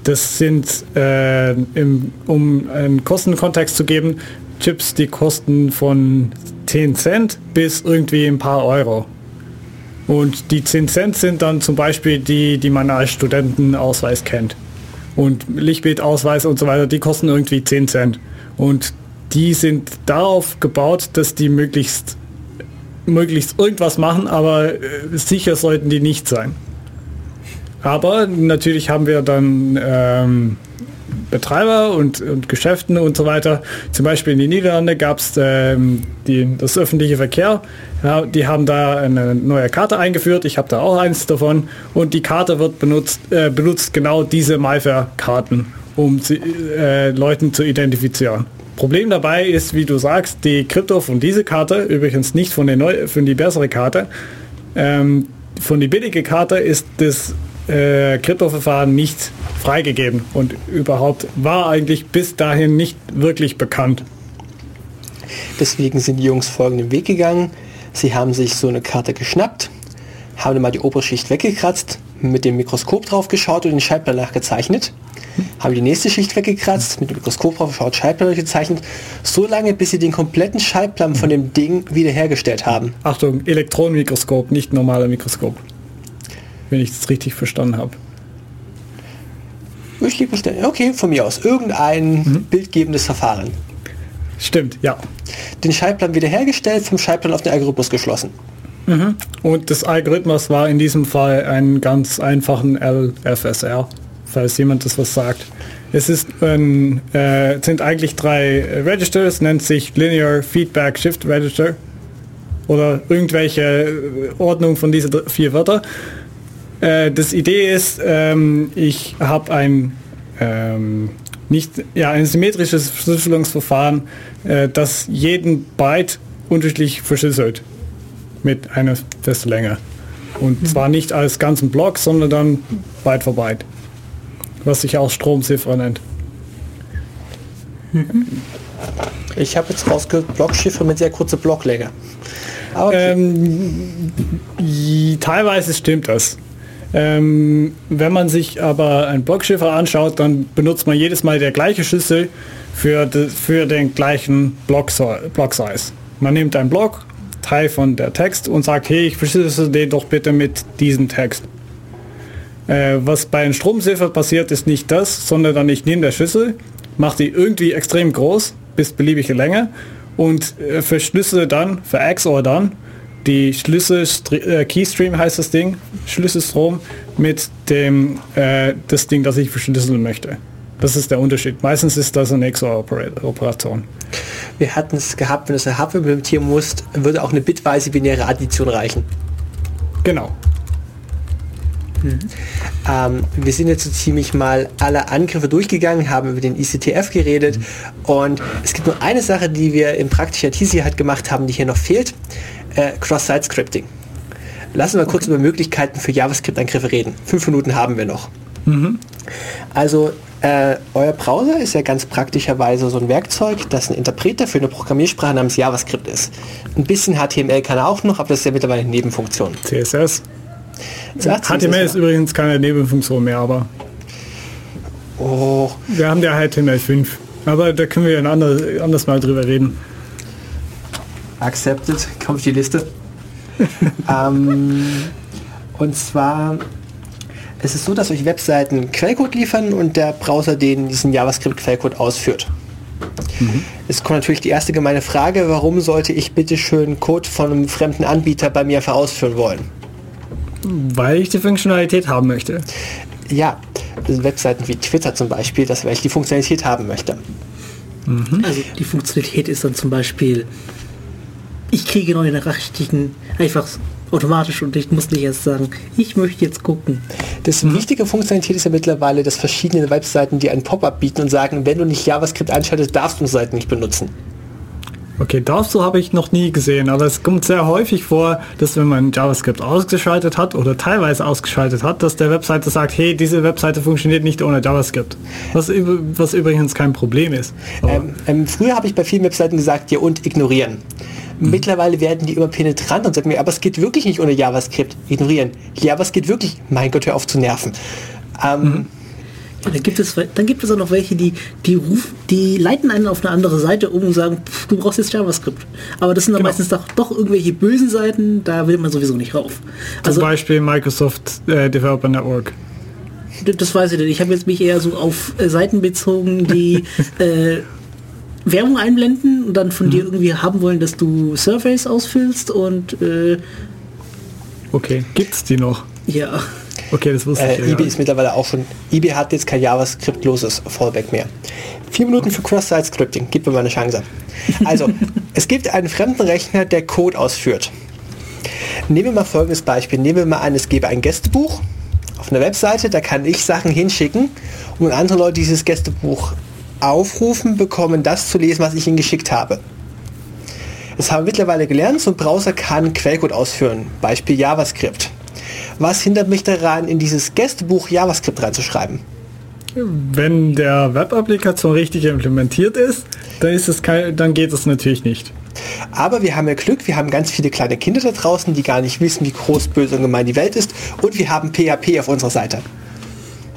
Das sind, äh, im, um einen Kostenkontext zu geben, Chips, die kosten von 10 Cent bis irgendwie ein paar Euro. Und die 10 Cent sind dann zum Beispiel die, die man als Studentenausweis kennt. Und Lichtbildausweis und so weiter, die kosten irgendwie 10 Cent. Und die sind darauf gebaut, dass die möglichst möglichst irgendwas machen, aber äh, sicher sollten die nicht sein. Aber natürlich haben wir dann ähm, Betreiber und, und Geschäften und so weiter. Zum Beispiel in den Niederlanden gab es ähm, das öffentliche Verkehr. Ja, die haben da eine neue Karte eingeführt. Ich habe da auch eins davon. Und die Karte wird benutzt, äh, benutzt genau diese MyFair-Karten, um sie, äh, Leuten zu identifizieren. Problem dabei ist, wie du sagst, die Krypto von dieser Karte, übrigens nicht von der neu, von die bessere Karte, ähm, von die billige Karte ist das äh, Kryptoverfahren nicht freigegeben und überhaupt war eigentlich bis dahin nicht wirklich bekannt. Deswegen sind die Jungs folgenden Weg gegangen. Sie haben sich so eine Karte geschnappt, haben mal die obere Schicht weggekratzt, mit dem Mikroskop drauf geschaut und den Schaltplan nachgezeichnet haben die nächste Schicht weggekratzt, mit dem Mikroskop drauf geschaut, Schallplatte gezeichnet, so lange, bis sie den kompletten Schallplan von dem Ding wiederhergestellt haben. Achtung, Elektronenmikroskop, nicht normaler Mikroskop. Wenn ich das richtig verstanden habe. Okay, von mir aus. Irgendein mhm. bildgebendes Verfahren. Stimmt, ja. Den Schallplan wiederhergestellt, vom Schallplan auf den Algorithmus geschlossen. Mhm. Und das Algorithmus war in diesem Fall einen ganz einfachen LFSR falls jemand das was sagt. Es ist, ähm, äh, sind eigentlich drei Registers, nennt sich Linear Feedback Shift Register oder irgendwelche Ordnung von diesen vier Wörter. Äh, das Idee ist, ähm, ich habe ein ähm, nicht ja ein symmetrisches Verschlüsselungsverfahren, äh, das jeden Byte unterschiedlich verschlüsselt mit einer festen Länge. Und zwar nicht als ganzen Block, sondern dann Byte für Byte was sich auch Stromziffer nennt. Ich habe jetzt rausgehört, Blockschiffe mit sehr kurzer Blocklänge. Okay. Ähm, teilweise stimmt das. Ähm, wenn man sich aber ein Blockschiffer anschaut, dann benutzt man jedes Mal der gleiche Schlüssel für, de, für den gleichen Block, Block Size. Man nimmt einen Block, Teil von der Text und sagt, hey, ich verschlüssel den doch bitte mit diesem Text. Äh, was bei einem Stromziffer passiert, ist nicht das, sondern dann ich nehme der Schlüssel, mache die irgendwie extrem groß, bis beliebige Länge und äh, verschlüssele dann, verexor dann die Schlüssel, äh, Keystream heißt das Ding, Schlüsselstrom mit dem äh, das Ding, das ich verschlüsseln möchte. Das ist der Unterschied. Meistens ist das eine XOR-Operation. Wir hatten es gehabt, wenn du es eine Hardware implementieren musst, würde auch eine bitweise binäre Addition reichen. Genau. Mhm. Ähm, wir sind jetzt so ziemlich mal alle Angriffe durchgegangen, haben über den ICTF geredet mhm. und es gibt nur eine Sache, die wir in praktischer T-Sicherheit gemacht haben, die hier noch fehlt, äh, Cross-Site-Scripting. Lassen wir kurz über Möglichkeiten für JavaScript-Angriffe reden. Fünf Minuten haben wir noch. Mhm. Also äh, euer Browser ist ja ganz praktischerweise so ein Werkzeug, das ein Interpreter für eine Programmiersprache namens JavaScript ist. Ein bisschen HTML kann er auch noch, aber das ist ja mittlerweile eine Nebenfunktion. CSS. HTML ist übrigens keine Nebenfunktion mehr, aber oh. wir haben ja HTML5. Aber da können wir ein anders, anders mal drüber reden. Accepted, kommt auf die Liste. [LAUGHS] ähm, und zwar es ist so, dass euch Webseiten Quellcode liefern und der Browser den diesen JavaScript-Quellcode ausführt. Mhm. Es kommt natürlich die erste gemeine Frage, warum sollte ich bitte schön Code von einem fremden Anbieter bei mir einfach ausführen wollen? Weil ich die Funktionalität haben möchte. Ja, Webseiten wie Twitter zum Beispiel, dass weil ich die Funktionalität haben möchte. Mhm. Also die Funktionalität ist dann zum Beispiel, ich kriege neue Nachrichten einfach automatisch und ich muss nicht erst sagen, ich möchte jetzt gucken. Das mhm. wichtige Funktionalität ist ja mittlerweile, dass verschiedene Webseiten dir ein Pop-up bieten und sagen, wenn du nicht JavaScript einschaltest, darfst du Seiten nicht benutzen. Okay, darfst du habe ich noch nie gesehen, aber es kommt sehr häufig vor, dass wenn man JavaScript ausgeschaltet hat oder teilweise ausgeschaltet hat, dass der Webseite sagt, hey, diese Webseite funktioniert nicht ohne JavaScript. Was, was übrigens kein Problem ist. Ähm, ähm, früher habe ich bei vielen Webseiten gesagt, ja und ignorieren. Mhm. Mittlerweile werden die immer penetrant und sagen mir, aber es geht wirklich nicht ohne JavaScript. Ignorieren. Ja, aber es geht wirklich. Mein Gott, hör auf zu nerven. Ähm, mhm. Ja, dann gibt es, dann gibt es auch noch welche, die, die, ruf, die leiten einen auf eine andere Seite um und sagen, pff, du brauchst jetzt JavaScript. Aber das sind dann genau. meistens doch, doch irgendwelche bösen Seiten, da will man sowieso nicht rauf. Also, Zum Beispiel Microsoft äh, Developer Network. Das weiß ich nicht. Ich habe jetzt mich eher so auf äh, Seiten bezogen, die [LAUGHS] äh, Werbung einblenden und dann von mhm. dir irgendwie haben wollen, dass du Surveys ausfüllst und äh, Okay, gibt's die noch? Ja. Okay, das wusste äh, ich. Ja, eBay ja. ist mittlerweile auch schon. eBay hat jetzt kein JavaScript-loses Fallback mehr. Vier Minuten für Cross-Site-Scripting. Gib mir mal eine Chance. Also, [LAUGHS] es gibt einen fremden Rechner, der Code ausführt. Nehmen wir mal folgendes Beispiel. Nehmen wir mal an, es gebe ein Gästebuch auf einer Webseite, da kann ich Sachen hinschicken und andere Leute dieses Gästebuch aufrufen, bekommen das zu lesen, was ich ihnen geschickt habe. Das haben wir mittlerweile gelernt, so ein Browser kann Quellcode ausführen, Beispiel JavaScript. Was hindert mich daran, in dieses Gästebuch JavaScript reinzuschreiben? Wenn der Web-Applikation richtig implementiert ist, dann, ist es kein, dann geht es natürlich nicht. Aber wir haben ja Glück, wir haben ganz viele kleine Kinder da draußen, die gar nicht wissen, wie groß, böse und gemein die Welt ist. Und wir haben PHP auf unserer Seite.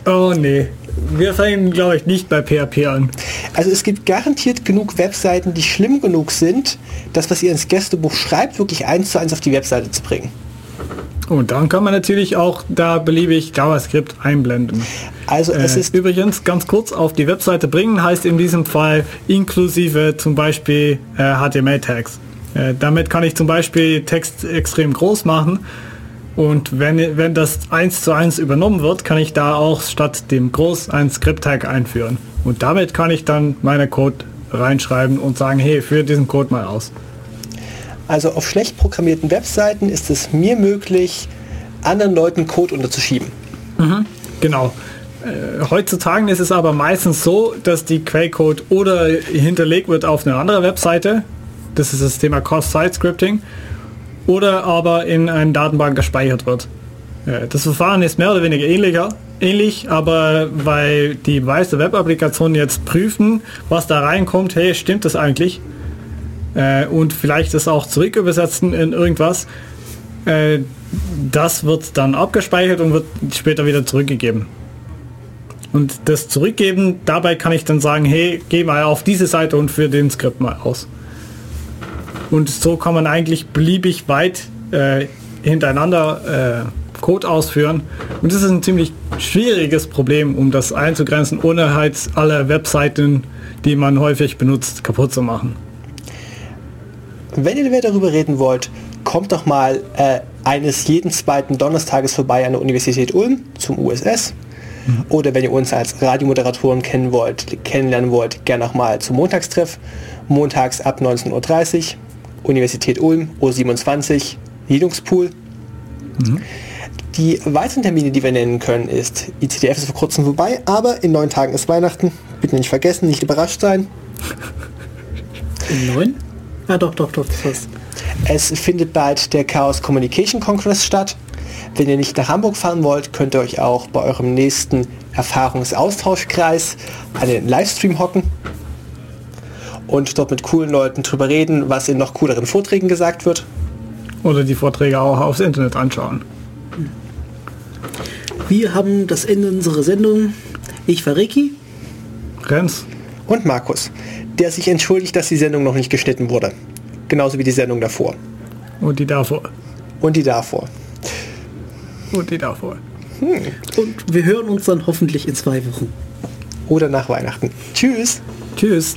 Oh nee wir fangen, glaube ich, nicht bei PHP an. Also es gibt garantiert genug Webseiten, die schlimm genug sind, das, was ihr ins Gästebuch schreibt, wirklich eins zu eins auf die Webseite zu bringen. Und dann kann man natürlich auch da beliebig JavaScript einblenden. Also es äh, ist übrigens ganz kurz auf die Webseite bringen heißt in diesem Fall inklusive zum Beispiel äh, HTML-Tags. Äh, damit kann ich zum Beispiel Text extrem groß machen und wenn, wenn das eins zu eins übernommen wird, kann ich da auch statt dem Groß ein Script-Tag einführen. Und damit kann ich dann meine Code reinschreiben und sagen, hey, führe diesen Code mal aus. Also auf schlecht programmierten Webseiten ist es mir möglich, anderen Leuten Code unterzuschieben. Mhm, genau. Äh, heutzutage ist es aber meistens so, dass die Quellcode oder hinterlegt wird auf eine andere Webseite. Das ist das Thema Cross-Site-Scripting oder aber in eine Datenbank gespeichert wird. Das Verfahren ist mehr oder weniger ähnlicher, ähnlich, aber weil die meisten Web-Applikationen jetzt prüfen, was da reinkommt, hey, stimmt das eigentlich? Äh, und vielleicht das auch zurückübersetzen in irgendwas, Äh, das wird dann abgespeichert und wird später wieder zurückgegeben. Und das Zurückgeben, dabei kann ich dann sagen, hey, geh mal auf diese Seite und führe den Skript mal aus. Und so kann man eigentlich beliebig weit äh, hintereinander äh, Code ausführen. Und das ist ein ziemlich schwieriges Problem, um das einzugrenzen, ohne halt alle Webseiten, die man häufig benutzt, kaputt zu machen. Wenn ihr mehr darüber reden wollt, kommt doch mal äh, eines jeden zweiten Donnerstages vorbei an der Universität Ulm zum USS. Mhm. Oder wenn ihr uns als Radiomoderatoren kennen wollt, kennenlernen wollt, gerne auch mal zum Montagstreff. Montags ab 19.30 Uhr, Universität Ulm, O27, Linux-Pool. Mhm. Die weiteren Termine, die wir nennen können, ist, ICTF ist vor kurzem vorbei, aber in neun Tagen ist Weihnachten. Bitte nicht vergessen, nicht überrascht sein. In neun? Ah, doch, doch, doch, das war's. Es findet bald der Chaos Communication Congress statt. Wenn ihr nicht nach Hamburg fahren wollt, könnt ihr euch auch bei eurem nächsten Erfahrungsaustauschkreis den Livestream hocken und dort mit coolen Leuten drüber reden, was in noch cooleren Vorträgen gesagt wird. Oder die Vorträge auch aufs Internet anschauen. Wir haben das Ende unserer Sendung. Ich war Ricky. Renz. Und Markus, der sich entschuldigt, dass die Sendung noch nicht geschnitten wurde. Genauso wie die Sendung davor. Und die davor. Und die davor. Und die davor. Hm. Und wir hören uns dann hoffentlich in zwei Wochen. Oder nach Weihnachten. Tschüss. Tschüss.